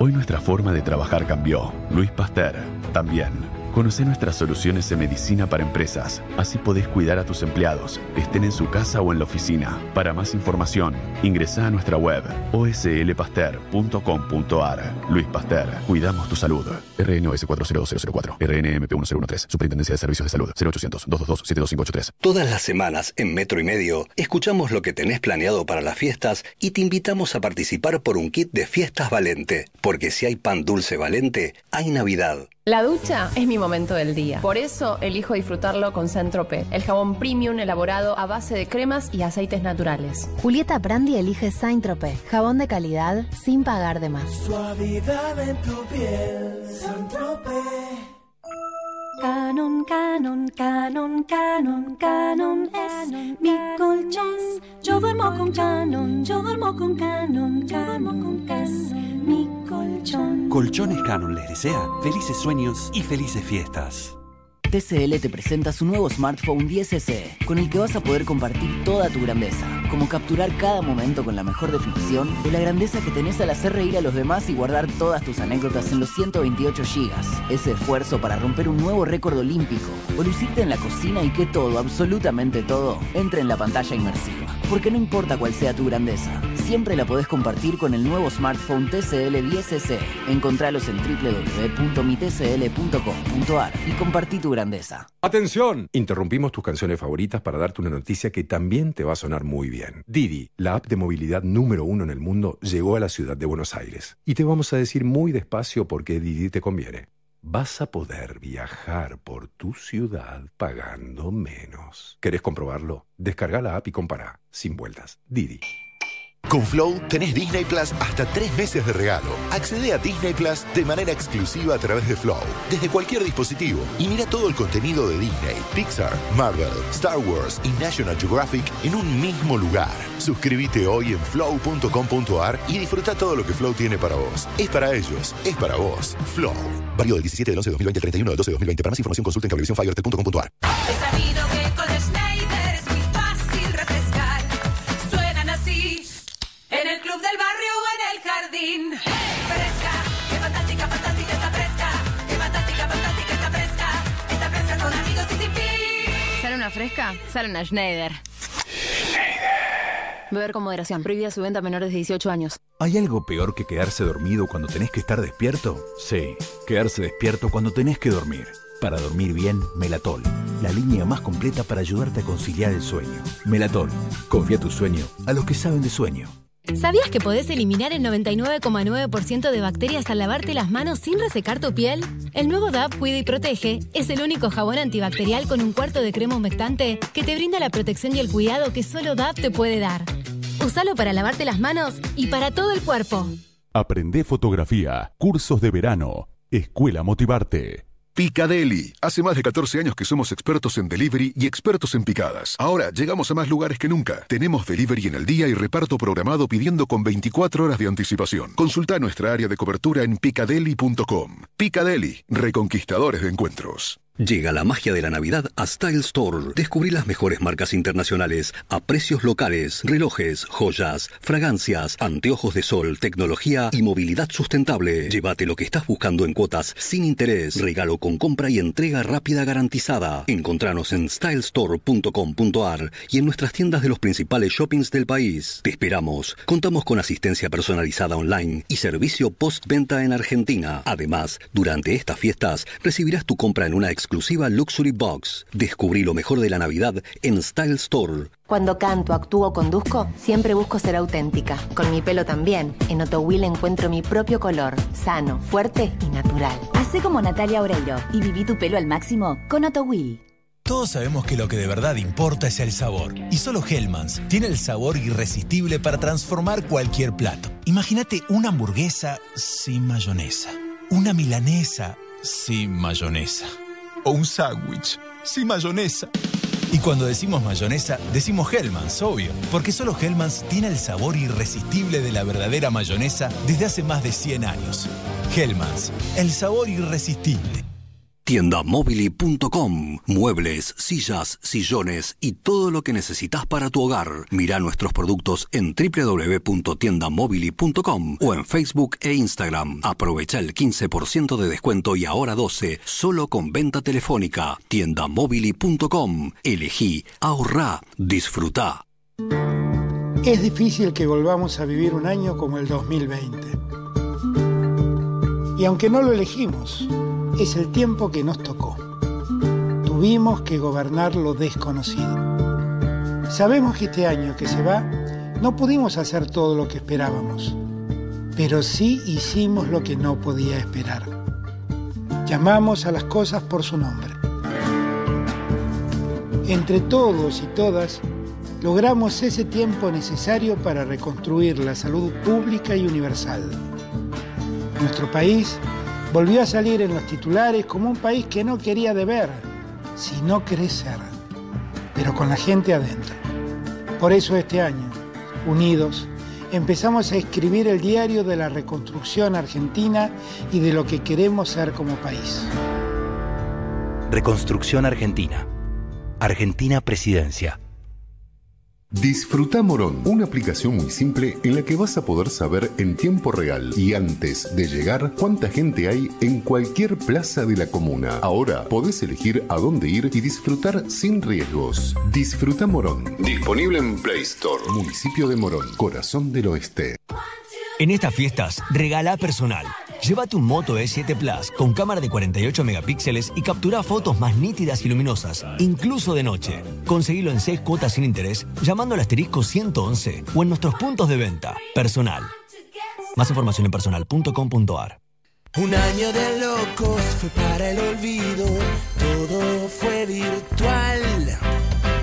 Hoy nuestra forma de trabajar cambió. Luis Pasteur, también. Conoce nuestras soluciones en medicina para empresas. Así podés cuidar a tus empleados, estén en su casa o en la oficina. Para más información, ingresa a nuestra web oslpaster.com.ar. Luis Pasteur, cuidamos tu salud. RNOS 402004, RNMP 1013, Superintendencia de Servicios de Salud, 0800 222 72583. Todas las semanas en Metro y Medio escuchamos lo que tenés planeado para las fiestas y te invitamos a participar por un kit de fiestas Valente, porque si hay pan dulce Valente, hay Navidad. La ducha es mi momento del día. Por eso elijo disfrutarlo con Centrope, el jabón premium elaborado a base de cremas y aceites naturales. Julieta Brandi elige Saint-Tropez, jabón de calidad sin pagar de más. Suavidad en tu piel, Canon, canon, canon, canon, canon es mi colchón. Yo duermo con canon, yo duermo con canon, canon es mi colchón. Colchones Canon les desea felices sueños y felices fiestas. TCL te presenta su nuevo smartphone 10S, con el que vas a poder compartir toda tu grandeza, como capturar cada momento con la mejor definición o la grandeza que tenés al hacer reír a los demás y guardar todas tus anécdotas en los 128 GB. Ese esfuerzo para romper un nuevo récord olímpico, o lucirte en la cocina y que todo, absolutamente todo, entre en la pantalla inmersiva. Porque no importa cuál sea tu grandeza, siempre la podés compartir con el nuevo smartphone TCL 10S. Encontralos en www.mitcl.com.ar y compartí tu grandeza. ¡Atención! Interrumpimos tus canciones favoritas para darte una noticia que también te va a sonar muy bien. Didi, la app de movilidad número uno en el mundo, llegó a la ciudad de Buenos Aires. Y te vamos a decir muy despacio por qué Didi te conviene. Vas a poder viajar por tu ciudad pagando menos. ¿Querés comprobarlo? Descarga la app y compara. Sin vueltas. Didi. Con Flow tenés Disney Plus hasta tres meses de regalo. Accede a Disney Plus de manera exclusiva a través de Flow, desde cualquier dispositivo, y mira todo el contenido de Disney, Pixar, Marvel, Star Wars y National Geographic en un mismo lugar. Suscríbete hoy en flow.com.ar y disfruta todo lo que Flow tiene para vos. Es para ellos, es para vos. Flow. Válido del 17 del 11 de 2020 al 31 del 12 de 2020. Para más información consulta en cablevisiónfibertel.com.ar. el jardín. Fresca, qué fantástica, fantástica está fresca. Qué fantástica, fantástica está fresca. Está fresca con amigos y sin fin. ¿Sale una fresca? Sale una Schneider. Beber con moderación. Prohibida su venta a menores de 18 años. ¿Hay algo peor que quedarse dormido cuando tenés que estar despierto? Sí, quedarse despierto cuando tenés que dormir. Para dormir bien, Melatol, la línea más completa para ayudarte a conciliar el sueño. Melatol, confía tu sueño a los que saben de sueño. ¿Sabías que podés eliminar el 99,9% de bacterias al lavarte las manos sin resecar tu piel? El nuevo DAP Cuida y Protege es el único jabón antibacterial con un cuarto de crema humectante que te brinda la protección y el cuidado que solo DAP te puede dar. Usalo para lavarte las manos y para todo el cuerpo. Aprende fotografía, cursos de verano, Escuela Motivarte. Picadeli. Hace más de 14 años que somos expertos en delivery y expertos en picadas. Ahora llegamos a más lugares que nunca. Tenemos delivery en el día y reparto programado pidiendo con 24 horas de anticipación. Consulta nuestra área de cobertura en picadeli.com. Picadeli, reconquistadores de encuentros. Llega la magia de la Navidad a Style Store. Descubrí las mejores marcas internacionales a precios locales, relojes, joyas, fragancias, anteojos de sol, tecnología y movilidad sustentable. Llévate lo que estás buscando en cuotas sin interés, regalo con compra y entrega rápida garantizada. Encontranos en stylestore.com.ar y en nuestras tiendas de los principales shoppings del país. Te esperamos. Contamos con asistencia personalizada online y servicio postventa en Argentina. Además, durante estas fiestas recibirás tu compra en una exclusiva Luxury Box. Descubrí lo mejor de la Navidad en Style Store. Cuando canto, actúo o conduzco, siempre busco ser auténtica. Con mi pelo también. En Otowill encuentro mi propio color, sano, fuerte y natural. Hacé como Natalia Oreiro y viví tu pelo al máximo con Otowill. Todos sabemos que lo que de verdad importa es el sabor. Y solo Hellmann's tiene el sabor irresistible para transformar cualquier plato. Imagínate una hamburguesa sin mayonesa. Una milanesa sin mayonesa. O un sándwich sin mayonesa. Y cuando decimos mayonesa, decimos Hellmann's, obvio. Porque solo Hellmann's tiene el sabor irresistible de la verdadera mayonesa desde hace más de 100 años. Hellmann's, el sabor irresistible. Tiendamobili.com Muebles, sillas, sillones y todo lo que necesitas para tu hogar. Mira nuestros productos en www.tiendamobili.com o en Facebook e Instagram. Aprovecha el 15% de descuento y ahora 12 solo con venta telefónica. Tiendamobili.com Elegí, ahorrá, disfruta. Es difícil que volvamos a vivir un año como el 2020. Y aunque no lo elegimos, es el tiempo que nos tocó. Tuvimos que gobernar lo desconocido. Sabemos que este año que se va no pudimos hacer todo lo que esperábamos, pero sí hicimos lo que no podía esperar. Llamamos a las cosas por su nombre. Entre todos y todas, logramos ese tiempo necesario para reconstruir la salud pública y universal. Nuestro país volvió a salir en los titulares como un país que no quería deber, sino crecer, pero con la gente adentro. Por eso este año, unidos, empezamos a escribir el diario de la reconstrucción argentina y de lo que queremos ser como país. Reconstrucción Argentina. Argentina Presidencia. Disfruta Morón, una aplicación muy simple en la que vas a poder saber en tiempo real y antes de llegar cuánta gente hay en cualquier plaza de la comuna. Ahora podés elegir a dónde ir y disfrutar sin riesgos. Disfruta Morón. Disponible en Play Store. Municipio de Morón, corazón del oeste. En estas fiestas, regala personal. Llévate un Moto E7 Plus con cámara de 48 megapíxeles y captura fotos más nítidas y luminosas, incluso de noche. Conseguilo en 6 cuotas sin interés llamando al asterisco 111 o en nuestros puntos de venta. Personal. Más información en personal.com.ar. Un año de locos fue para el olvido, todo fue virtual.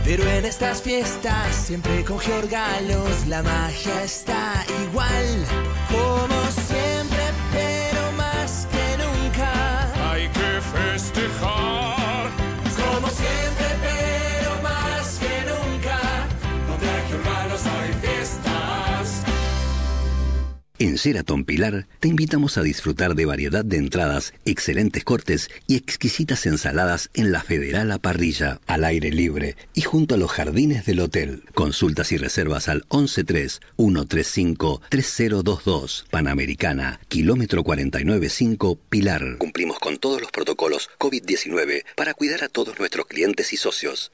Pero en estas fiestas, siempre con Georgalos, la magia está igual. Como siempre, En Sheraton Pilar te invitamos a disfrutar de variedad de entradas, excelentes cortes y exquisitas ensaladas en la Federal a Parrilla, al aire libre y junto a los jardines del hotel. Consultas y reservas al 113-135-3022. Panamericana, kilómetro 495 Pilar. Cumplimos con todos los protocolos COVID-19 para cuidar a todos nuestros clientes y socios.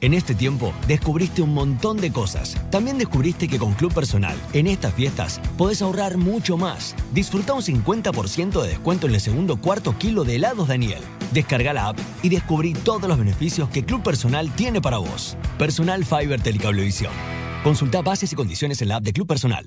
En este tiempo descubriste un montón de cosas. También descubriste que con Club Personal, en estas fiestas, podés ahorrar mucho más. Disfruta un 50% de descuento en el segundo cuarto kilo de helados Daniel. Descarga la app y descubrí todos los beneficios que Club Personal tiene para vos. Personal Fiber Telecablevisión. Consulta bases y condiciones en la app de Club Personal.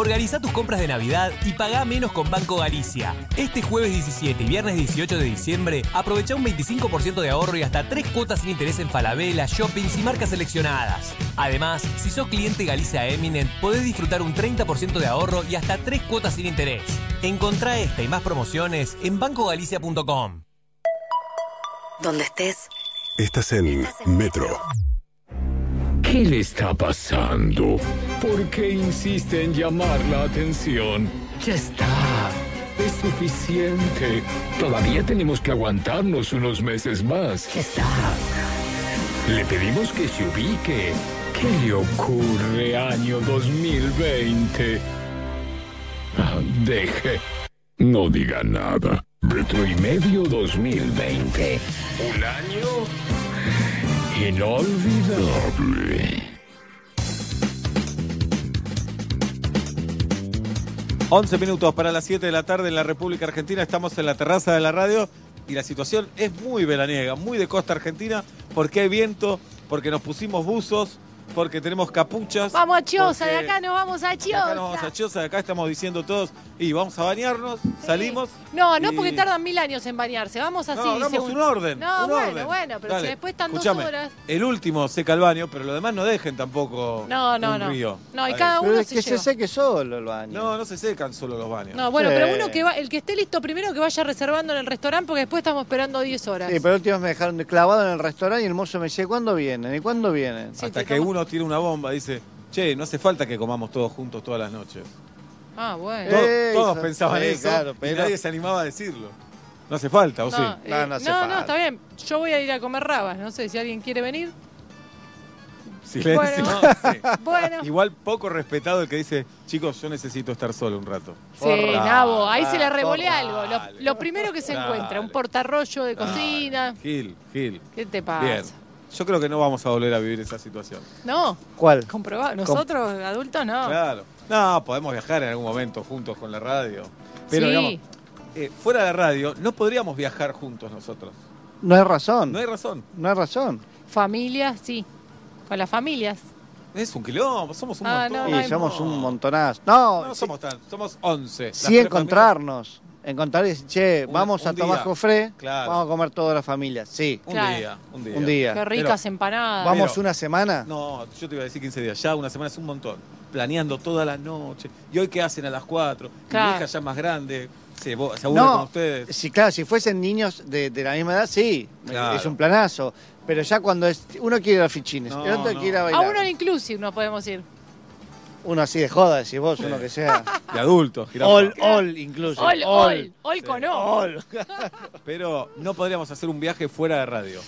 Organiza tus compras de Navidad y pagá menos con Banco Galicia. Este jueves 17 y viernes 18 de diciembre, aprovecha un 25% de ahorro y hasta 3 cuotas sin interés en Falabella, shoppings y marcas seleccionadas. Además, si sos cliente Galicia Eminent, podés disfrutar un 30% de ahorro y hasta 3 cuotas sin interés. Encontrá esta y más promociones en bancogalicia.com. Donde estés. Estás en Metro. ¿Qué le está pasando? ¿Por qué insiste en llamar la atención? Ya está. Es suficiente. Todavía tenemos que aguantarnos unos meses más. Ya está. Le pedimos que se ubique. ¿Qué le ocurre, año 2020? Ah, deje. No diga nada. Retro y medio 2020. Un año inolvidable. 11 minutos para las 7 de la tarde en la República Argentina. Estamos en la terraza de la radio y la situación es muy veraniega, muy de costa argentina, porque hay viento, porque nos pusimos buzos, porque tenemos capuchas. Vamos a Chiosa, de acá nos vamos a de Chiosa. Acá nos vamos a Chiosa, de acá estamos diciendo todos, y vamos a bañarnos, salimos. No, no y- porque tardan mil años en bañarse. Vamos así. No, hagamos según- un orden, No, un bueno, orden. bueno, pero Dale, si después están escuchame, dos horas. El último seca el baño, pero lo demás no dejen tampoco No, no, un no. río. No, y cada uno Pero es se que se seque solo el baño. No, no se secan solo los baños. No, bueno, Sí. pero uno que va, el que esté listo primero que vaya reservando en el restaurante porque después estamos esperando 10 horas. Sí, pero últimos me dejaron de clavado en el restaurante y el mozo me decía, ¿cuándo vienen? ¿Y cuándo vienen? Hasta que uno tira una bomba, dice, che, no hace falta que comamos todos juntos todas las noches. Ah, bueno. Todos, Eh, todos pensaban sí, eso claro, y pero- nadie se animaba a decirlo. No hace falta, ¿o No, sí? eh, no, no, está bien. Yo voy a ir a comer rabas. No sé si alguien quiere venir. Silencio. Bueno. Sí. Bueno. Igual poco respetado el que dice, chicos, yo necesito estar solo un rato. Sí, Nabo, ahí se le revolea forra. algo. Lo, lo primero que se Dale. encuentra, un portarrollo de cocina. Gil, Gil. ¿Qué te pasa? Bien. Yo creo que no vamos a volver a vivir esa situación. No, ¿Cuál? comprobado. Nosotros, adultos, no. Claro. No, podemos viajar en algún momento juntos con la radio. Pero Sí. digamos, eh, fuera de la radio, no podríamos viajar juntos nosotros. No hay razón. No hay razón. No hay razón. Familias, sí. Con las familias. Es un quilombo, somos un Ah, montón. Y no hay- somos un montonazo. No, No sí, somos tan, somos 11. Las sí encontrarnos. Encontrar y decir, che, Un- vamos a un tomar día. Claro. vamos a comer toda la familia. Sí. Un Claro. día, un día. Un día. Qué ricas empanadas. Vamos Pero- una semana. No, yo te iba a decir 15 días. Ya una semana es un montón. Planeando toda la noche. ¿Y hoy qué hacen a las 4? Claro. Mi hija ya más grande. Se, se aburre No, con ustedes. Sí, claro, si fuesen niños de, de la misma edad, sí, Claro. es un planazo. Pero ya cuando es, uno quiere ir a fichines, No, el otro no. quiere ir a A uno inclusive no podemos ir. Uno así de joda, decís vos, uno que sea. De adultos. jirafa. all, all incluso. Ol, ol, ol con O. All. Pero no podríamos hacer un viaje fuera de radio.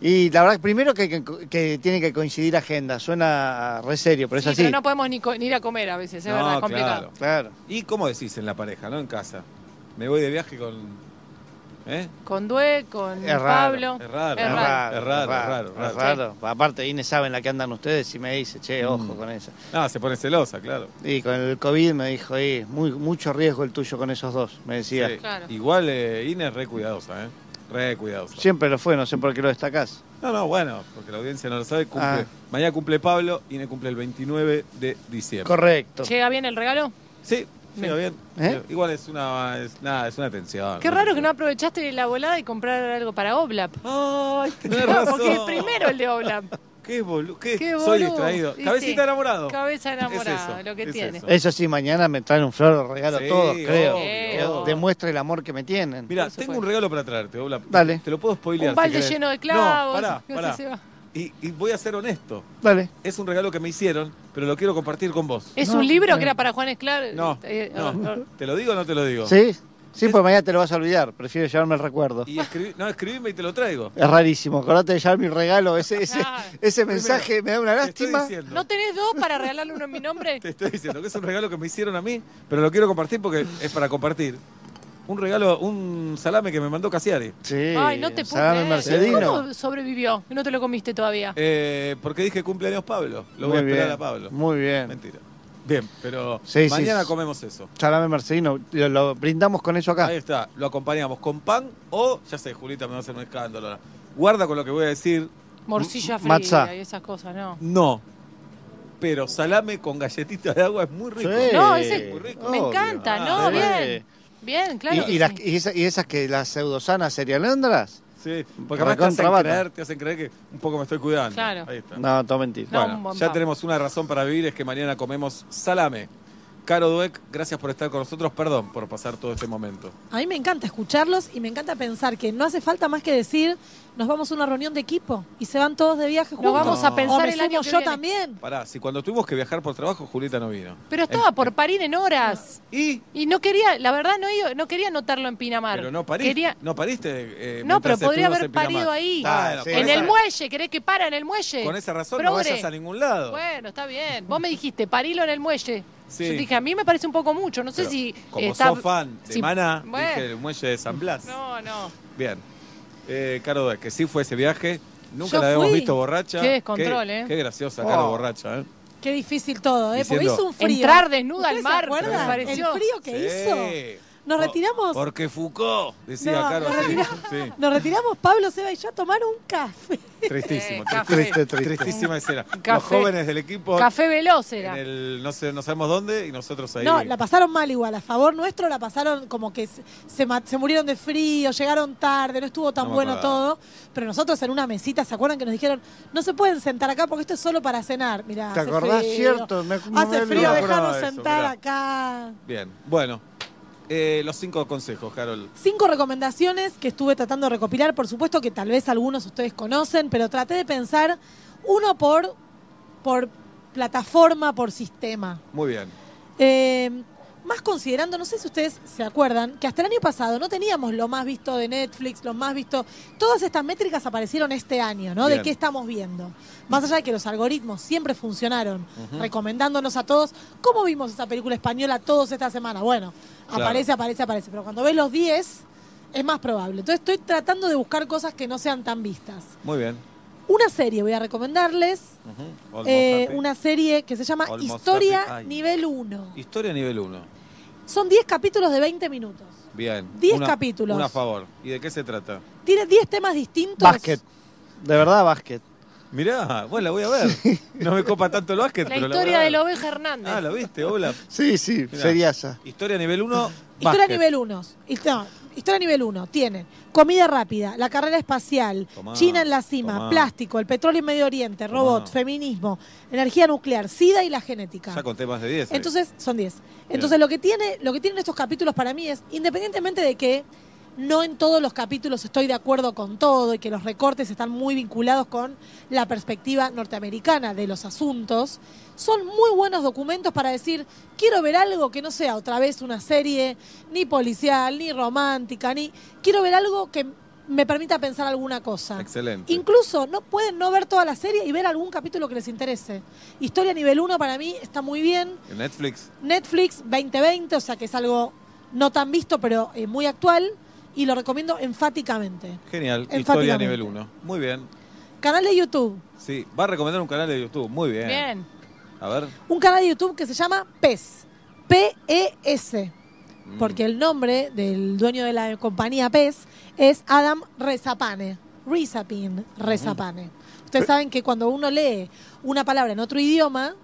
Y la verdad, primero que, que, que tiene que coincidir agenda, suena re serio, pero es Sí, así. pero no podemos ni, co- ni ir a comer a veces, es No, verdad, es complicado. claro. Claro. ¿Y cómo decís en la pareja, no en casa? Me voy de viaje con. ¿Eh? Con Due, con Es raro, Pablo. es raro, Es es raro. Es raro, es raro, es raro. raro. Aparte, Inés sabe en la que andan ustedes y me dice, che, ojo Mm. con eso. Ah, se pone celosa, claro. Y con el COVID me dijo, eh, muy, mucho riesgo el tuyo con esos dos, me decía. Sí. Claro. Igual eh, es re cuidadosa, ¿eh? Re cuidadosa. Siempre lo fue, no sé por qué lo destacás. No, no, bueno, porque la audiencia no lo sabe. Cumple, Ah. Mañana cumple Pablo, Inés cumple el 29 de diciembre. Correcto. ¿Llega bien el regalo? Sí, llega bien. ¿Eh? Igual es una, es, nada, es una tensión. Qué raro que no aprovechaste la volada y comprar algo para Oblap. Ay, tenés razón. Porque es primero el de Oblap. Qué boludo. ¿Qué? Qué Soy boludo. distraído. Cabecita sí. enamorado. Cabeza enamorada, Es lo que es tiene. eso. Eso sí, mañana me traen un flor regalo Sí, a todos, creo. Que. Demuestre el amor que me tienen. Mira, tengo un regalo para traerte, Obla. Dale. Te lo puedo spoilear. Un balde lleno de clavos. No, pará, no sé pará. si va. Y, y voy a ser honesto. Dale. Es un regalo que me hicieron, pero lo quiero compartir con vos. ¿Es No, un libro no. que era para Juan Esclar? No, Eh, no. ah, ah. ¿Te lo digo o no te lo digo? ¿Sí? Sí, porque mañana te lo vas a olvidar. Prefiero llevarme el recuerdo. Y escribí, no, escribime y te lo traigo. Es rarísimo. Acordate de llevar mi regalo. Ese, ese, Ah. ese mensaje me da una lástima. diciendo. ¿No tenés dos para regalarle uno en mi nombre? Te estoy diciendo que es un regalo que me hicieron a mí, pero lo quiero compartir porque es para compartir. Un regalo, un salame que me mandó Casiari. Sí. Ay, no te salame mercedino. ¿Cómo sobrevivió? No te lo comiste todavía. Eh, porque dije cumpleaños Pablo. Lo voy Muy a esperar bien. a Pablo. Muy bien. Mentira. Bien, pero Sí, sí, mañana sí. comemos eso. Salame mercedino. Lo, lo brindamos con eso acá. Ahí está, lo acompañamos con pan o, ya sé, Julita me va a hacer un escándalo. ahora. Guarda con lo que voy a decir. Morcilla M- matzá. fría y esas cosas, ¿no. No. Pero salame con galletitas de agua es muy rico. Sí. No, ese Muy rico. me encanta, Ah, ¿no? Bien. Bien, claro. y, las, sí. y, esa- y esas que las pseudosanas serialendras. Sí, porque además te hacen, creer, te hacen creer que un poco me estoy cuidando. Claro. Ahí está. No, todo mentira. No, Bueno, ya tenemos una razón para vivir, es que mañana comemos salame. Caro Dueck, gracias por estar con nosotros. Perdón por pasar todo este momento. A mí me encanta escucharlos y me encanta pensar que no hace falta más que decir, nos vamos a una reunión de equipo y se van todos de viaje juntos. vamos a pensar el año que yo viene. también. Pará, si cuando tuvimos que viajar por trabajo, Julieta no vino. Pero estaba por parir en horas. ¿Y? Y no quería, la verdad, no, quería anotarlo en Pinamar. Pero no pariste. Quería, No pariste. eh, no, pero podría haber parido ahí. Bueno, sí. en esa- el muelle, ¿querés que para en el muelle? Con esa razón Progre. no vayas a ningún lado. Bueno, está bien. Vos me dijiste, parilo en el muelle. Sí. Yo dije, a mí me parece un poco mucho. No sé Pero si. Como está- sos fan de si- Bueno. dije el muelle de San Blas. No, no. Bien. Eh, Caro que sí fue ese viaje. Nunca Yo la habíamos fui. visto borracha. Qué descontrol, ¿eh? Qué graciosa, Caro Oh. borracha, ¿eh? Qué difícil todo, ¿eh? Porque Diciendo- hizo un frío. Entrar desnuda al ¿Ustedes mar, ¿Se acuerdan? me pareció. El frío que hizo. Sí. Nos Por- retiramos. Porque Foucault, decía No, Caro. nos así. retiramos. Sí. Nos retiramos Pablo, Seba y yo a tomar un café. Tristísimo, Eh, café. triste, Triste, tristísima escena. Los Café. jóvenes del equipo Café veloz en era. el no sé, no sabemos dónde y nosotros ahí. No, la pasaron mal igual. A favor nuestro la pasaron como que se, se ma- se murieron de frío, llegaron tarde, no estuvo tan No me bueno acordaba. todo. Pero nosotros en una mesita, ¿se acuerdan que nos dijeron, no se pueden sentar acá porque esto es solo para cenar? Mirá, ¿Te hace acordás? frío. Cierto. Me, me Hace frío, me acordaba de eso, sentar mirá. acá. Bien, bueno. Eh, los cinco consejos, Carol. Cinco recomendaciones que estuve tratando de recopilar. Por supuesto que tal vez algunos ustedes conocen, pero traté de pensar uno por, por plataforma, por sistema. Muy bien. Eh, más considerando, no sé si ustedes se acuerdan, que hasta el año pasado no teníamos lo más visto de Netflix, lo más visto. Todas estas métricas aparecieron este año, ¿no? Bien. De qué estamos viendo. Más allá de que los algoritmos siempre funcionaron, recomendándonos a todos. ¿Cómo vimos esa película española todos esta semana? Bueno, Claro. aparece, aparece, aparece. Pero cuando ves los 10, es más probable. Entonces estoy tratando de buscar cosas que no sean tan vistas. Muy bien. Una serie voy a recomendarles. Ujú. Almost eh, una serie que se llama Almost Historia. Nivel 1. Historia nivel 1. Son 10 capítulos de 20 minutos. Bien. 10 Una- capítulos. Una a favor. ¿Y de qué se trata? Tiene 10 temas distintos. Básquet. De verdad, básquet. Mirá, bueno, la voy a ver. No me copa tanto el básquet, La pero la voy a historia de ver. la oveja Hernández. Ah, ¿lo viste? Hola. Sí, sí, Mirá. seriasa. Historia nivel 1. Historia nivel 1. Historia nivel 1. Tiene comida rápida, la carrera espacial, Tomá, China en la cima, tomá. plástico, el petróleo en Medio Oriente, robot, feminismo, energía nuclear, SIDA y la genética. Ya conté más de 10. ahí. Entonces, son 10. Entonces, lo que, tiene, lo que tienen estos capítulos para mí es, independientemente de que no en todos los capítulos estoy de acuerdo con todo y que los recortes están muy vinculados con la perspectiva norteamericana de los asuntos, son muy buenos documentos para decir, quiero ver algo que no sea otra vez una serie ni policial, ni romántica, ni... Quiero ver algo que me permita pensar alguna cosa. Excelente. Incluso no pueden no ver toda la serie y ver algún capítulo que les interese. Historia nivel 1 para mí está muy bien. En Netflix. Netflix 2020, o sea que es algo no tan visto, pero eh, muy actual. Y lo recomiendo enfáticamente. Genial. Historia Enfáticamente. nivel 1. Muy bien. Canal de YouTube. Sí, va a recomendar un canal de YouTube. Muy bien. Bien. A ver. Un canal de YouTube que se llama PES. P-E-S. Mm. Porque el nombre del dueño de la compañía PES es Adam Rezapane. Rezapin, Rezapane. Ustedes saben que cuando uno lee una palabra en otro idioma,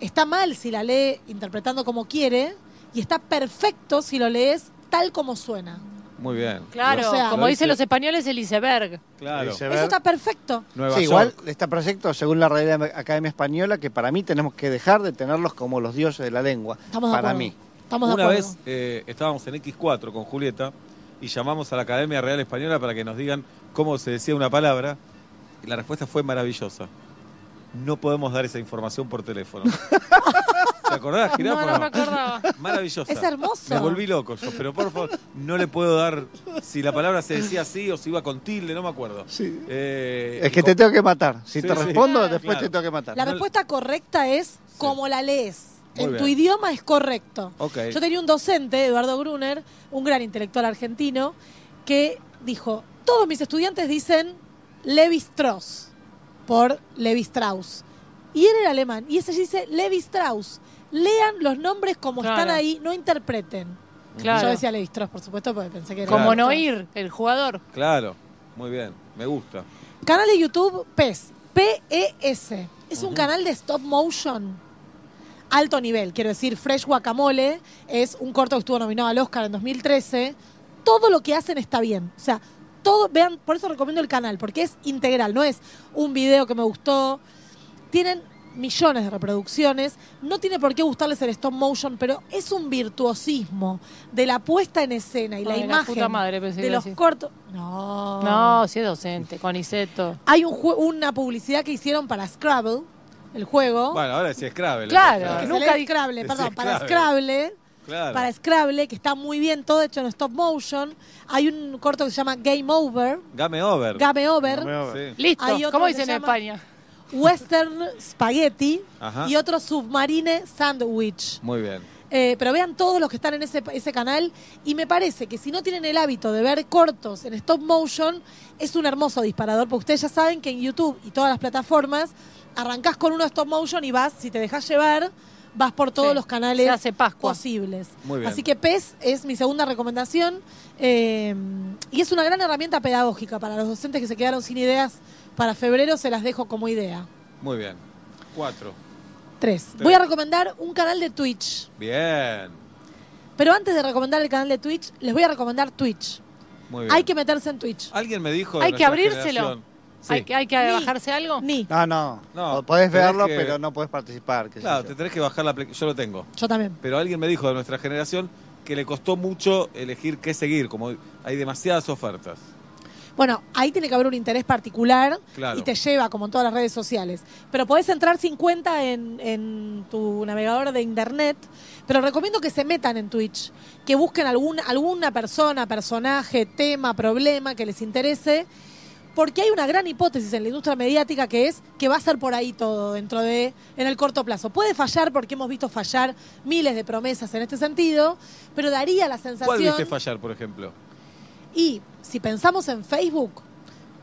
está mal si la lee interpretando como quiere y está perfecto si lo lees tal como suena. Muy bien. Claro, O sea, como Lo dicen dice- los españoles, el iceberg. Claro. Iceberg. Eso está perfecto. Nueva Sí, York. igual está perfecto según la Real Academia Española que para mí tenemos que dejar de tenerlos como los dioses de la lengua. Estamos de para acuerdo. mí. Estamos de Una acuerdo. vez eh, estábamos en X4 con Julieta y llamamos a la Academia Real Española para que nos digan cómo se decía una palabra y la respuesta fue maravillosa. No podemos dar esa información por teléfono. ¿Te acordás, No, Jirafa? no me acordaba. Maravillosa. Es hermoso. Me volví loco yo, pero por favor, no le puedo dar si la palabra se decía así o si iba con tilde, no me acuerdo. Eh, Es que te tengo que matar. Si Sí, te sí. respondo, Claro. después Claro. te tengo que matar. La respuesta correcta es como la lees. Muy en bien. tu idioma es correcto. Ok. Yo tenía un docente, Eduardo Gruner, un gran intelectual argentino, que dijo, todos mis estudiantes dicen Levi Strauss por Levi Strauss. Y él era alemán, y ese dice Levi Strauss. Lean los nombres como Claro. están ahí, no interpreten. Claro. Yo decía Levi Strauss, por supuesto, porque pensé que era... Como no ir, el jugador. Claro, muy bien, me gusta. Canal de YouTube PES. P-E-S. Es un canal de stop motion. Alto nivel, quiero decir, Fresh Guacamole es un corto que estuvo nominado al Oscar en 2013. Todo lo que hacen está bien. O sea, todo, vean, por eso recomiendo el canal, porque es integral, no es un video que me gustó. Tienen millones de reproducciones. No tiene por qué gustarles el stop motion, pero es un virtuosismo de la puesta en escena y la Ay, la imagen puta madre, de los cortos. No. No, si es docente, con Iseto. Hay un jue- una publicidad que hicieron para Scrabble, el juego. Bueno, ahora sí es Scrabble. Claro, que nunca Scrabble, Es perdón, para Scrabble. Scrabble. Claro. Para Scrabble, que está muy bien, todo hecho en stop motion. Hay un corto que se llama Game Over. Game over. Game Over. Game over. Sí. Listo, ¿cómo dicen en llama España? Western Spaghetti. Ajá. Y otro Submarine Sandwich. Muy bien. Eh, pero vean todos los que están en ese, ese canal y me parece que si no tienen el hábito de ver cortos en stop motion, es un hermoso disparador, porque ustedes ya saben que en YouTube y todas las plataformas arrancás con uno stop motion y vas, si te dejas llevar, vas por todos Sí, los canales se hace posibles. Muy bien. Así que PES es mi segunda recomendación eh, y es una gran herramienta pedagógica para los docentes que se quedaron sin ideas para febrero, se las dejo como idea. Muy bien. Cuatro. Tres. Tres. Voy a recomendar un canal de Twitch. Bien. Pero antes de recomendar el canal de Twitch, les voy a recomendar Twitch. Muy bien. Hay que meterse en Twitch. Alguien me dijo. de Hay que abrírselo. generación- Sí. ¿Hay, que, ¿Hay que Ni. bajarse algo? Ni. No, no. No, Podés tenés verlo, que- pero no podés participar. qué sé Claro, yo. te tenés que bajar la aplicación. Yo lo tengo. Yo también. Pero alguien me dijo de nuestra generación que le costó mucho elegir qué seguir, como hay demasiadas ofertas. Bueno, ahí tiene que haber un interés particular Claro. y te lleva, como en todas las redes sociales. Pero podés entrar sin cuenta en, en tu navegador de internet. Pero recomiendo que se metan en Twitch, que busquen algún, alguna persona, personaje, tema, problema que les interese. Porque hay una gran hipótesis en la industria mediática que es que va a ser por ahí todo dentro de, en el corto plazo. Puede fallar porque hemos visto fallar miles de promesas en este sentido, pero daría la ¿Cuál sensación. viste fallar, por ejemplo? Y si pensamos en Facebook,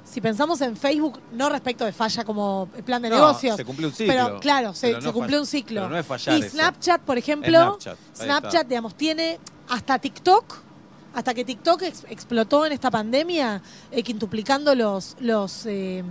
si pensamos en Facebook, no respecto de falla como plan de No, negocios. se cumplió un ciclo. Pero claro, se, Pero se fall- un ciclo. pero no es fallar y eso. Snapchat, por ejemplo, Snapchat, digamos, tiene hasta TikTok, hasta que TikTok ex- explotó en esta pandemia, eh, quintuplicando los, los eh,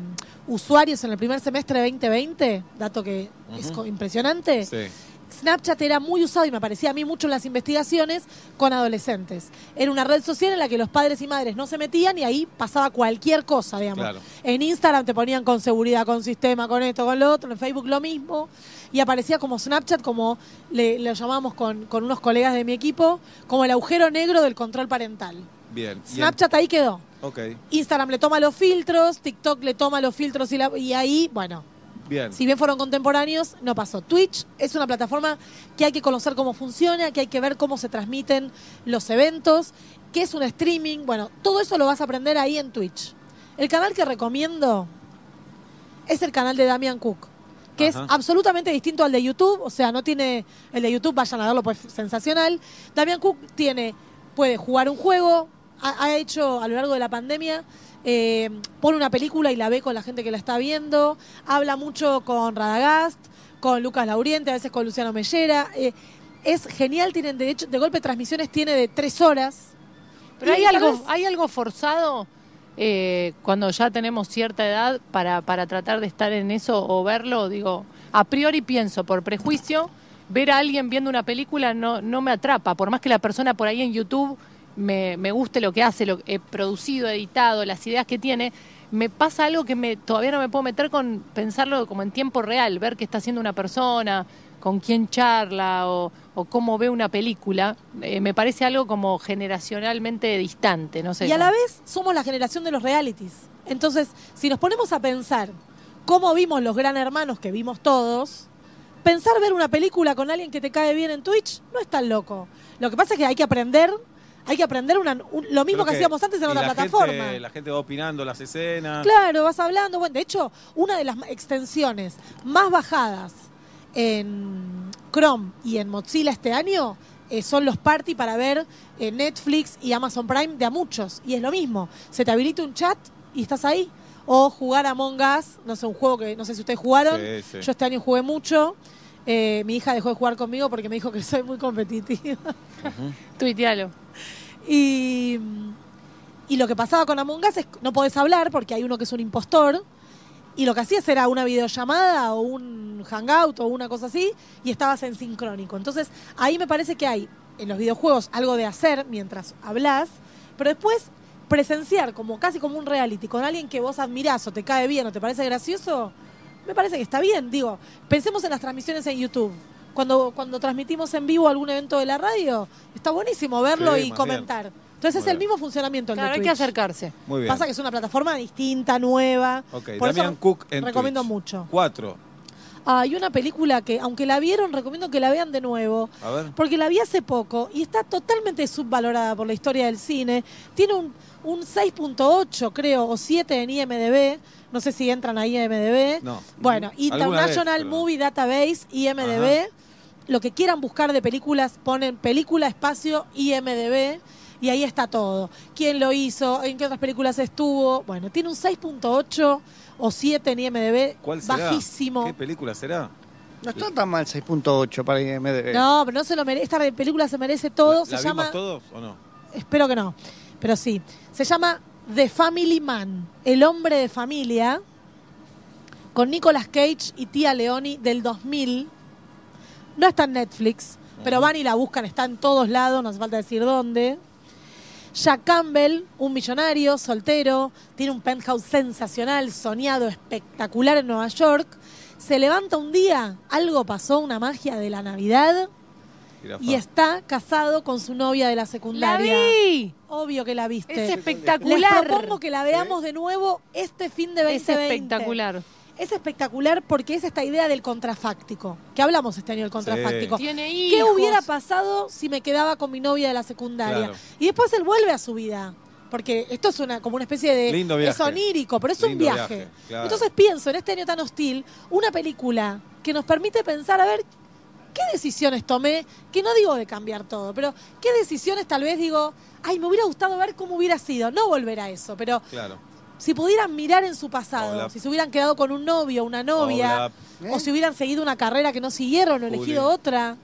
usuarios en el primer semestre de 2020, dato que es impresionante. Sí. Snapchat era muy usado y me aparecía a mí mucho en las investigaciones con adolescentes. Era una red social en la que los padres y madres no se metían y ahí pasaba cualquier cosa, digamos. Claro. En Instagram te ponían con seguridad, con sistema, con esto, con lo otro. En Facebook lo mismo. Y aparecía como Snapchat, como le, lo llamamos con, con unos colegas de mi equipo, como el agujero negro del control parental. Bien. Snapchat ahí quedó. Ok, Instagram le toma los filtros, TikTok le toma los filtros y, la- y ahí, bueno, bien. si bien fueron contemporáneos, no pasó. Twitch es una plataforma que hay que conocer cómo funciona, que hay que ver cómo se transmiten los eventos, qué es un streaming. Bueno, todo eso lo vas a aprender ahí en Twitch. El canal que recomiendo es el canal de Damian Cook, que Ajá. es absolutamente distinto al de YouTube. O sea, no tiene. El de YouTube, vayan a verlo, pues sensacional. Damian Cook tiene. Puede jugar un juego, ha, ha hecho a lo largo de la pandemia. Eh, pone una película y la ve con la gente que la está viendo. Habla mucho con Radagast, con Lucas Lauriente, a veces con Luciano Mellera. eh, es genial, tienen de hecho, de golpe transmisiones tiene de tres horas. Pero hay algo, vez- hay algo forzado eh, cuando ya tenemos cierta edad para, para tratar de estar en eso o verlo. Digo, a priori pienso, por prejuicio, ver a alguien viendo una película no, no me atrapa. Por más que la persona por ahí en YouTube me, me guste lo que hace, lo he producido, editado, las ideas que tiene. Me pasa algo que me, todavía no me puedo meter con pensarlo como en tiempo real, ver qué está haciendo una persona, con quién charla o, o cómo ve una película. Eh, me parece algo como generacionalmente distante, no sé. Y a la vez somos la generación de los realities. Entonces, si nos ponemos a pensar cómo vimos los gran hermanos que vimos todos, pensar ver una película con alguien que te cae bien en Twitch no es tan loco. Lo que pasa es que hay que aprender, hay que aprender una- un- lo mismo que, hacíamos antes en otra la plataforma. Gente, la gente va opinando las escenas. Claro, vas hablando. Bueno, de hecho, una de las extensiones más bajadas en Chrome y en Mozilla este año eh, son los party para ver eh, Netflix y Amazon Prime de a muchos. Y es lo mismo. Se te habilita un chat y estás ahí. O jugar a Among Us, no sé, un juego que no sé si ustedes jugaron. Sí, sí. Yo este año jugué mucho. Eh, mi hija dejó de jugar conmigo porque me dijo que soy muy competitiva. Tuitealo. Y, y lo que pasaba con Among Us es que no podés hablar porque hay uno que es un impostor. Y lo que hacías era una videollamada o un hangout o una cosa así y estabas en sincrónico. Entonces ahí me parece que hay en los videojuegos algo de hacer mientras hablas, pero después presenciar como casi como un reality con alguien que vos admirás o te cae bien o te parece gracioso, me parece que está bien. Digo, pensemos en las transmisiones en YouTube. Cuando, cuando transmitimos en vivo algún evento de la radio, está buenísimo verlo Sí, y comentar. Entonces Muy es el mismo funcionamiento el Claro, de hay que acercarse. Muy bien. Pasa que es una plataforma distinta, nueva. Ok, Por Damian eso Cook en recomiendo Twitch. mucho. Cuatro. Hay una película que, aunque la vieron, recomiendo que la vean de nuevo. A ver. Porque la vi hace poco y está totalmente subvalorada por la historia del cine. Tiene un, un 6.8, creo, o 7 en IMDB. No sé si entran ahí a IMDB. No. Bueno, vez, International pero- Movie Database, IMDB. Lo que quieran buscar de películas, ponen película, espacio, IMDB. Y ahí está todo. ¿Quién lo hizo? ¿En qué otras películas estuvo? Bueno, tiene un 6.8 o 7 en IMDB. ¿Cuál será? Bajísimo. ¿Qué película será? No está tan mal 6.8 para IMDb. No, pero no se lo merece. Esta película se merece todo. ¿La se vimos llama. todos o no? Espero que no. Pero sí. Se llama The Family Man. El hombre de familia. Con Nicolas Cage y Tía Leoni del 2000. No está en Netflix. Pero van y la buscan. Está en todos lados. No hace falta decir dónde. Jack Campbell, un millonario, soltero, tiene un penthouse sensacional, soñado, espectacular en Nueva York. Se levanta un día, algo pasó, una magia de la Navidad, Jirafa. y está casado con su novia de la secundaria. ¡La vi! Obvio que la viste. Es espectacular. Les propongo que la veamos de nuevo este fin de 2020. Es espectacular. Es espectacular porque es esta idea del contrafáctico, que hablamos este año del contrafáctico. Tiene ¿Qué hijos. hubiera pasado si me quedaba con mi novia de la secundaria? Claro. Y después él vuelve a su vida. Porque esto es una como una especie de Lindo es viaje. onírico, pero es un viaje. viaje, claro. Entonces pienso en este año tan hostil, una película que nos permite pensar a ver qué decisiones tomé, que no digo de cambiar todo, pero qué decisiones tal vez digo, ay, me hubiera gustado ver cómo hubiera sido, no volver a eso, pero Claro. si pudieran mirar en su pasado, Hola. si se hubieran quedado con un novio, una novia, Hola. o si hubieran seguido una carrera que no siguieron o elegido otra.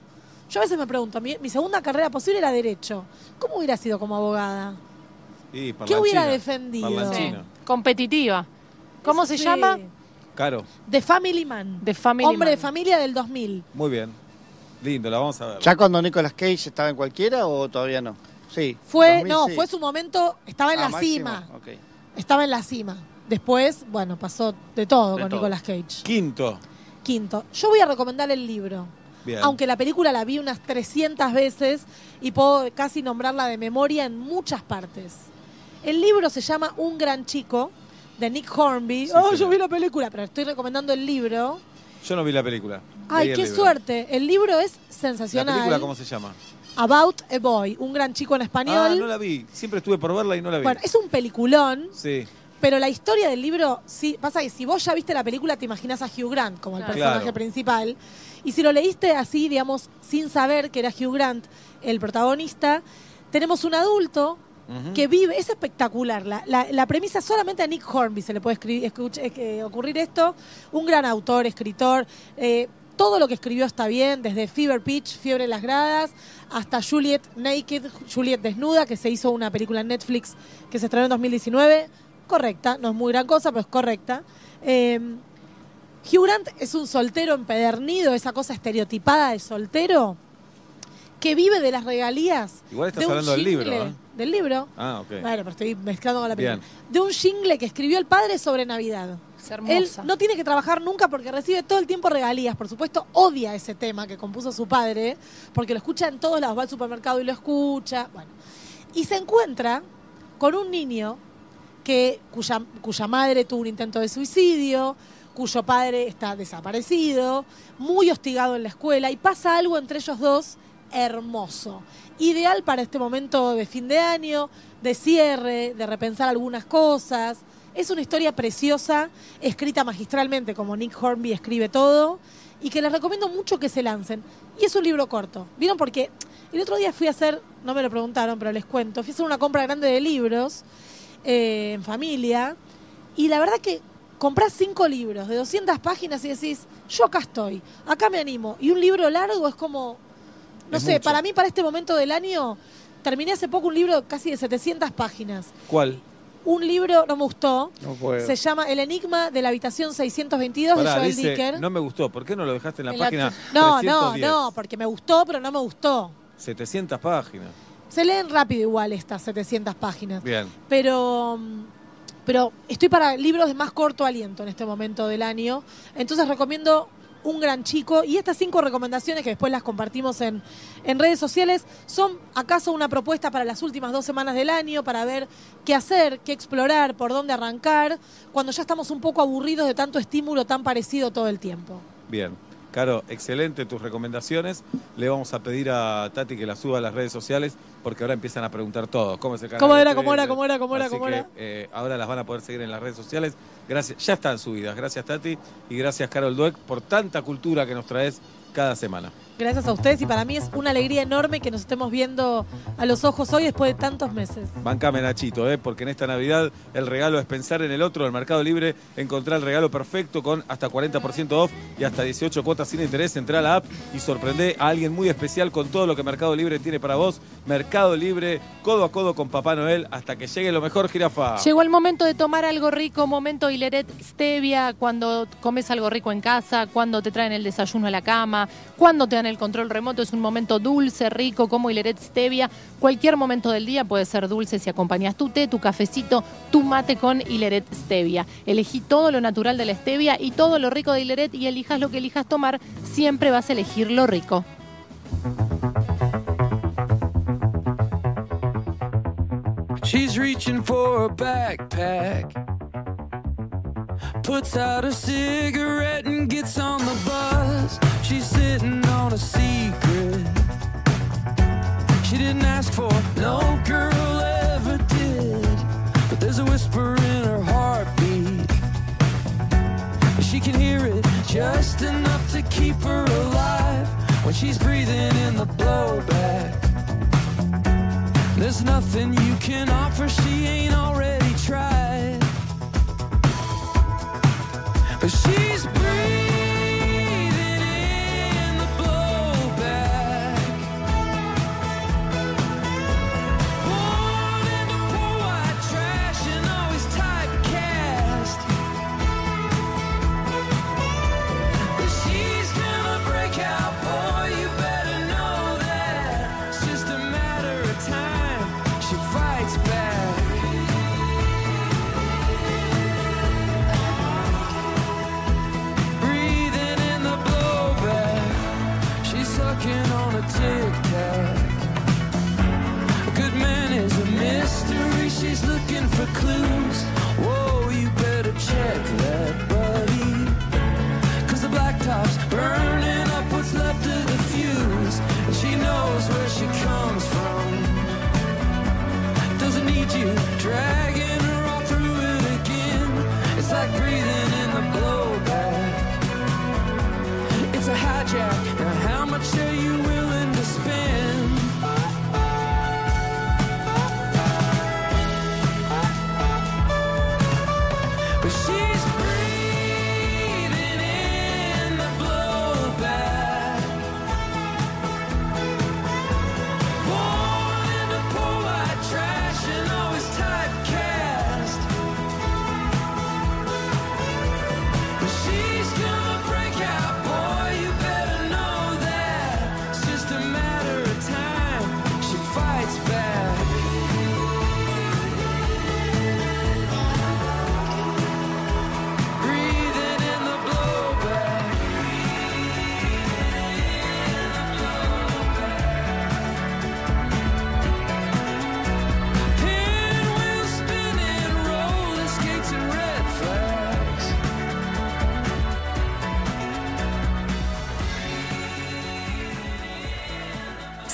Yo a veces me pregunto, mi, mi segunda carrera posible era Derecho. ¿Cómo hubiera sido como abogada? ¿Qué hubiera defendido? parlanchina. Competitiva. ¿Cómo se Sí. llama? Caro, The Family Man. The Family Hombre de Man. familia del 2000. muy bien. Lindo, la vamos a ver. ¿Ya cuando Nicolas Cage estaba en cualquiera o todavía no? Sí. Fue, 2000 no, fue su momento, estaba en Ah, la máximo, cima. Estaba en la cima. Después, bueno, pasó de todo De con todo. Nicolas Cage. Quinto. Quinto, yo voy a recomendar el libro. Bien. Aunque la película la vi unas 300 veces y puedo casi nombrarla de memoria en muchas partes. El libro se llama Un gran chico, de Nick Hornby. Sí, oh, señor. yo vi la película, pero estoy recomendando el libro. Yo no vi la película. Ay, el qué libro. suerte. El libro es ¿La sensacional. película cómo se llama? About a Boy, un gran chico en español. Ah, no la vi. Siempre estuve por verla y no la vi. Bueno, es un peliculón, Sí. pero la historia del libro, sí, pasa que si vos ya viste la película, te imaginas a Hugh Grant como el Claro. personaje Claro. principal. Y si lo leíste así, digamos, sin saber que era Hugh Grant el protagonista, tenemos un adulto Que vive, es espectacular. La, la- la premisa solamente a Nick Hornby se le puede escribir, escuch- eh, ocurrir esto. Un gran autor, escritor. eh, todo lo que escribió está bien, desde Fever Pitch, Fiebre en las Gradas, hasta Juliet Naked, Juliet Desnuda, que se hizo una película en Netflix que se estrenó en 2019. Correcta, no es muy gran cosa, pero es correcta. Eh, Hugh Grant es un soltero empedernido, esa cosa estereotipada de soltero, que vive de las regalías. Igual estás de un hablando del libro, ¿eh? Del libro. Ah, ok. Bueno, pero estoy mezclando con la película. Bien. De un jingle que escribió el padre sobre Navidad. Es hermosa. Él no tiene que trabajar nunca porque recibe todo el tiempo regalías. Por supuesto, odia ese tema que compuso su padre, porque lo escucha en todos lados. Va al supermercado y lo escucha. Bueno. Y se encuentra con un niño que, cuya, cuya madre tuvo un intento de suicidio, cuyo padre está desaparecido, muy hostigado en la escuela, y pasa algo entre ellos dos hermoso. Ideal para este momento de fin de año, de cierre, de repensar algunas cosas. Es una historia preciosa, escrita magistralmente, como Nick Hornby escribe todo, y que les recomiendo mucho que se lancen. Y es un libro corto. ¿Vieron? Porque el otro día fui a hacer, no me lo preguntaron, pero les cuento, fui a hacer una compra grande de libros eh, en familia, y la verdad que comprás cinco libros de 200 páginas y decís, yo acá estoy, acá me animo. Y un libro largo es como, no Es sé, mucho. para mí, para este momento del año, terminé hace poco un libro casi de 700 páginas. ¿Cuál? Un libro, no me gustó, No puedo. se llama El Enigma de la Habitación 622 de Joel dice, Dicker. no me gustó. ¿Por qué no lo dejaste en la En página no, no, 310? no, porque me gustó, pero no me gustó. 700 páginas. Se leen rápido igual estas 700 páginas. Bien. Pero, pero estoy para libros de más corto aliento en este momento del año. Entonces recomiendo Un Gran Chico. Y estas cinco recomendaciones, que después las compartimos en, en redes sociales, son acaso una propuesta para las últimas dos semanas del año, para ver qué hacer, qué explorar, por dónde arrancar, cuando ya estamos un poco aburridos de tanto estímulo tan parecido todo el tiempo. Bien. Caro, excelente tus recomendaciones. Le vamos a pedir a Tati que las suba a las redes sociales porque ahora empiezan a preguntar todo. ¿Cómo es el canal ¿Cómo era, cómo era, cómo era, cómo era, que, eh, ahora las van a poder seguir en las redes sociales. Gracias, ya están subidas. Gracias Tati y gracias Carol Dueck por tanta cultura que nos traes cada semana. Gracias a ustedes y para mí es una alegría enorme que nos estemos viendo a los ojos hoy después de tantos meses. Bancame Nachito, ¿eh? porque en esta Navidad el regalo es pensar en el otro. En Mercado Libre encontrar el regalo perfecto con hasta 40% off y hasta 18 cuotas sin interés. Entra a la app y sorprende a alguien muy especial con todo lo que Mercado Libre tiene para vos. Mercado Libre, codo a codo con Papá Noel hasta que llegue lo mejor, jirafa. Llegó el momento de tomar algo rico, momento Hileret Stevia, cuando comes algo rico en casa, cuando te traen el desayuno a la cama, cuando te dan el control remoto, es un momento dulce, rico, como Hileret Stevia. Cualquier momento del día puede ser dulce si acompañas tu té, tu cafecito, tu mate con Hileret Stevia. Elegí todo lo natural de la stevia y todo lo rico de Hileret y elijas lo que elijas tomar, siempre vas a elegir lo rico. She's reaching for a backpack. Puts out a cigarette and gets on the bus. She's sitting on a secret. She didn't ask for, no girl ever did. But there's a whisper in her heartbeat. She can hear it just enough to keep her alive when she's breathing in the blowback. There's nothing you can offer she ain't already She's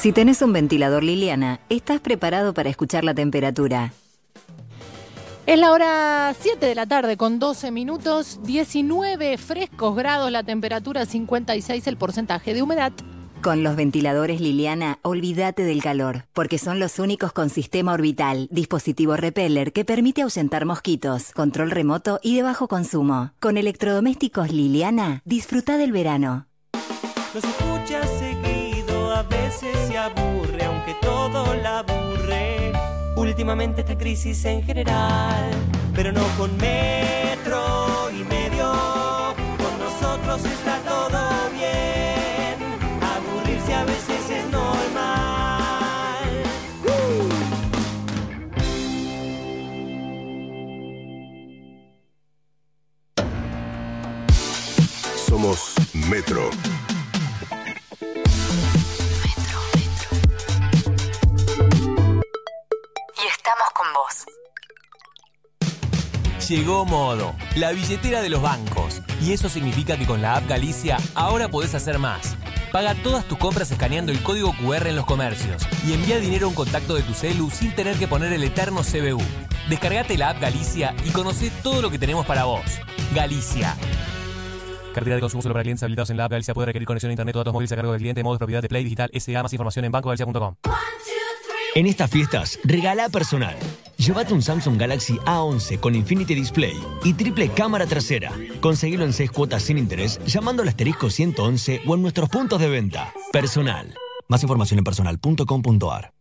Si tenés un ventilador Liliana, estás preparado para escuchar la temperatura. Es la hora 7 de la tarde con 12 minutos, 19 frescos grados la temperatura, 56 el porcentaje de humedad. Con los ventiladores Liliana, olvídate del calor, porque son los únicos con sistema orbital, dispositivo repeller que permite ahuyentar mosquitos, control remoto y de bajo consumo. Con electrodomésticos Liliana, disfruta del verano. Los escucha seguido, a se aburre, aunque todo la aburre. Últimamente esta crisis en general, pero no con metro y medio. Con nosotros está todo bien. Aburrirse a veces es normal. Somos Metro. Estamos con vos. Llegó Modo, la billetera de los bancos. Y eso significa que con la app Galicia ahora podés hacer más. Paga todas tus compras escaneando el código QR en los comercios y envía dinero a un contacto de tu celu sin tener que poner el eterno CBU. Descargate la app Galicia y conoce todo lo que tenemos para vos. Galicia. Cartera de consumo solo para clientes habilitados en la app Galicia puede requerir conexión a internet o datos móviles a cargo del cliente, modos propiedad de Play Digital SA. Más información en bancogalicia.com. En estas fiestas, regala personal. Llévate un Samsung Galaxy A11 con Infinity Display y triple cámara trasera. Conseguilo en 6 cuotas sin interés llamando al asterisco 111 o en nuestros puntos de venta. Personal. Más información en personal.com.ar.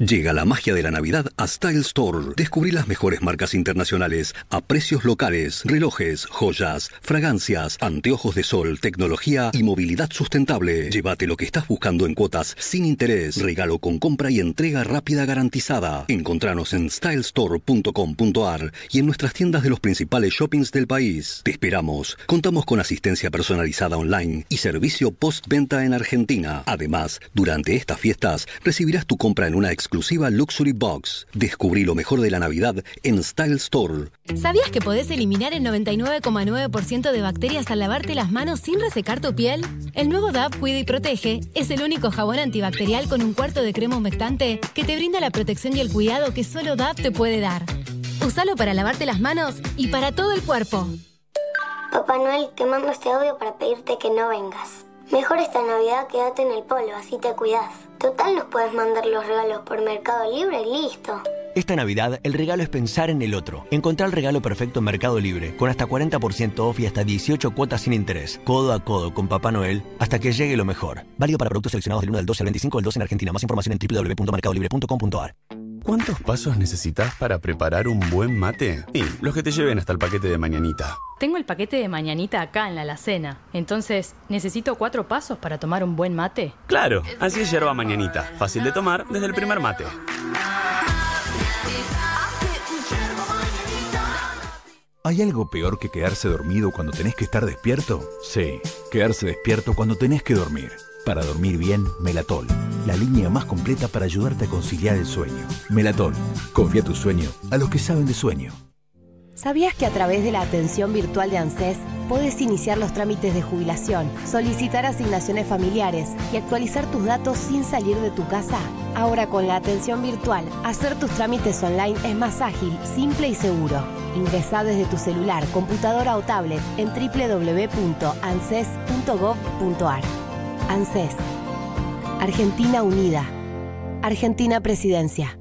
Llega la magia de la Navidad a Style Store. Descubrí las mejores marcas internacionales a precios locales, relojes, joyas, fragancias, anteojos de sol, tecnología y movilidad sustentable. Llévate lo que estás buscando en cuotas sin interés, regalo con compra y entrega rápida garantizada. Encontranos en stylestore.com.ar y en nuestras tiendas de los principales shoppings del país. Te esperamos. Contamos con asistencia personalizada online y servicio postventa en Argentina. Además, durante estas fiestas recibirás tu compra en una exclusiva Luxury Box. Descubrí lo mejor de la Navidad en Style Store. ¿Sabías que podés eliminar el 99,9% de bacterias al lavarte las manos sin resecar tu piel? El nuevo DAP Cuida y Protege es el único jabón antibacterial con un cuarto de crema humectante que te brinda la protección y el cuidado que solo DAP te puede dar. Usalo para lavarte las manos y para todo el cuerpo. Papá Noel, te mando este audio para pedirte que no vengas. Mejor esta Navidad quédate en el polo, así te cuidas. Total nos puedes mandar los regalos por Mercado Libre y listo. Esta Navidad, el regalo es pensar en el otro. Encontrar el regalo perfecto en Mercado Libre, con hasta 40% off y hasta 18 cuotas sin interés. Codo a codo con Papá Noel, hasta que llegue lo mejor. Válido para productos seleccionados del 1 del 12 al 25 del 12 en Argentina. Más información en www.mercadolibre.com.ar. ¿Cuántos pasos necesitas para preparar un buen mate? Y los que te lleven hasta el paquete de mañanita. Tengo el paquete de mañanita acá en la alacena. Entonces, ¿necesito cuatro pasos para tomar un buen mate? Claro, así es yerba mañanita. Fácil de tomar desde el primer mate. ¿Hay algo peor que quedarse dormido cuando tenés que estar despierto? Sí, quedarse despierto cuando tenés que dormir. Para dormir bien, Melatol, la línea más completa para ayudarte a conciliar el sueño. Melatol, confía tu sueño a los que saben de sueño. ¿Sabías que a través de la atención virtual de ANSES puedes iniciar los trámites de jubilación, solicitar asignaciones familiares y actualizar tus datos sin salir de tu casa? Ahora con la atención virtual, hacer tus trámites online es más ágil, simple y seguro. Ingresá desde tu celular, computadora o tablet en www.anses.gov.ar. ANSES. Argentina Unida. Argentina Presidencia.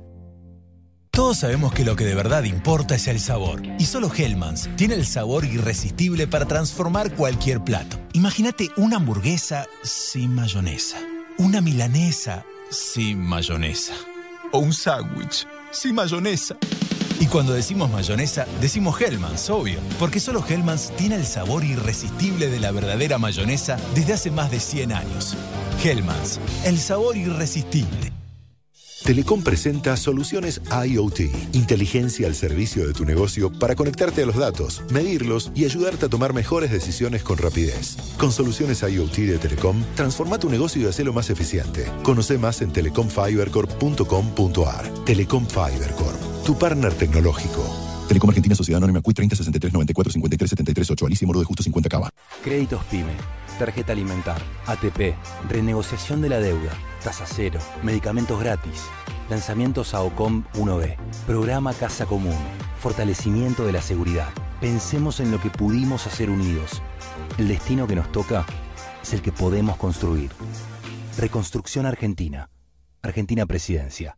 Todos sabemos que lo que de verdad importa es el sabor. Y solo Hellmann's tiene el sabor irresistible para transformar cualquier plato. Imagínate una hamburguesa sin mayonesa. Una milanesa sin mayonesa. O un sándwich sin mayonesa. Y cuando decimos mayonesa, decimos Hellmann's, obvio. Porque solo Hellmann's tiene el sabor irresistible de la verdadera mayonesa desde hace más de 100 años. Hellmann's, el sabor irresistible. Telecom presenta soluciones IoT, inteligencia al servicio de tu negocio para conectarte a los datos, medirlos y ayudarte a tomar mejores decisiones con rapidez. Con soluciones IoT de Telecom, transforma tu negocio y hacelo más eficiente. Conoce más en telecomfibercorp.com.ar. Telecom tu partner tecnológico. Telecom Argentina Sociedad Anónima CUI 30 63 94 53 73 8 Alicia Moro de Justo 50 Cava. Créditos PYME, tarjeta alimentar, ATP, renegociación de la deuda, tasa cero, medicamentos gratis, lanzamientos a OCOM 1B, programa Casa Común, fortalecimiento de la seguridad. Pensemos en lo que pudimos hacer unidos. El destino que nos toca es el que podemos construir. Reconstrucción Argentina. Argentina Presidencia.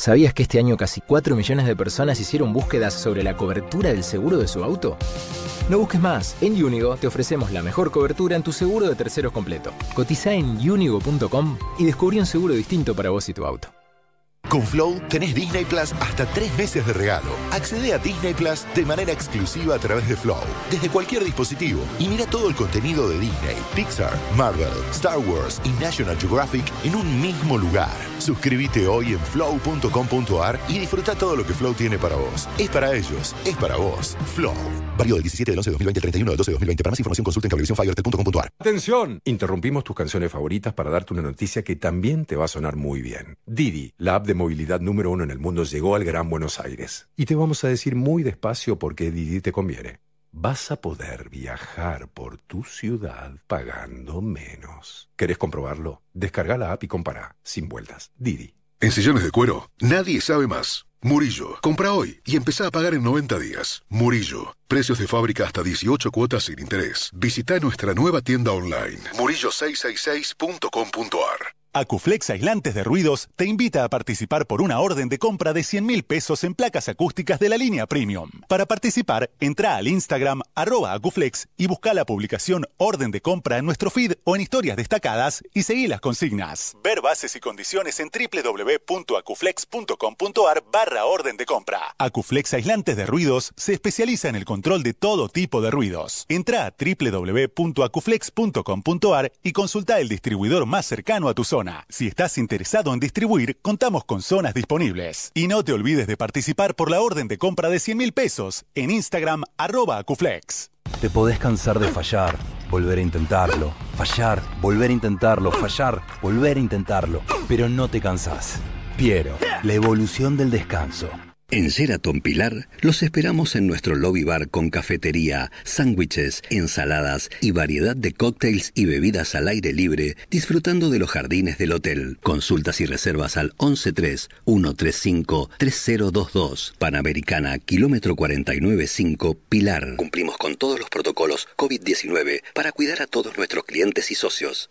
¿Sabías que este año casi 4 millones de personas hicieron búsquedas sobre la cobertura del seguro de su auto? No busques más. En Unigo te ofrecemos la mejor cobertura en tu seguro de terceros completo. Cotiza en unigo.com y descubrí un seguro distinto para vos y tu auto. Con Flow tenés Disney Plus hasta tres meses de regalo. Accede a Disney Plus de manera exclusiva a través de Flow, desde cualquier dispositivo, y mira todo el contenido de Disney, Pixar, Marvel, Star Wars y National Geographic en un mismo lugar. Suscríbete hoy en flow.com.ar y disfruta todo lo que Flow tiene para vos. Es para ellos, es para vos. Flow. Válido del 17 del 11 de 2020 al 31 del 12 de 2020. Para más información consulta en cablevisiónfibertel.com.ar. Atención, interrumpimos tus canciones favoritas para darte una noticia que también te va a sonar muy bien. Didi, la app de movilidad número uno en el mundo, llegó al Gran Buenos Aires. Y te vamos a decir muy despacio por qué Didi te conviene. Vas a poder viajar por tu ciudad pagando menos. ¿Querés comprobarlo? Descarga la app y compara, sin vueltas. Didi. En sillones de cuero, nadie sabe más. Murillo, compra hoy y empezá a pagar en 90 días. Murillo, precios de fábrica hasta 18 cuotas sin interés. Visita nuestra nueva tienda online, murillo666.com.ar. Acuflex Aislantes de Ruidos te invita a participar por una orden de compra de 100 mil pesos en placas acústicas de la línea Premium. Para participar, entra al Instagram arroba Acuflex y busca la publicación Orden de compra en nuestro feed o en historias destacadas y seguí las consignas. Ver bases y condiciones en www.acuflex.com.ar barra orden de compra. Acuflex Aislantes de Ruidos se especializa en el control de todo tipo de ruidos. Entra a www.acuflex.com.ar y consulta el distribuidor más cercano a tu zona. Si estás interesado en distribuir, contamos con zonas disponibles. Y no te olvides de participar por la orden de compra de 100 mil pesos en Instagram arroba Acuflex. Te podés cansar de fallar, volver a intentarlo, fallar, volver a intentarlo, fallar, volver a intentarlo, pero no te cansás. Piero, la evolución del descanso. En Sheraton Pilar los esperamos en nuestro lobby bar con cafetería, sándwiches, ensaladas y variedad de cócteles y bebidas al aire libre, disfrutando de los jardines del hotel. Consultas y reservas al 113-135-3022. Panamericana, kilómetro 495, Pilar. Cumplimos con todos los protocolos COVID-19 para cuidar a todos nuestros clientes y socios.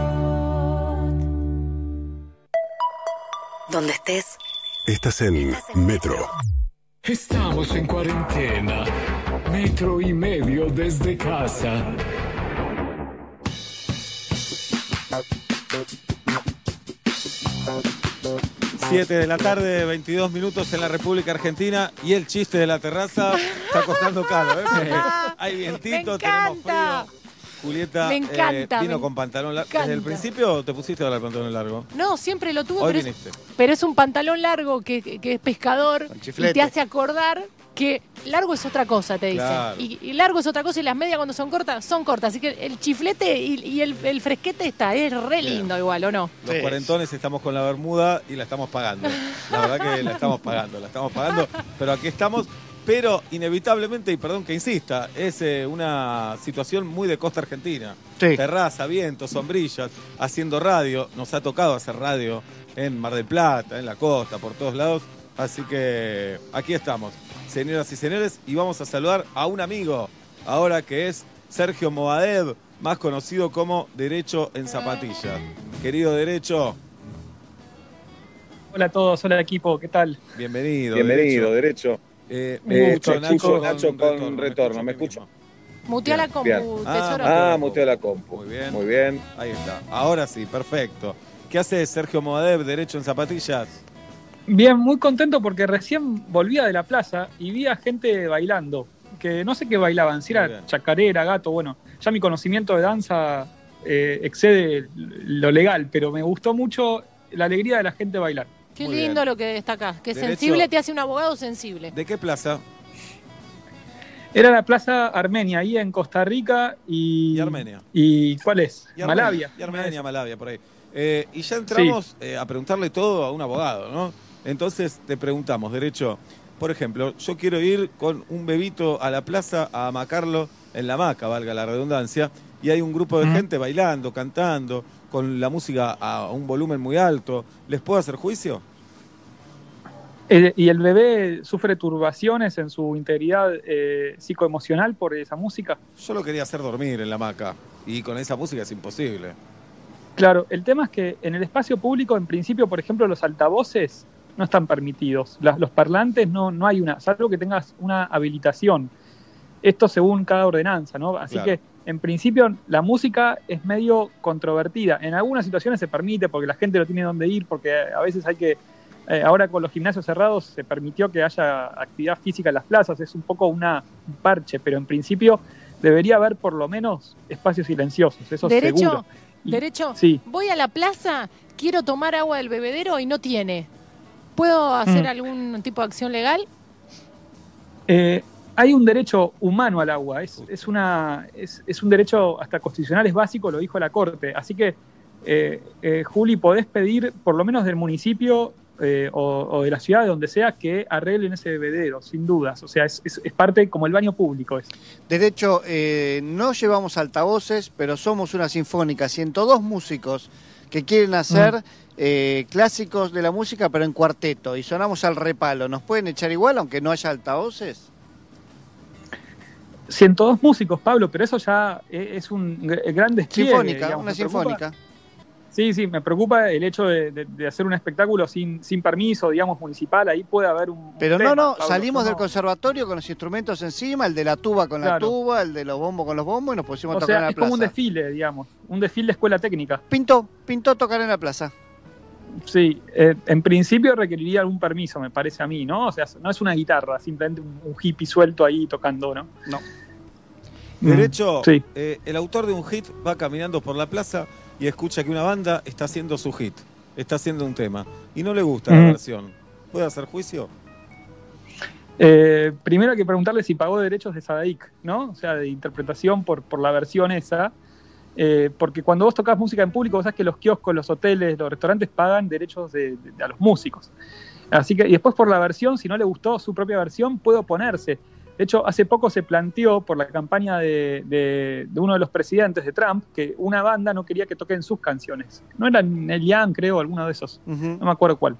Donde estés. Estás en Metro. Estamos en cuarentena. Metro y medio desde casa. Siete de la tarde, 22 minutos en la República Argentina y el chiste de la terraza está costando caro, ¿eh? Hay vientito, tenemos frío. Julieta Me eh, encanta, vino me con pantalón largo. ¿Desde el principio o te pusiste ahora el pantalón largo? No, siempre lo tuvo, Hoy pero es, viniste. pero es un pantalón largo que, que- es pescador y te hace acordar que largo es otra cosa, te dice. Claro. Y, y largo es otra cosa y las medias cuando son cortas, son cortas. Así que el chiflete y, y el, el fresquete está, es re lindo igual, ¿o no? Los cuarentones estamos con la bermuda y la estamos pagando. La verdad que la estamos pagando, la estamos pagando. Pero aquí estamos. Pero inevitablemente, y perdón que insista, es eh, una situación muy de costa argentina. Sí. Terraza, viento, sombrillas, haciendo radio. Nos ha tocado hacer radio en Mar del Plata, en la costa, por todos lados. Así que aquí estamos, señoras y señores, y vamos a saludar a un amigo, ahora que es Sergio Moadev, más conocido como Derecho en Zapatillas. Querido Derecho, Hola a todos, hola equipo, ¿qué tal? bienvenido. Bienvenido, derecho. Eh, me Eh, escucho, te Nacho, escucho, con Nacho, con retorno, retorno. me ¿Me escucho? Mutea la compu, Bien. tesoro. Ah, muteó la compu. Muy bien. Muy bien. Ahí está. Ahora sí, perfecto. ¿Qué hace Sergio Moadev, Derecho en Zapatillas? Bien, muy contento porque recién volvía de la plaza y vi a gente bailando, que no sé qué bailaban, si era chacarera, gato, bueno, ya mi conocimiento de danza eh, excede lo legal, pero me gustó mucho la alegría de la gente bailar. Qué Muy lindo bien. lo que destacás. Que Derecho- sensible te hace un abogado sensible. ¿De qué plaza? Era la Plaza Armenia, ahí en Costa Rica y... Y Armenia. ¿Y cuál es? Y Armenia, Malavia. Y Armenia, Malavia, por ahí. Eh, y ya entramos eh, a preguntarle todo a un abogado, ¿no? Entonces te preguntamos, Derecho, por ejemplo, yo quiero ir con un bebito a la plaza a amacarlo en la hamaca, valga la redundancia, y hay un grupo de gente bailando, cantando, con la música a un volumen muy alto. ¿Les puedo hacer juicio? Eh, ¿Y el bebé sufre turbaciones en su integridad eh, psicoemocional por esa música? Yo lo quería hacer dormir en la hamaca, y con esa música es imposible. Claro, el tema es que en el espacio público, en principio, por ejemplo, los altavoces no están permitidos. Las- los parlantes no, no hay una, salvo que tengas una habilitación. Esto según cada ordenanza, ¿no? Así Claro. que, en principio, la música es medio controvertida. En algunas situaciones se permite porque la gente no tiene dónde ir, porque a veces hay que. eh, ahora con los gimnasios cerrados se permitió que haya actividad física en las plazas, es un poco una, un parche, pero en principio debería haber por lo menos espacios silenciosos, eso Derecho, seguro. Y- derecho. Sí. Voy a la plaza, quiero tomar agua del bebedero y no tiene. ¿Puedo hacer Mm. algún tipo de acción legal? Eh, hay un derecho humano al agua, es, es, una, es, es un derecho hasta constitucional, es básico, lo dijo la Corte. Así que, eh, eh, Juli, podés pedir, por lo menos del municipio eh, o, o de la ciudad, de donde sea, que arreglen ese bebedero, sin dudas. O sea, es, parte como el baño público. Es. Derecho, eh, no llevamos altavoces, pero somos una sinfónica, 102 músicos que quieren hacer Mm. eh, clásicos de la música, pero en cuarteto, y sonamos al repalo. ¿Nos pueden echar igual, aunque no haya altavoces? 102 músicos, Pablo, pero eso ya e- es un gr- gran despliegue. Sinfónica, digamos. una sinfónica. Sí, sí, me preocupa el hecho de, de- de hacer un espectáculo sin, sin permiso, digamos, municipal. Ahí puede haber un. un Pero no, tema, no, Pablo, salimos del conservatorio con los instrumentos encima, el de la tuba con la tuba, el de los bombos con los bombos, y nos pusimos a tocar en la es como un plaza. desfile, digamos. Un desfile de escuela técnica. Pintó, pintó tocar en la plaza. Sí, eh, en principio requeriría algún permiso, me parece a mí, ¿no? O sea, no es una guitarra, simplemente un, un hippie suelto ahí tocando, ¿no? No. Derecho, Sí. eh, el autor de un hit va caminando por la plaza y escucha que una banda está haciendo su hit, está haciendo un tema, y no le gusta la Ujú. versión. ¿Puede hacer juicio? Eh, primero hay que preguntarle si pagó derechos de Sadaic, ¿no? O sea, de interpretación por, por la versión esa. Eh, porque cuando vos tocas música en público, vos sabés que los kioscos, los hoteles, los restaurantes pagan derechos de, de- a los músicos. Así que, y después por la versión, si no le gustó su propia versión, puede oponerse. De hecho, hace poco se planteó por la campaña de, de- de uno de los presidentes de Trump que una banda no quería que toquen sus canciones. No era Neil Young, creo, alguno de esos. No me acuerdo cuál.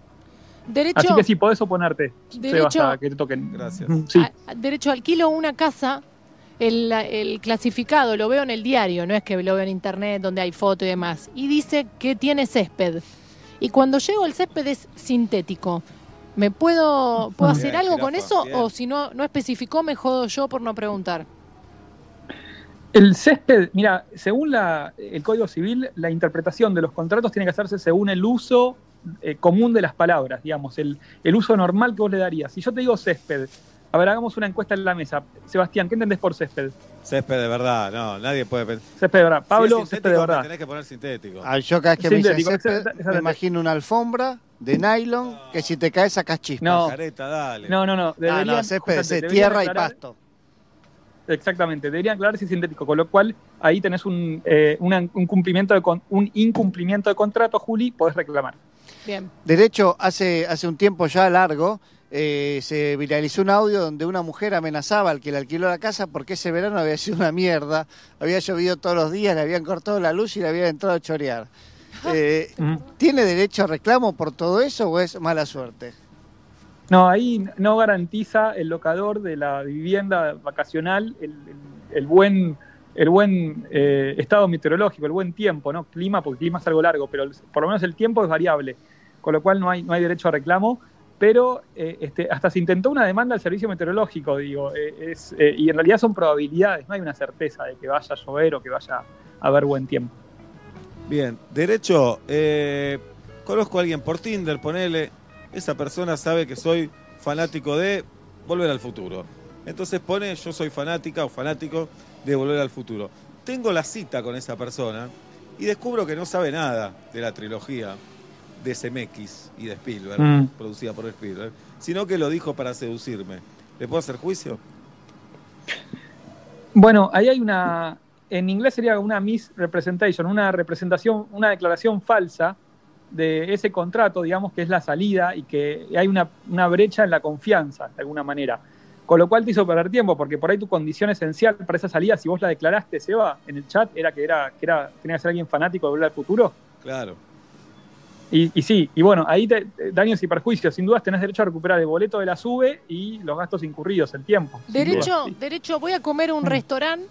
Derecho, Así que sí, podés oponerte, Derecho- Sebas, a que te toquen. Gracias. Sí. a- derecho alquilo una casa, el, el clasificado lo veo en el diario, no es que lo veo en internet donde hay foto y demás, y dice que tiene césped. Y cuando llego el césped es sintético. ¿Me puedo, puedo hacer algo con eso? O si no, no especificó, me jodo yo por no preguntar. El césped, mira, según la- el Código Civil, la interpretación de los contratos tiene que hacerse según el uso eh, común de las palabras, digamos, el, el uso normal que vos le darías. Si yo te digo césped, a ver, hagamos una encuesta en la mesa. Sebastián, ¿qué entendés por césped? Césped de verdad, no, nadie puede pensar. Césped de verdad. Pablo, si es césped de verdad. tenés que poner sintético. Ah, yo cada vez que me dicen césped, me imagino una alfombra de nylon que si te caes sacas chispas. No. Careta, dale. No, no, no. Ah, Deberían, no, césped justamente, de tierra y pasto. Exactamente, deberían aclarar si es sintético, con lo cual ahí tenés un, eh, una- un cumplimiento de con- un incumplimiento de contrato, Juli, podés reclamar. Bien. De hecho, hace, hace un tiempo ya largo, eh, se viralizó un audio donde una mujer amenazaba al que le alquiló la casa porque ese verano había sido una mierda, había llovido todos los días, le habían cortado la luz y le habían entrado a chorear. Eh, ¿Tiene derecho a reclamo por todo eso o es mala suerte? No, ahí no garantiza el locador de la vivienda vacacional el, el- el buen, el buen eh, estado meteorológico, el buen tiempo, ¿no? Clima, porque el clima es algo largo, pero por lo menos el tiempo es variable, con lo cual no hay, no hay derecho a reclamo. Pero eh, este, hasta se intentó una demanda al servicio meteorológico, digo, eh, eh, y en realidad son probabilidades, no hay una certeza de que vaya a llover o que vaya a haber buen tiempo. Bien, derecho, conozco a alguien por Tinder, ponele, esa persona sabe que soy fanático de Volver al Futuro. Entonces pone, yo soy fanática o fanático de Volver al Futuro. Tengo la cita con esa persona y descubro que no sabe nada de la trilogía de CMX y de Spielberg, Mm. producida por Spielberg, sino que lo dijo para seducirme. ¿Le puedo hacer juicio? Bueno, ahí hay una, en inglés sería una misrepresentation, una representación, una declaración falsa de ese contrato, digamos, que es la salida y que hay una, una brecha en la confianza, de alguna manera. Con lo cual te hizo perder tiempo, porque por ahí tu condición esencial para esa salida, si vos la declaraste, Seba, en el chat, era que era, que era, tenía que ser alguien fanático de volver al futuro. Claro. Y, y sí, y bueno, ahí te, daños y perjuicios. Sin dudas tenés derecho a recuperar el boleto de la SUBE y los gastos incurridos, el tiempo. Derecho, duda. derecho, voy a comer a Mm. un restaurante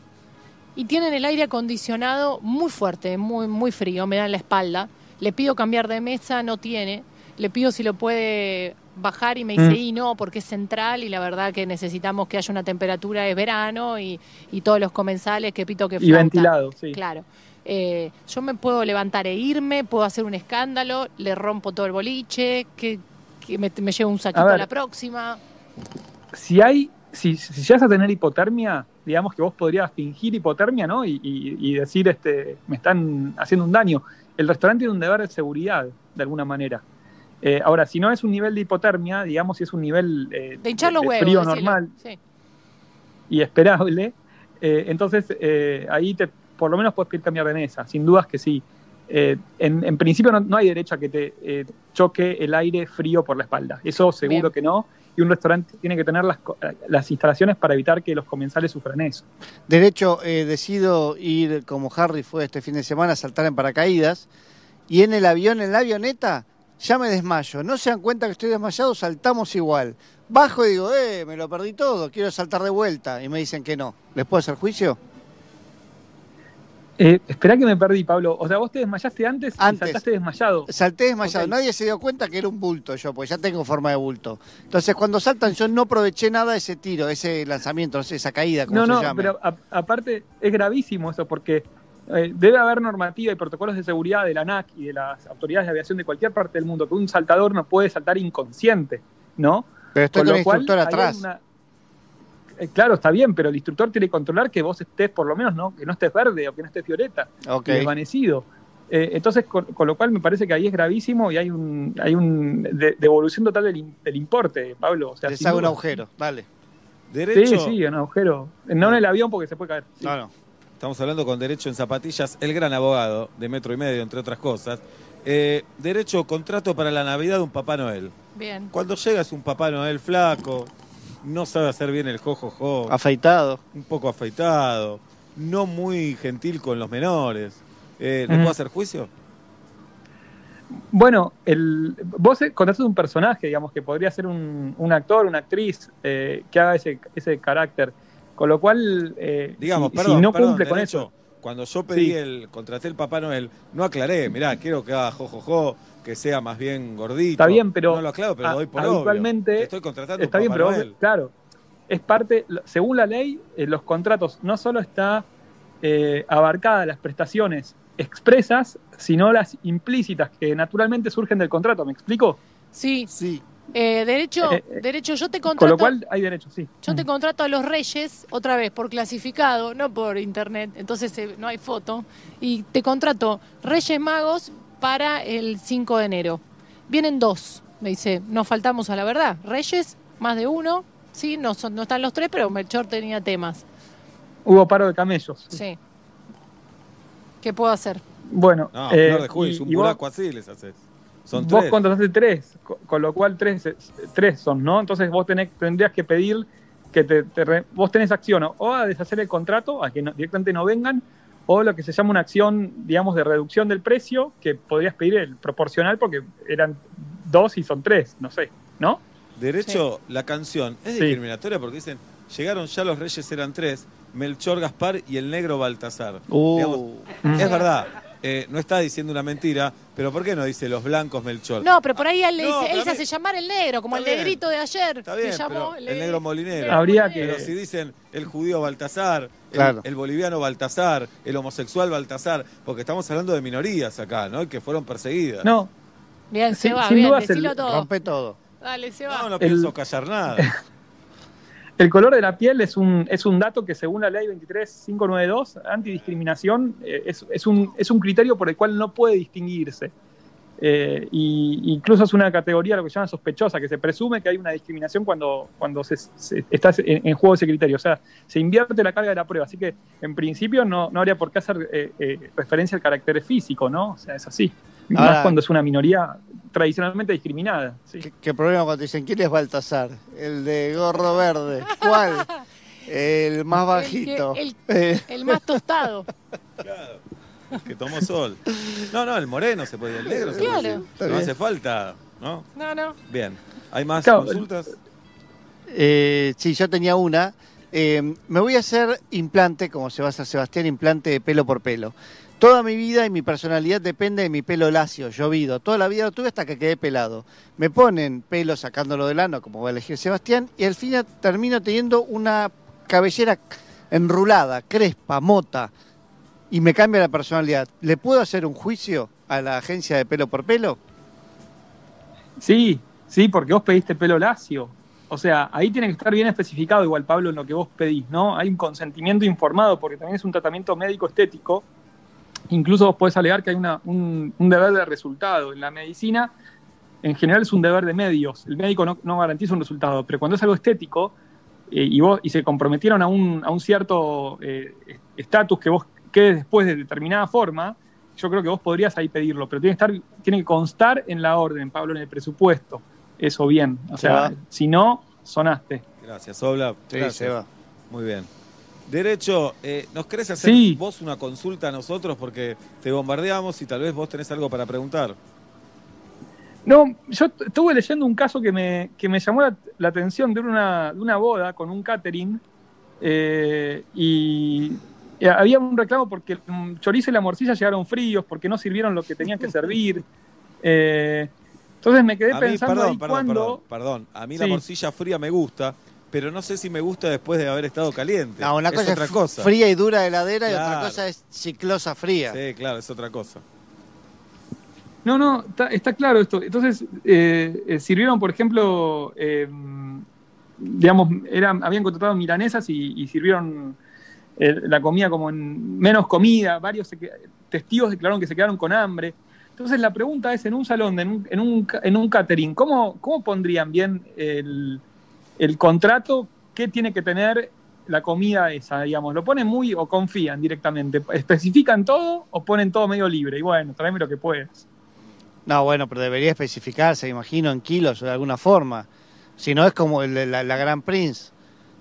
y tienen el aire acondicionado muy fuerte, muy, muy frío, me dan la espalda. Le pido cambiar de mesa, no tiene. Le pido si lo puede bajar y me dice, Mm. y no, porque es central y la verdad que necesitamos que haya una temperatura, es verano y, y todos los comensales que pito que Y flauta. ventilado, sí. Claro. Eh, yo me puedo levantar e irme, puedo hacer un escándalo, le rompo todo el boliche, que, que me, me llevo un saquito a, ver. la próxima. si hay, si, si llegas a tener hipotermia, digamos que vos podrías fingir hipotermia, ¿no? Y, y- y decir, este, me están haciendo un daño. El restaurante tiene un deber de seguridad, de alguna manera. Eh, ahora, si no es un nivel de hipotermia, digamos, si es un nivel eh, De hinchar los de huevos. frío normal Sí. y esperable, eh, entonces ahí te, por lo menos puedes pedir cambiar de mesa, sin dudas que sí. Eh, en, en principio no, no hay derecho a que te eh, choque el aire frío por la espalda, eso seguro Bien. que no, y un restaurante tiene que tener las, co- las instalaciones para evitar que los comensales sufran eso. Derecho, eh, decido ir como Harry fue este fin de semana a saltar en paracaídas y en el avión, en la avioneta, ya me desmayo. No se dan cuenta que estoy desmayado, saltamos igual. Bajo y digo, eh, me lo perdí todo, quiero saltar de vuelta. Y me dicen que no. ¿Les puedo hacer juicio? Eh, esperá que me perdí, Pablo. O sea, vos te desmayaste antes, y saltaste desmayado. Salté desmayado. Nadie se dio cuenta que era un bulto yo, porque ya tengo forma de bulto. Entonces, cuando saltan, yo no aproveché nada de ese tiro, ese lanzamiento, no sé, esa caída, como No, se no, llame. pero a- aparte es gravísimo eso porque eh, debe haber normativa y protocolos de seguridad de la ANAC y de las autoridades de aviación de cualquier parte del mundo que un saltador no puede saltar inconsciente, ¿no? Pero estoy con el lo cual, instructor atrás. una- Eh, claro, está bien, pero el instructor tiene que controlar que vos estés, por lo menos, ¿no? Que no estés verde o que no estés violeta, Ok. y desvanecido. Eh, entonces, con, con lo cual me parece que ahí es gravísimo y hay un hay un de- devolución total del, del importe, Pablo. O sea, Les hago un agujero, dale. Derecho. Sí, sí, un agujero. No en el avión porque se puede caer. sí. No, no. Estamos hablando con Derecho en Zapatillas, el gran abogado de Metro y Medio, entre otras cosas. Eh, derecho, contrato para la Navidad de un Papá Noel. Bien. Cuando llega es un Papá Noel flaco, no sabe hacer bien el jojojo, Afeitado. un poco afeitado, no muy gentil con los menores. Eh, ¿Le Mm. puedo hacer juicio? Bueno, el, vos eh, contratas un personaje, digamos, que podría ser un, un actor, una actriz eh, que haga ese, ese carácter. Con lo cual, eh, Digamos, si, perdón, si no perdón, cumple con derecho, eso. Cuando yo pedí Sí. el, contraté el Papá Noel, no aclaré, mirá, quiero que haga jojojo, que sea más bien gordito. Está bien, pero No lo aclaro, pero a- lo doy por obvio. habitualmente Estoy contratando está un bien, Papá pero vos- claro, es parte, según la ley, eh, los contratos no solo está eh, abarcada las prestaciones expresas, sino las implícitas que naturalmente surgen del contrato. ¿Me explico? Sí. Sí. Eh, derecho, Eh, derecho, yo te Con contrato. lo cual hay derechos, sí. Yo te contrato a los Reyes, otra vez, por clasificado, no por internet, entonces eh, no hay foto. Y te contrato Reyes Magos para el 5 de enero. Vienen dos, me dice, nos faltamos a la verdad. Reyes, más de uno, sí, no, son, no están los tres, pero Melchor tenía temas. Hubo paro de camellos. Sí. ¿Qué puedo hacer? Bueno, No, eh, Flor de Juiz, y- un y vos- buraco así les haces. Son vos tres. contrataste tres, co- con lo cual tres, es- tres son, ¿no? Entonces vos tenés, tendrías que pedir que te, te re- vos tenés acción o- o a deshacer el contrato, a que no- directamente no vengan, o lo que se llama una acción, digamos, de reducción del precio, que podrías pedir el proporcional porque eran dos y son tres, no sé, ¿no? Derecho, la canción es Sí. discriminatoria porque dicen, llegaron ya los reyes eran tres, Melchor, Gaspar y el negro Baltasar. Uh. Digamos, es verdad, eh, no está diciendo una mentira, pero ¿por qué no dice los blancos Melchor? No, pero por ahí él, le No, dice, él para se mí- hace llamar el negro, como el Está bien. negrito de ayer. Está bien, que llamó pero el negro molinero. Habría que- Pero si dicen el judío Baltasar, el, Claro. el boliviano Baltasar, el homosexual Baltasar, porque estamos hablando de minorías acá, ¿no? Que fueron perseguidas. No, Bien, Sí, se va, sin bien, dudas el- decilo todo. Rompe todo. Dale, se va. No, no El- pienso callar nada. El color de la piel es un, es un dato que según la ley 23592, antidiscriminación, eh, es, es, un, es un criterio por el cual no puede distinguirse. Eh, y incluso es una categoría, lo que llaman sospechosa, que se presume que hay una discriminación cuando, cuando se, se- está en, juego ese criterio. O sea, se invierte la carga de la prueba. Así que, en principio, no, no habría por qué hacer eh, referencia al carácter físico, ¿no? O sea, es así. Ahora- Más cuando es una minoría tradicionalmente discriminada. sí. ¿Qué, qué problema cuando dicen quién es Baltasar? El de gorro verde. ¿Cuál? El más bajito. El, el más tostado. que tomó sol. No, no, el moreno se puede, el negro se puede Claro. decir. Está No bien. hace falta, ¿no? No, no. Bien. ¿Hay más Claro, consultas? eh, sí, yo tenía una. Eh, me voy a hacer implante, como se va a hacer Sebastián, implante de pelo por pelo. Toda mi vida y mi personalidad depende de mi pelo lacio, llovido. Toda la vida lo tuve hasta que quedé pelado. Me ponen pelo sacándolo del ano, como va a elegir Sebastián, y al final termino teniendo una cabellera enrulada, crespa, mota, y me cambia la personalidad. ¿Le puedo hacer un juicio a la agencia de pelo por pelo? Sí, sí, porque vos pediste pelo lacio. O sea, ahí tiene que estar bien especificado igual, Pablo, en lo que vos pedís, ¿no? Hay un consentimiento informado porque también es un tratamiento médico estético. Incluso vos podés alegar que hay una- un, un deber de resultado. En la medicina, en general, es un deber de medios. El médico no, no garantiza un resultado, pero cuando es algo estético eh, y, vos, y se comprometieron a un, a un cierto eh, estatus que vos quedes después de determinada forma, yo creo que vos podrías ahí pedirlo, pero tiene que, estar, tiene que constar en la orden, Pablo, en el presupuesto. Eso bien. O Se sea, si no, sonaste. Gracias, Obla. Sí, Gracias. se va. Muy bien. Derecho, eh, ¿nos querés hacer Sí. vos una consulta a nosotros? Porque te bombardeamos y tal vez vos tenés algo para preguntar. No, yo estuve leyendo un caso que me, que me llamó la, la atención de una, de una boda con un catering eh, y, había un reclamo porque el chorizo y la morcilla llegaron fríos, porque no sirvieron lo que tenían que servir. Eh, entonces me quedé A mí, pensando perdón, ahí perdón, cuando... perdón, perdón. A mí la morcilla fría me gusta, pero no sé si me gusta después de haber estado caliente. No, una es cosa otra es cosa. fría y dura de heladera y otra cosa es ciclosa fría. Sí, claro, es otra cosa. No, no, está, está claro esto. Entonces, eh, eh, sirvieron, por ejemplo, eh, digamos, eran, habían contratado milanesas y, y sirvieron eh, la comida como en menos comida. Varios se testigos declararon que se quedaron con hambre. Entonces, la pregunta es: en un salón, en un, en un, ca- en un catering, ¿cómo, ¿cómo pondrían bien el, el contrato? ¿Qué tiene que tener la comida esa, digamos? ¿Lo ponen muy o confían directamente? ¿Especifican todo o ponen todo medio libre? Y bueno, tráeme lo que puedas. No, bueno, pero debería especificarse, imagino, en kilos o de alguna forma. Si no, es como el de la, la Gran Prince,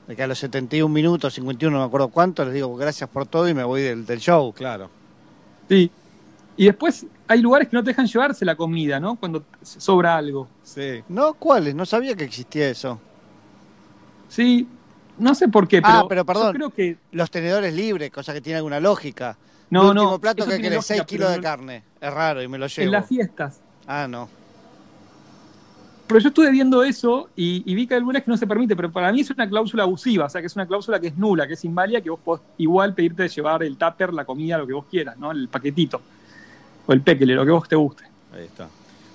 de que a los 71 minutos, 51, no me acuerdo cuánto, les digo gracias por todo y me voy del, del show. Claro. Sí. Y después hay lugares que no te dejan llevarse la comida, ¿no? Cuando sobra algo. Sí. ¿No? ¿Cuáles? No sabía que existía eso. Sí, no sé por qué, pero, ah, pero perdón, yo creo que los tenedores libres, cosa que tiene alguna lógica. No, El último no, plato que tiene querés, 6 lógica, kilos de no- carne. Es raro y me lo llevo. en las fiestas. Ah, no. Pero yo estuve viendo eso y, y vi que hay algunas que no se permite, pero para mí es una cláusula abusiva, o sea, que es una cláusula que es nula, que es inválida, que vos podés igual pedirte de llevar el tupper, la comida, lo que vos quieras, ¿no? El paquetito. O el pequele, lo que vos te guste. Ahí está.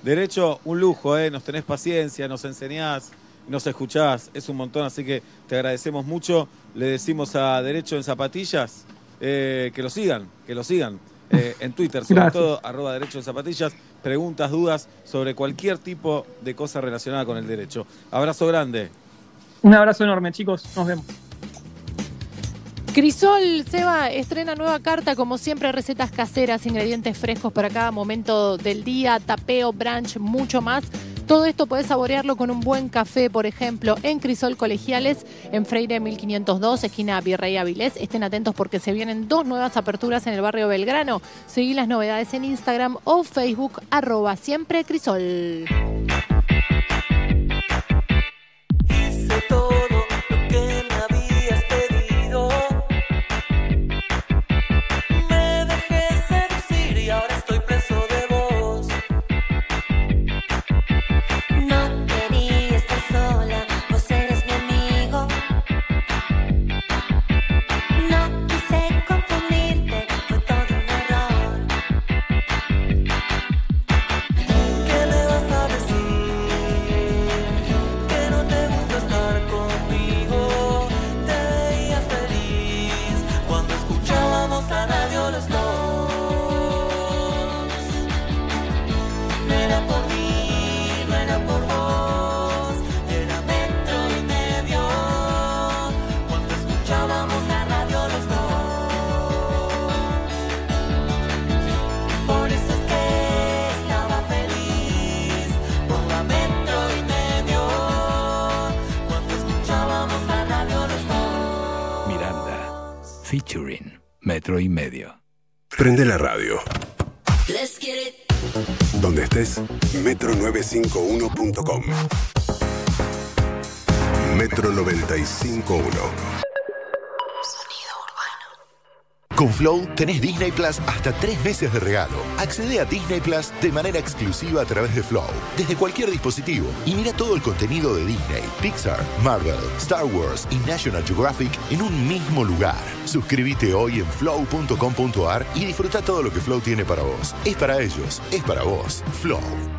Derecho, un lujo, ¿eh? Nos tenés paciencia, nos enseñás, nos escuchás, es un montón, así que te agradecemos mucho. Le decimos a Derecho en Zapatillas eh, que lo sigan, que lo sigan. eh, en Twitter, sobre Gracias. todo, arroba Derecho en Zapatillas, preguntas, dudas sobre cualquier tipo de cosa relacionada con el derecho. Abrazo grande. Un abrazo enorme, chicos. Nos vemos. Crisol Seba estrena nueva carta, como siempre, recetas caseras, ingredientes frescos para cada momento del día, tapeo, brunch, mucho más. Todo esto podés saborearlo con un buen café, por ejemplo, en Crisol Colegiales, en Freire 1502, esquina Virrey Avilés. Estén atentos porque se vienen dos nuevas aperturas en el barrio Belgrano. Seguí las novedades en Instagram o Facebook, arroba siempre Crisol. metro951.com. Metro 951. Con Flow tenés Disney Plus hasta tres meses de regalo. Accede a Disney Plus de manera exclusiva a través de Flow, desde cualquier dispositivo, y mira todo el contenido de Disney, Pixar, Marvel, Star Wars y National Geographic en un mismo lugar. Suscríbete hoy en flow.com.ar y disfruta todo lo que Flow tiene para vos. Es para ellos, es para vos. Flow.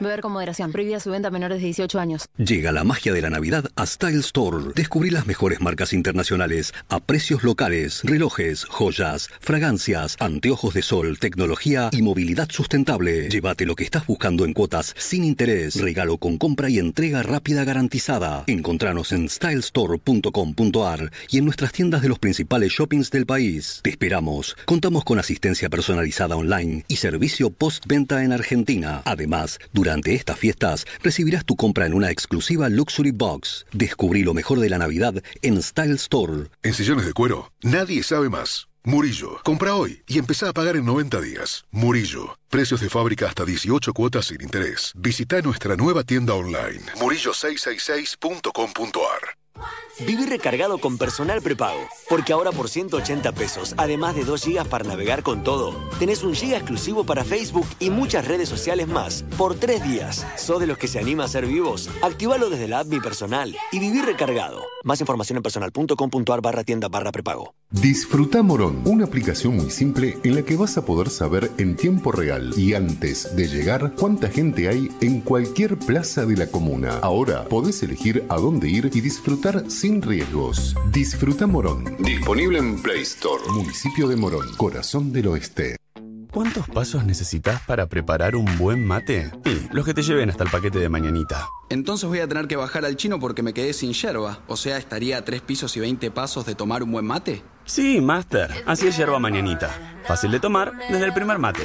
Beber con moderación. Prohibida su venta a menores de 18 años. Llega la magia de la Navidad a Style Store. Descubrí las mejores marcas internacionales a precios locales, relojes, joyas, fragancias, anteojos de sol, tecnología y movilidad sustentable. Llévate lo que estás buscando en cuotas sin interés, regalo con compra y entrega rápida garantizada. Encontranos en stylestore.com.ar y en nuestras tiendas de los principales shoppings del país. Te esperamos. Contamos con asistencia personalizada online y servicio postventa en Argentina. Además, durante estas fiestas recibirás tu compra en una exclusiva Luxury Box. Descubrí lo mejor de la Navidad en Style Store. En sillones de cuero, nadie sabe más. Murillo, compra hoy y empezá a pagar en 90 días. Murillo, precios de fábrica hasta 18 cuotas sin interés. Visita nuestra nueva tienda online, murillo666.com.ar. Viví recargado con personal prepago, porque ahora por 180 pesos, además de 2 GB para navegar con todo, tenés un GB exclusivo para Facebook y muchas redes sociales más, por 3 días. ¿Sos de los que se anima a ser vivos? Activalo desde la app Mi Personal y viví recargado. Más información en personal.com.ar barra tienda barra prepago. Disfruta Morón, una aplicación muy simple en la que vas a poder saber en tiempo real y antes de llegar cuánta gente hay en cualquier plaza de la comuna. Ahora podés elegir a dónde ir y disfrutar sin riesgos. Disfruta Morón. Disponible en Play Store. Municipio de Morón, corazón del oeste. ¿Cuántos pasos necesitas para preparar un buen mate? Sí, los que te lleven hasta el paquete de mañanita. Entonces voy a tener que bajar al chino porque me quedé sin yerba. O sea, estaría a tres pisos y 20 pasos de tomar un buen mate. Sí, Master. Así es yerba mañanita. Fácil de tomar desde el primer mate.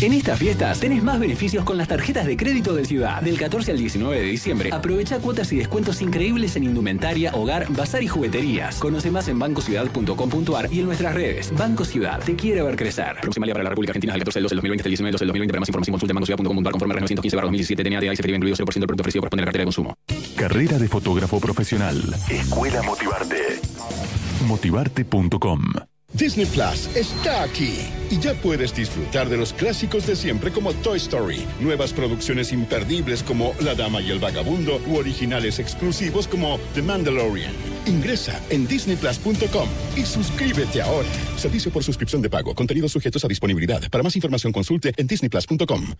En estas fiestas tenés más beneficios con las tarjetas de crédito de Ciudad. Del 14 al 19 de diciembre, aprovecha cuotas y descuentos increíbles en indumentaria, hogar, bazar y jugueterías. Conoce más en bancociudad.com.ar y en nuestras redes. Banco Ciudad, te quiere ver crecer. Válida para la República Argentina del 14 del 12 del 2020 hasta el 19 del 12 del 2020. Para más información consulta en bancociudad.com.ar conforme a 915 2017 TNA de ahí se escribe incluido 0% del producto ofrecido corresponde a la cartera de consumo. Carrera de fotógrafo profesional. Escuela Motivarte. Motivarte.com. Disney Plus está aquí y ya puedes disfrutar de los clásicos de siempre como Toy Story, nuevas producciones imperdibles como La Dama y el Vagabundo u originales exclusivos como The Mandalorian. Ingresa en disneyplus.com y suscríbete ahora. Servicio por suscripción de pago, contenidos sujetos a disponibilidad. Para más información consulte en disneyplus.com.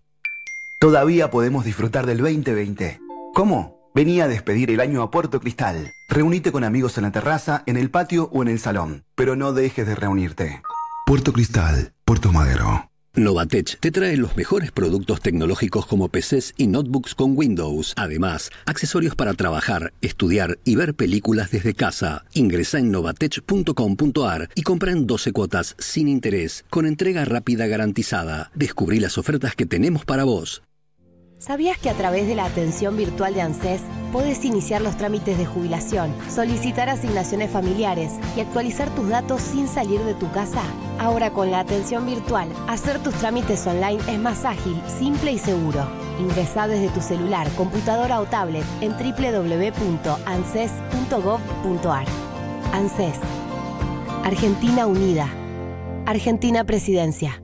Todavía podemos disfrutar del 2020. ¿Cómo? Vení a despedir el año a Puerto Cristal. Reunite con amigos en la terraza, en el patio o en el salón. Pero no dejes de reunirte. Puerto Cristal, Puerto Madero. Novatech te trae los mejores productos tecnológicos como PCs y notebooks con Windows. Además, accesorios para trabajar, estudiar y ver películas desde casa. Ingresa en novatech.com.ar y compra en 12 cuotas sin interés, con entrega rápida garantizada. Descubrí las ofertas que tenemos para vos. ¿Sabías que a través de la atención virtual de ANSES puedes iniciar los trámites de jubilación, solicitar asignaciones familiares y actualizar tus datos sin salir de tu casa? Ahora con la atención virtual, hacer tus trámites online es más ágil, simple y seguro. Ingresa desde tu celular, computadora o tablet en www.anses.gov.ar. ANSES. Argentina Unida. Argentina Presidencia.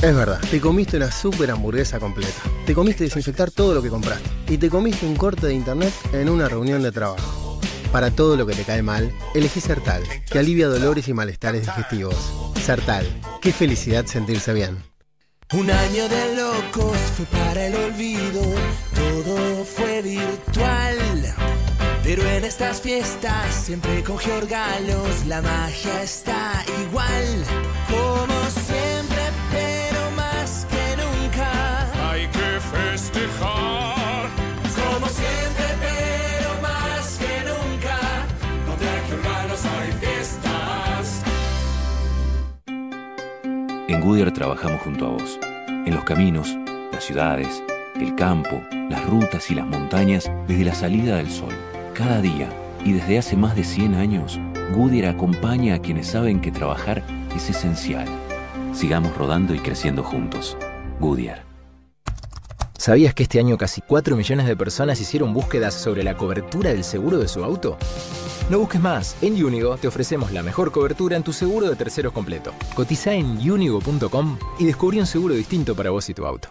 Es verdad, te comiste una super hamburguesa completa. Te comiste desinfectar todo lo que compraste. Y te comiste un corte de internet en una reunión de trabajo. Para todo lo que te cae mal, elegí Sertal, que alivia dolores y malestares digestivos. Sertal, qué felicidad sentirse bien. Un año de locos fue para el olvido, todo fue virtual. Pero en estas fiestas, siempre con Galos, la magia está igual. Goodyear trabajamos junto a vos. En los caminos, las ciudades, el campo, las rutas y las montañas desde la salida del sol. Cada día y desde hace más de 100 años, Goodyear acompaña a quienes saben que trabajar es esencial. Sigamos rodando y creciendo juntos. Goodyear. ¿Sabías que este año casi 4 millones de personas hicieron búsquedas sobre la cobertura del seguro de su auto? No busques más. En Unigo te ofrecemos la mejor cobertura en tu seguro de terceros completo. Cotiza en unigo.com y descubrí un seguro distinto para vos y tu auto.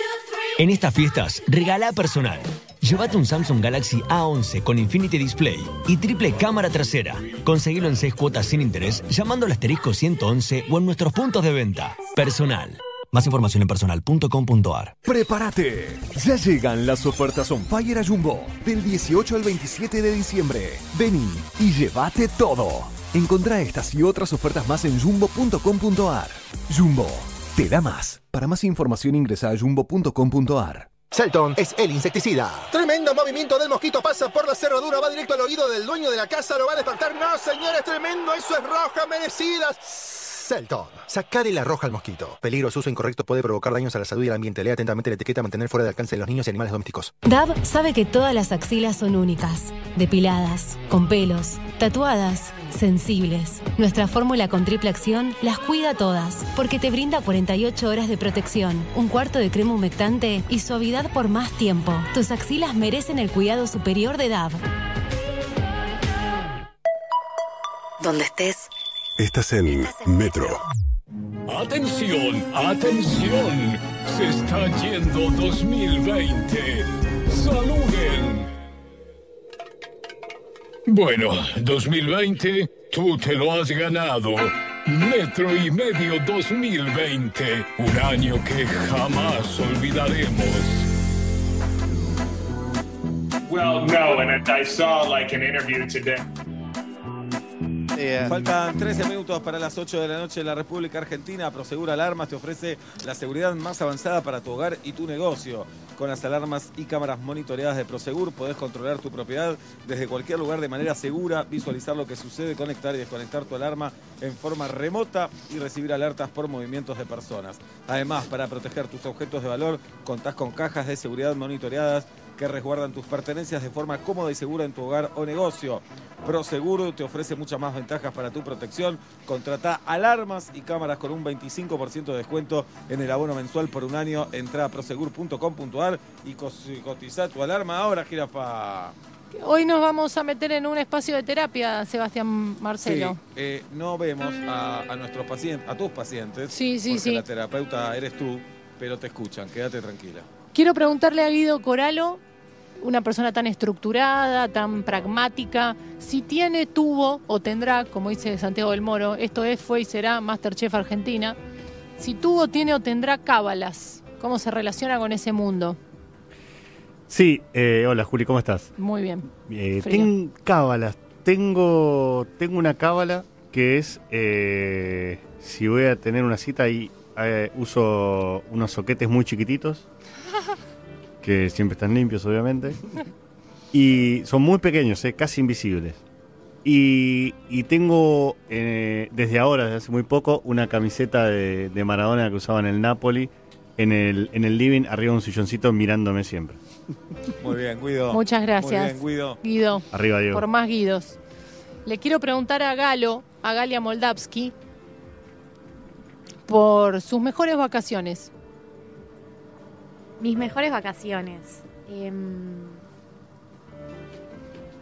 En estas fiestas, regala personal. Llévate un Samsung Galaxy A11 con Infinity Display y triple cámara trasera. Conseguilo en 6 cuotas sin interés llamando al asterisco 111 o en nuestros puntos de venta. Personal. Más información en personal.com.ar. ¡Prepárate! Ya llegan las ofertas on fire a Jumbo. Del 18 al 27 de diciembre. Vení y llévate todo. Encontrá estas y otras ofertas más en jumbo.com.ar. Jumbo, te da más. Para más información ingresa a jumbo.com.ar. Celton es el insecticida. Tremendo movimiento del mosquito pasa por la cerradura, va directo al oído del dueño de la casa, lo va a despertar. No, señores, tremendo, eso es roja merecida. Celton. Sacale la roja al mosquito. Peligro, su uso incorrecto puede provocar daños a la salud y al ambiente. Lea atentamente la etiqueta mantener fuera de alcance de los niños y animales domésticos. Dab sabe que todas las axilas son únicas, depiladas, con pelos, tatuadas, sensibles. Nuestra fórmula con triple acción las cuida todas, porque te brinda 48 horas de protección, un cuarto de crema humectante y suavidad por más tiempo. Tus axilas merecen el cuidado superior de Dab. Donde estés. Estás en Metro. Atención, atención. Se está yendo 2020. Saluden. Bueno, 2020, tú te lo has ganado. Metro y medio 2020. Un año que jamás olvidaremos. Well, no, and I saw like an interview today. Faltan 13 minutos para las 8 de la noche en la República Argentina. Prosegur Alarmas te ofrece la seguridad más avanzada para tu hogar y tu negocio. Con las alarmas y cámaras monitoreadas de Prosegur podés controlar tu propiedad desde cualquier lugar de manera segura, visualizar lo que sucede, conectar y desconectar tu alarma en forma remota y recibir alertas por movimientos de personas. Además, para proteger tus objetos de valor, contás con cajas de seguridad monitoreadas que resguardan tus pertenencias de forma cómoda y segura en tu hogar o negocio. Prosegur te ofrece muchas más ventajas para tu protección. Contrata alarmas y cámaras con un 25% de descuento en el abono mensual por un año. Entra a prosegur.com.ar y cotiza tu alarma ahora, jirafa. Hoy nos vamos a meter en un espacio de terapia, Sebastián Marcelo. Sí, eh, no vemos a, a nuestros pacientes, a tus pacientes. Sí, sí, porque sí. la terapeuta eres tú, pero te escuchan. Quédate tranquila. Quiero preguntarle a Guido Coralo, una persona tan estructurada, tan pragmática, si tiene, tuvo o tendrá, como dice Santiago del Moro, esto es, fue y será Masterchef Argentina, si tuvo, tiene o tendrá cábalas, cómo se relaciona con ese mundo. Sí, eh, hola Juli, ¿cómo estás? Muy bien. Eh, Frío. ten- cábalas. Tengo, tengo una cábala que es eh, si voy a tener una cita y eh, uso unos soquetes muy chiquititos, que siempre están limpios obviamente, y son muy pequeños, eh, casi invisibles. Y, y tengo eh, desde ahora, desde hace muy poco, una camiseta de, de Maradona que usaba en el Napoli, en el, en el living, arriba de un silloncito mirándome siempre. Muy bien, Guido. Muchas gracias. Muy bien, Guido. Guido. Arriba, Diego. Por más Guidos. Le quiero preguntar a Galo, a Galia Moldavsky, por sus mejores vacaciones. Mis mejores vacaciones. Em,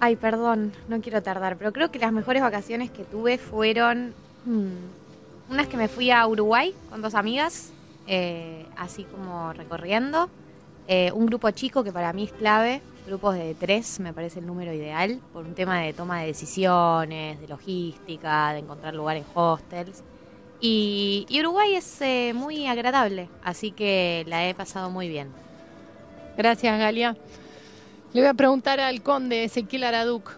Ay, perdón, no quiero tardar, pero creo que las mejores vacaciones que tuve fueron hmm, unas que me fui a Uruguay con dos amigas, eh, así como recorriendo. Eh, un grupo chico que para mí es clave, grupos de tres me parece el número ideal, por un tema de toma de decisiones, de logística, de encontrar lugar en hostels. Y, y Uruguay es eh, muy agradable, así que la he pasado muy bien. Gracias, Galia. Le voy a preguntar al conde Ezequiel Araduc.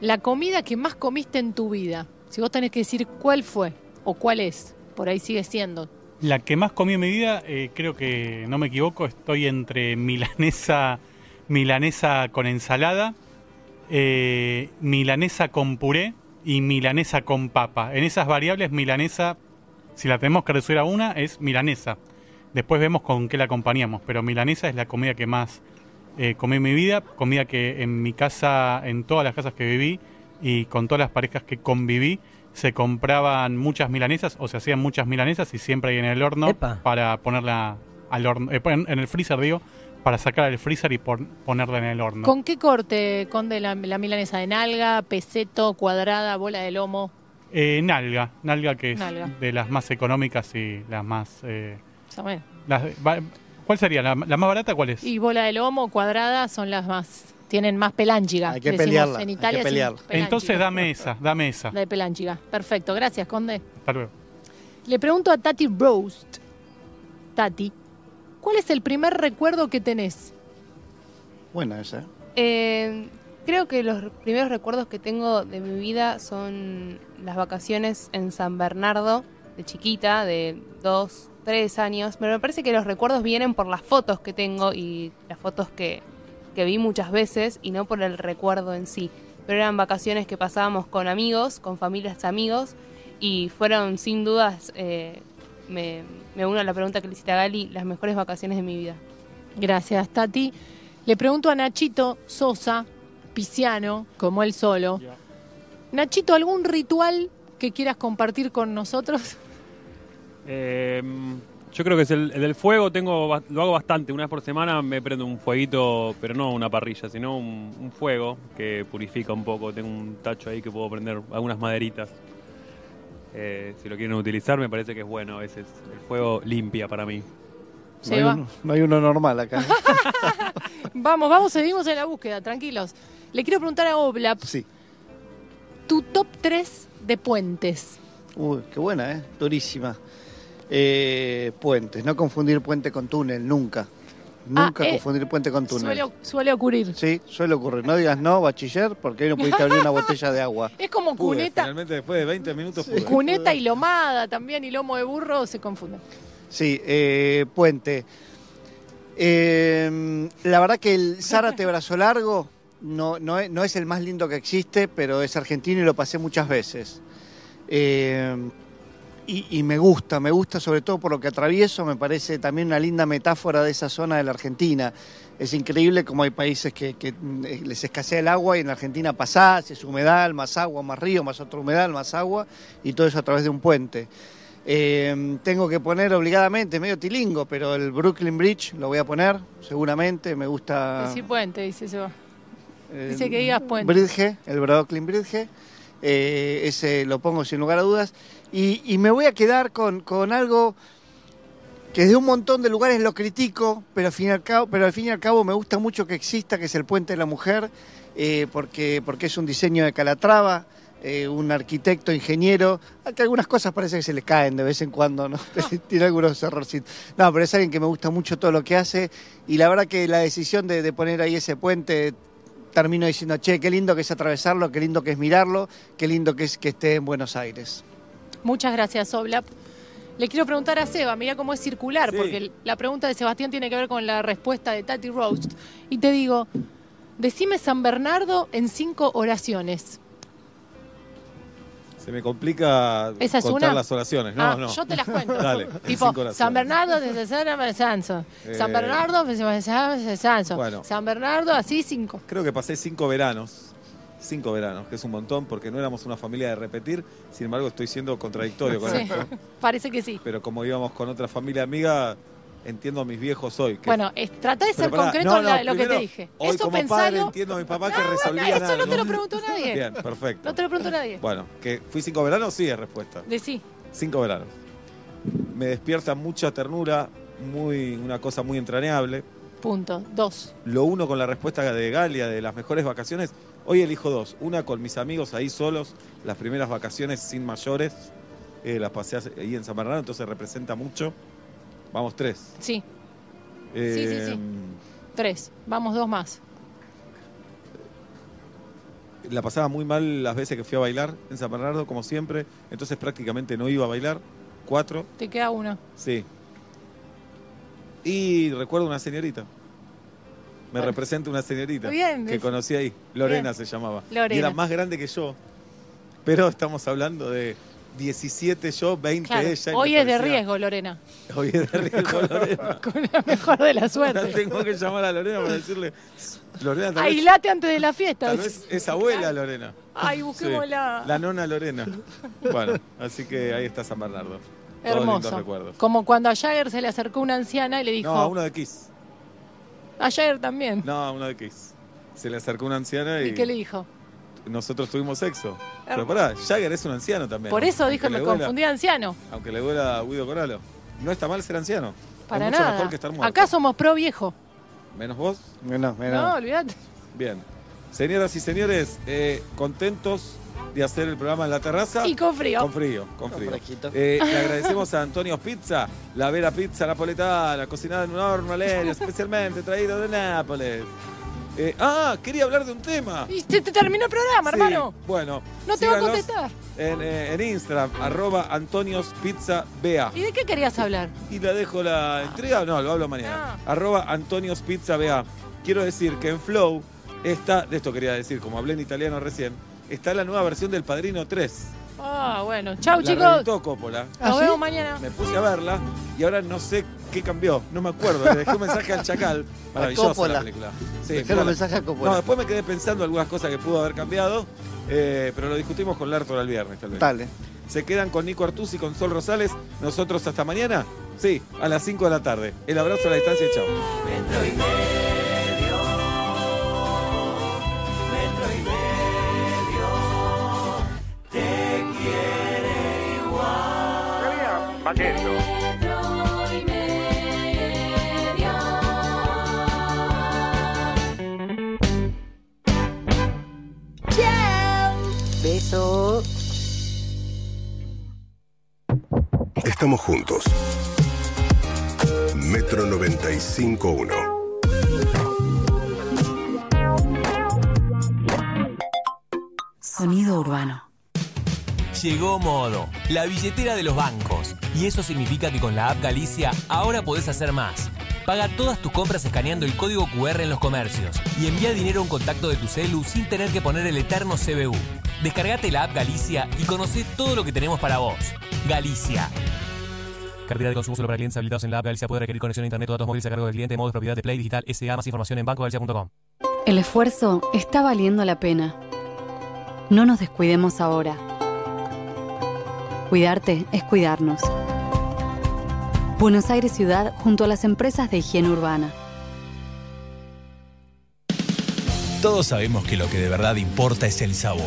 La comida que más comiste en tu vida. Si vos tenés que decir cuál fue o cuál es, por ahí sigue siendo. La que más comí en mi vida, eh, creo que no me equivoco, estoy entre milanesa, milanesa con ensalada, eh, milanesa con puré y milanesa con papa. En esas variables, milanesa, si la tenemos que reducir a una, es milanesa. Después vemos con qué la acompañamos, pero milanesa es la comida que más eh, comí en mi vida, comida que en mi casa, en todas las casas que viví y con todas las parejas que conviví, se compraban muchas milanesas o se hacían muchas milanesas y siempre ahí en el horno para ponerla al horno, eh, en en el freezer digo, para sacar del freezer y pon- ponerla en el horno. ¿Con qué corte, conde, la, la milanesa? ¿De nalga, peseto, cuadrada, bola de lomo? Eh, nalga, nalga que es Nalga. de las más económicas y las más... eh, las- ¿Cuál sería? ¿La, la más barata cuál es? Y bola de lomo, cuadrada, son las más... Tienen más pelángiga. Hay que decimos pelearla, En hay que Italia sí, pelearla. pelángiga. Entonces dame esa, dame esa. La de pelángiga. Perfecto, gracias, conde. Hasta luego. Le pregunto a Tati Roast. Tati, ¿cuál es el primer recuerdo que tenés? Buena esa. Eh, creo que los primeros recuerdos que tengo de mi vida son las vacaciones en San Bernardo, de chiquita, de dos, tres años, pero me parece que los recuerdos vienen por las fotos que tengo y las fotos que, que vi muchas veces y no por el recuerdo en sí. Pero eran vacaciones que pasábamos con amigos, con familias amigos y fueron sin dudas, eh, me, me uno a la pregunta que le hiciste a Gali, las mejores vacaciones de mi vida. Gracias, Tati. Le pregunto a Nachito Sosa, pisciano, como él solo. Nachito, ¿algún ritual que quieras compartir con nosotros? Eh, yo creo que es el, el del fuego, tengo, lo hago bastante. Una vez por semana me prendo un fueguito, pero no una parrilla, sino un, un fuego que purifica un poco. Tengo un tacho ahí que puedo prender algunas maderitas. Eh, si lo quieren utilizar, me parece que es bueno a veces. El fuego limpia para mí. No hay, uno, no hay uno normal acá. Vamos, vamos, seguimos en la búsqueda, tranquilos. Le quiero preguntar a Oblap. Sí. Tu top 3 de puentes. Uy, qué buena, ¿eh? Durísima. Eh, puentes, no confundir puente con túnel, nunca. Nunca Ah, eh, confundir puente con túnel. Suele, suele ocurrir. Sí, suele ocurrir. No digas no, bachiller, porque hoy no pudiste abrir una botella de agua. Es como Pude, cuneta, finalmente después de 20 minutos pude. cuneta y lomada también, y lomo de burro se confunden. Sí, eh, puente. Eh, la verdad que el Zárate Brazo Largo no, no, es, no es el más lindo que existe, pero es argentino y lo pasé muchas veces. Eh, y, y me gusta, me gusta sobre todo por lo que atravieso, me parece también una linda metáfora de esa zona de la Argentina. Es increíble como hay países que, que, mm, les escasea el agua y en la Argentina pasás, es humedal, más agua, más río, más otro humedal, más agua, y todo eso a través de un puente. Eh, tengo que poner obligadamente, medio tilingo, pero el Brooklyn Bridge lo voy a poner, seguramente, me gusta... Decí puente, dice Seba. el Dice que digas puente. Bridge, el Brooklyn Bridge, eh, ese lo pongo sin lugar a dudas. Y, y me voy a quedar con, con algo que de un montón de lugares lo critico, pero al fin y al cabo, pero al fin y al cabo me gusta mucho que exista, que es el Puente de la Mujer, eh, porque, porque es un diseño de Calatrava, eh, un arquitecto, ingeniero, que algunas cosas parece que se le caen de vez en cuando, ¿no? Tiene algunos errorcitos. No, pero es alguien que me gusta mucho todo lo que hace, y la verdad que la decisión de, de poner ahí ese puente termino diciendo, che, qué lindo que es atravesarlo, qué lindo que es mirarlo, qué lindo que es que esté en Buenos Aires. Muchas gracias, Oblap. Le quiero preguntar a Seba, mira cómo es circular, Sí. porque la pregunta de Sebastián tiene que ver con la respuesta de Tati Roast. Y te digo, decime San Bernardo en cinco oraciones. Se me complica ¿Esa es contar una? las oraciones. No, Ah, no. Yo te las cuento. Dale. tipo. San Bernardo desde San Sanso. San Bernardo desde San Sanso. San Bernardo, así cinco. Creo que pasé cinco veranos. Cinco veranos, que es un montón porque no éramos una familia de repetir. Sin embargo, estoy siendo contradictorio con Sí, esto. parece que sí. Pero como íbamos con otra familia amiga, entiendo a mis viejos hoy. que- Bueno, es- trata de ser pará, concreto no, en la- no, lo que te dije. Hoy Eso como pensalo. padre entiendo a mi papá que resolvía Eso nada. no te lo preguntó nadie. Bien, perfecto. No te lo preguntó nadie. Bueno, que fui cinco veranos, sí es respuesta. De sí. Cinco veranos. Me despierta mucha ternura, muy, una cosa muy entrañable. Punto. Dos. Lo uno con la respuesta de Galia de las mejores vacaciones. Hoy elijo dos. Una con mis amigos ahí solos, las primeras vacaciones sin mayores. Eh, las pasé ahí en San Bernardo, entonces representa mucho. Vamos, tres. Sí, Sí, sí, Eh, sí. tres. Vamos, dos más. La pasaba muy mal las veces que fui a bailar en San Bernardo, como siempre. Entonces prácticamente no iba a bailar. Cuatro, Te queda uno. sí. Y recuerdo una señorita. Me representa una señorita Bien, que es- conocí ahí. Lorena Bien. se llamaba. Lorena. Y era más grande que yo. Pero estamos hablando de 17 yo, 20 Claro, ella. hoy es de riesgo, Lorena. Hoy es de riesgo, Lorena. Con la mejor de la suerte. Tengo que llamar a Lorena para decirle. Lorena, tal vez, Aislate antes de la fiesta. tal vez es abuela Lorena. Ay, busquémosla. Sí, La nona Lorena. Bueno, así que ahí está San Bernardo. Hermoso. Como cuando a Jagger se le acercó una anciana y le dijo. No, a uno de Kiss. A Jagger también. No, a uno de Kiss. Se le acercó una anciana y, ¿Y qué le dijo? nosotros tuvimos sexo. Pero pará, Jagger es un anciano también. Por eso Aunque dijo, me duela- confundí anciano. Aunque le duela a Guido Coralo. No está mal ser anciano. Para es mucho nada. mejor que estar muerto. Acá somos pro viejo. ¿Menos vos? Menos, No, olvídate. Bien. Señoras y señores, eh, contentos de hacer el programa en la terraza. Y con frío. Con frío, con Con frío. fresquito. Eh, le agradecemos a Antonio Pizza, la vera pizza napoletana, cocinada en un horno a leña, especialmente traído de Nápoles. Eh, ah, quería hablar de un tema. Y te, te terminó el programa, Sí, hermano. Bueno. No te va a contestar. En, eh, en Instagram, arroba Antonios Pizza Bea. ¿Y de qué querías hablar? Y la dejo la entrega, no, lo hablo mañana. Arroba Antonios Pizza BA. Quiero decir que en Flow está, de esto quería decir, como hablé en italiano recién, está la nueva versión del Padrino 3. Ah, bueno. Chau, la chicos. reventó Coppola. Nos vemos mañana. Me puse a verla y ahora no sé qué cambió. No me acuerdo. Le dejé un mensaje al Chacal. Maravillosa Coppola. la película. Dejé un mensaje a Coppola. No, después me quedé pensando algunas cosas que pudo haber cambiado, eh, pero lo discutimos con Lertor el viernes, tal vez. Dale. Se quedan con Nico Artusi y con Sol Rosales. Nosotros hasta mañana. Sí, a las 5 de la tarde. El abrazo a la distancia y chao. Facendo. Metro y medio. Chao. Beso. Estamos juntos. Metro 95.1. Sonido urbano. Llegó Modo, la billetera de los bancos. Y eso significa que con la app Galicia ahora podés hacer más. Paga todas tus compras escaneando el código QR en los comercios y envía dinero a un contacto de tu celu sin tener que poner el eterno CBU. Descargate la app Galicia y conoce todo lo que tenemos para vos. Galicia. Cartera de consumo solo para clientes habilitados en la app Galicia puede requerir conexión a internet o datos móviles a cargo del cliente. Modo de propiedad de Play Digital SA. Más información en bancogalicia.com. El esfuerzo está valiendo la pena. No nos descuidemos ahora. Cuidarte es cuidarnos. Buenos Aires Ciudad junto a las empresas de higiene urbana. Todos sabemos que lo que de verdad importa es el sabor.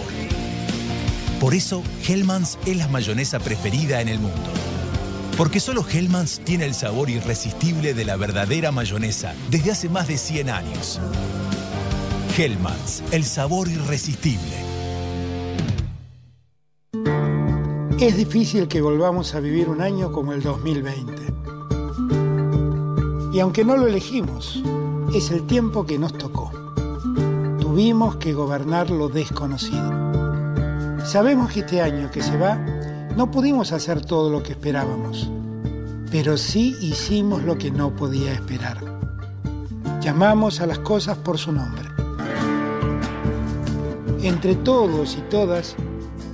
Por eso, Hellmann's es la mayonesa preferida en el mundo. Porque solo Hellmann's tiene el sabor irresistible de la verdadera mayonesa desde hace más de 100 años. Hellmann's, el sabor irresistible. Es difícil que volvamos a vivir un año como el 2020. Y aunque no lo elegimos, es el tiempo que nos tocó. Tuvimos que gobernar lo desconocido. Sabemos que este año que se va, no pudimos hacer todo lo que esperábamos, pero sí hicimos lo que no podía esperar. Llamamos a las cosas por su nombre. Entre todos y todas,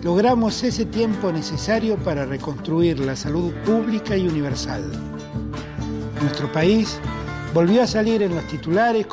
logramos ese tiempo necesario para reconstruir la salud pública y universal. Nuestro país volvió a salir en los titulares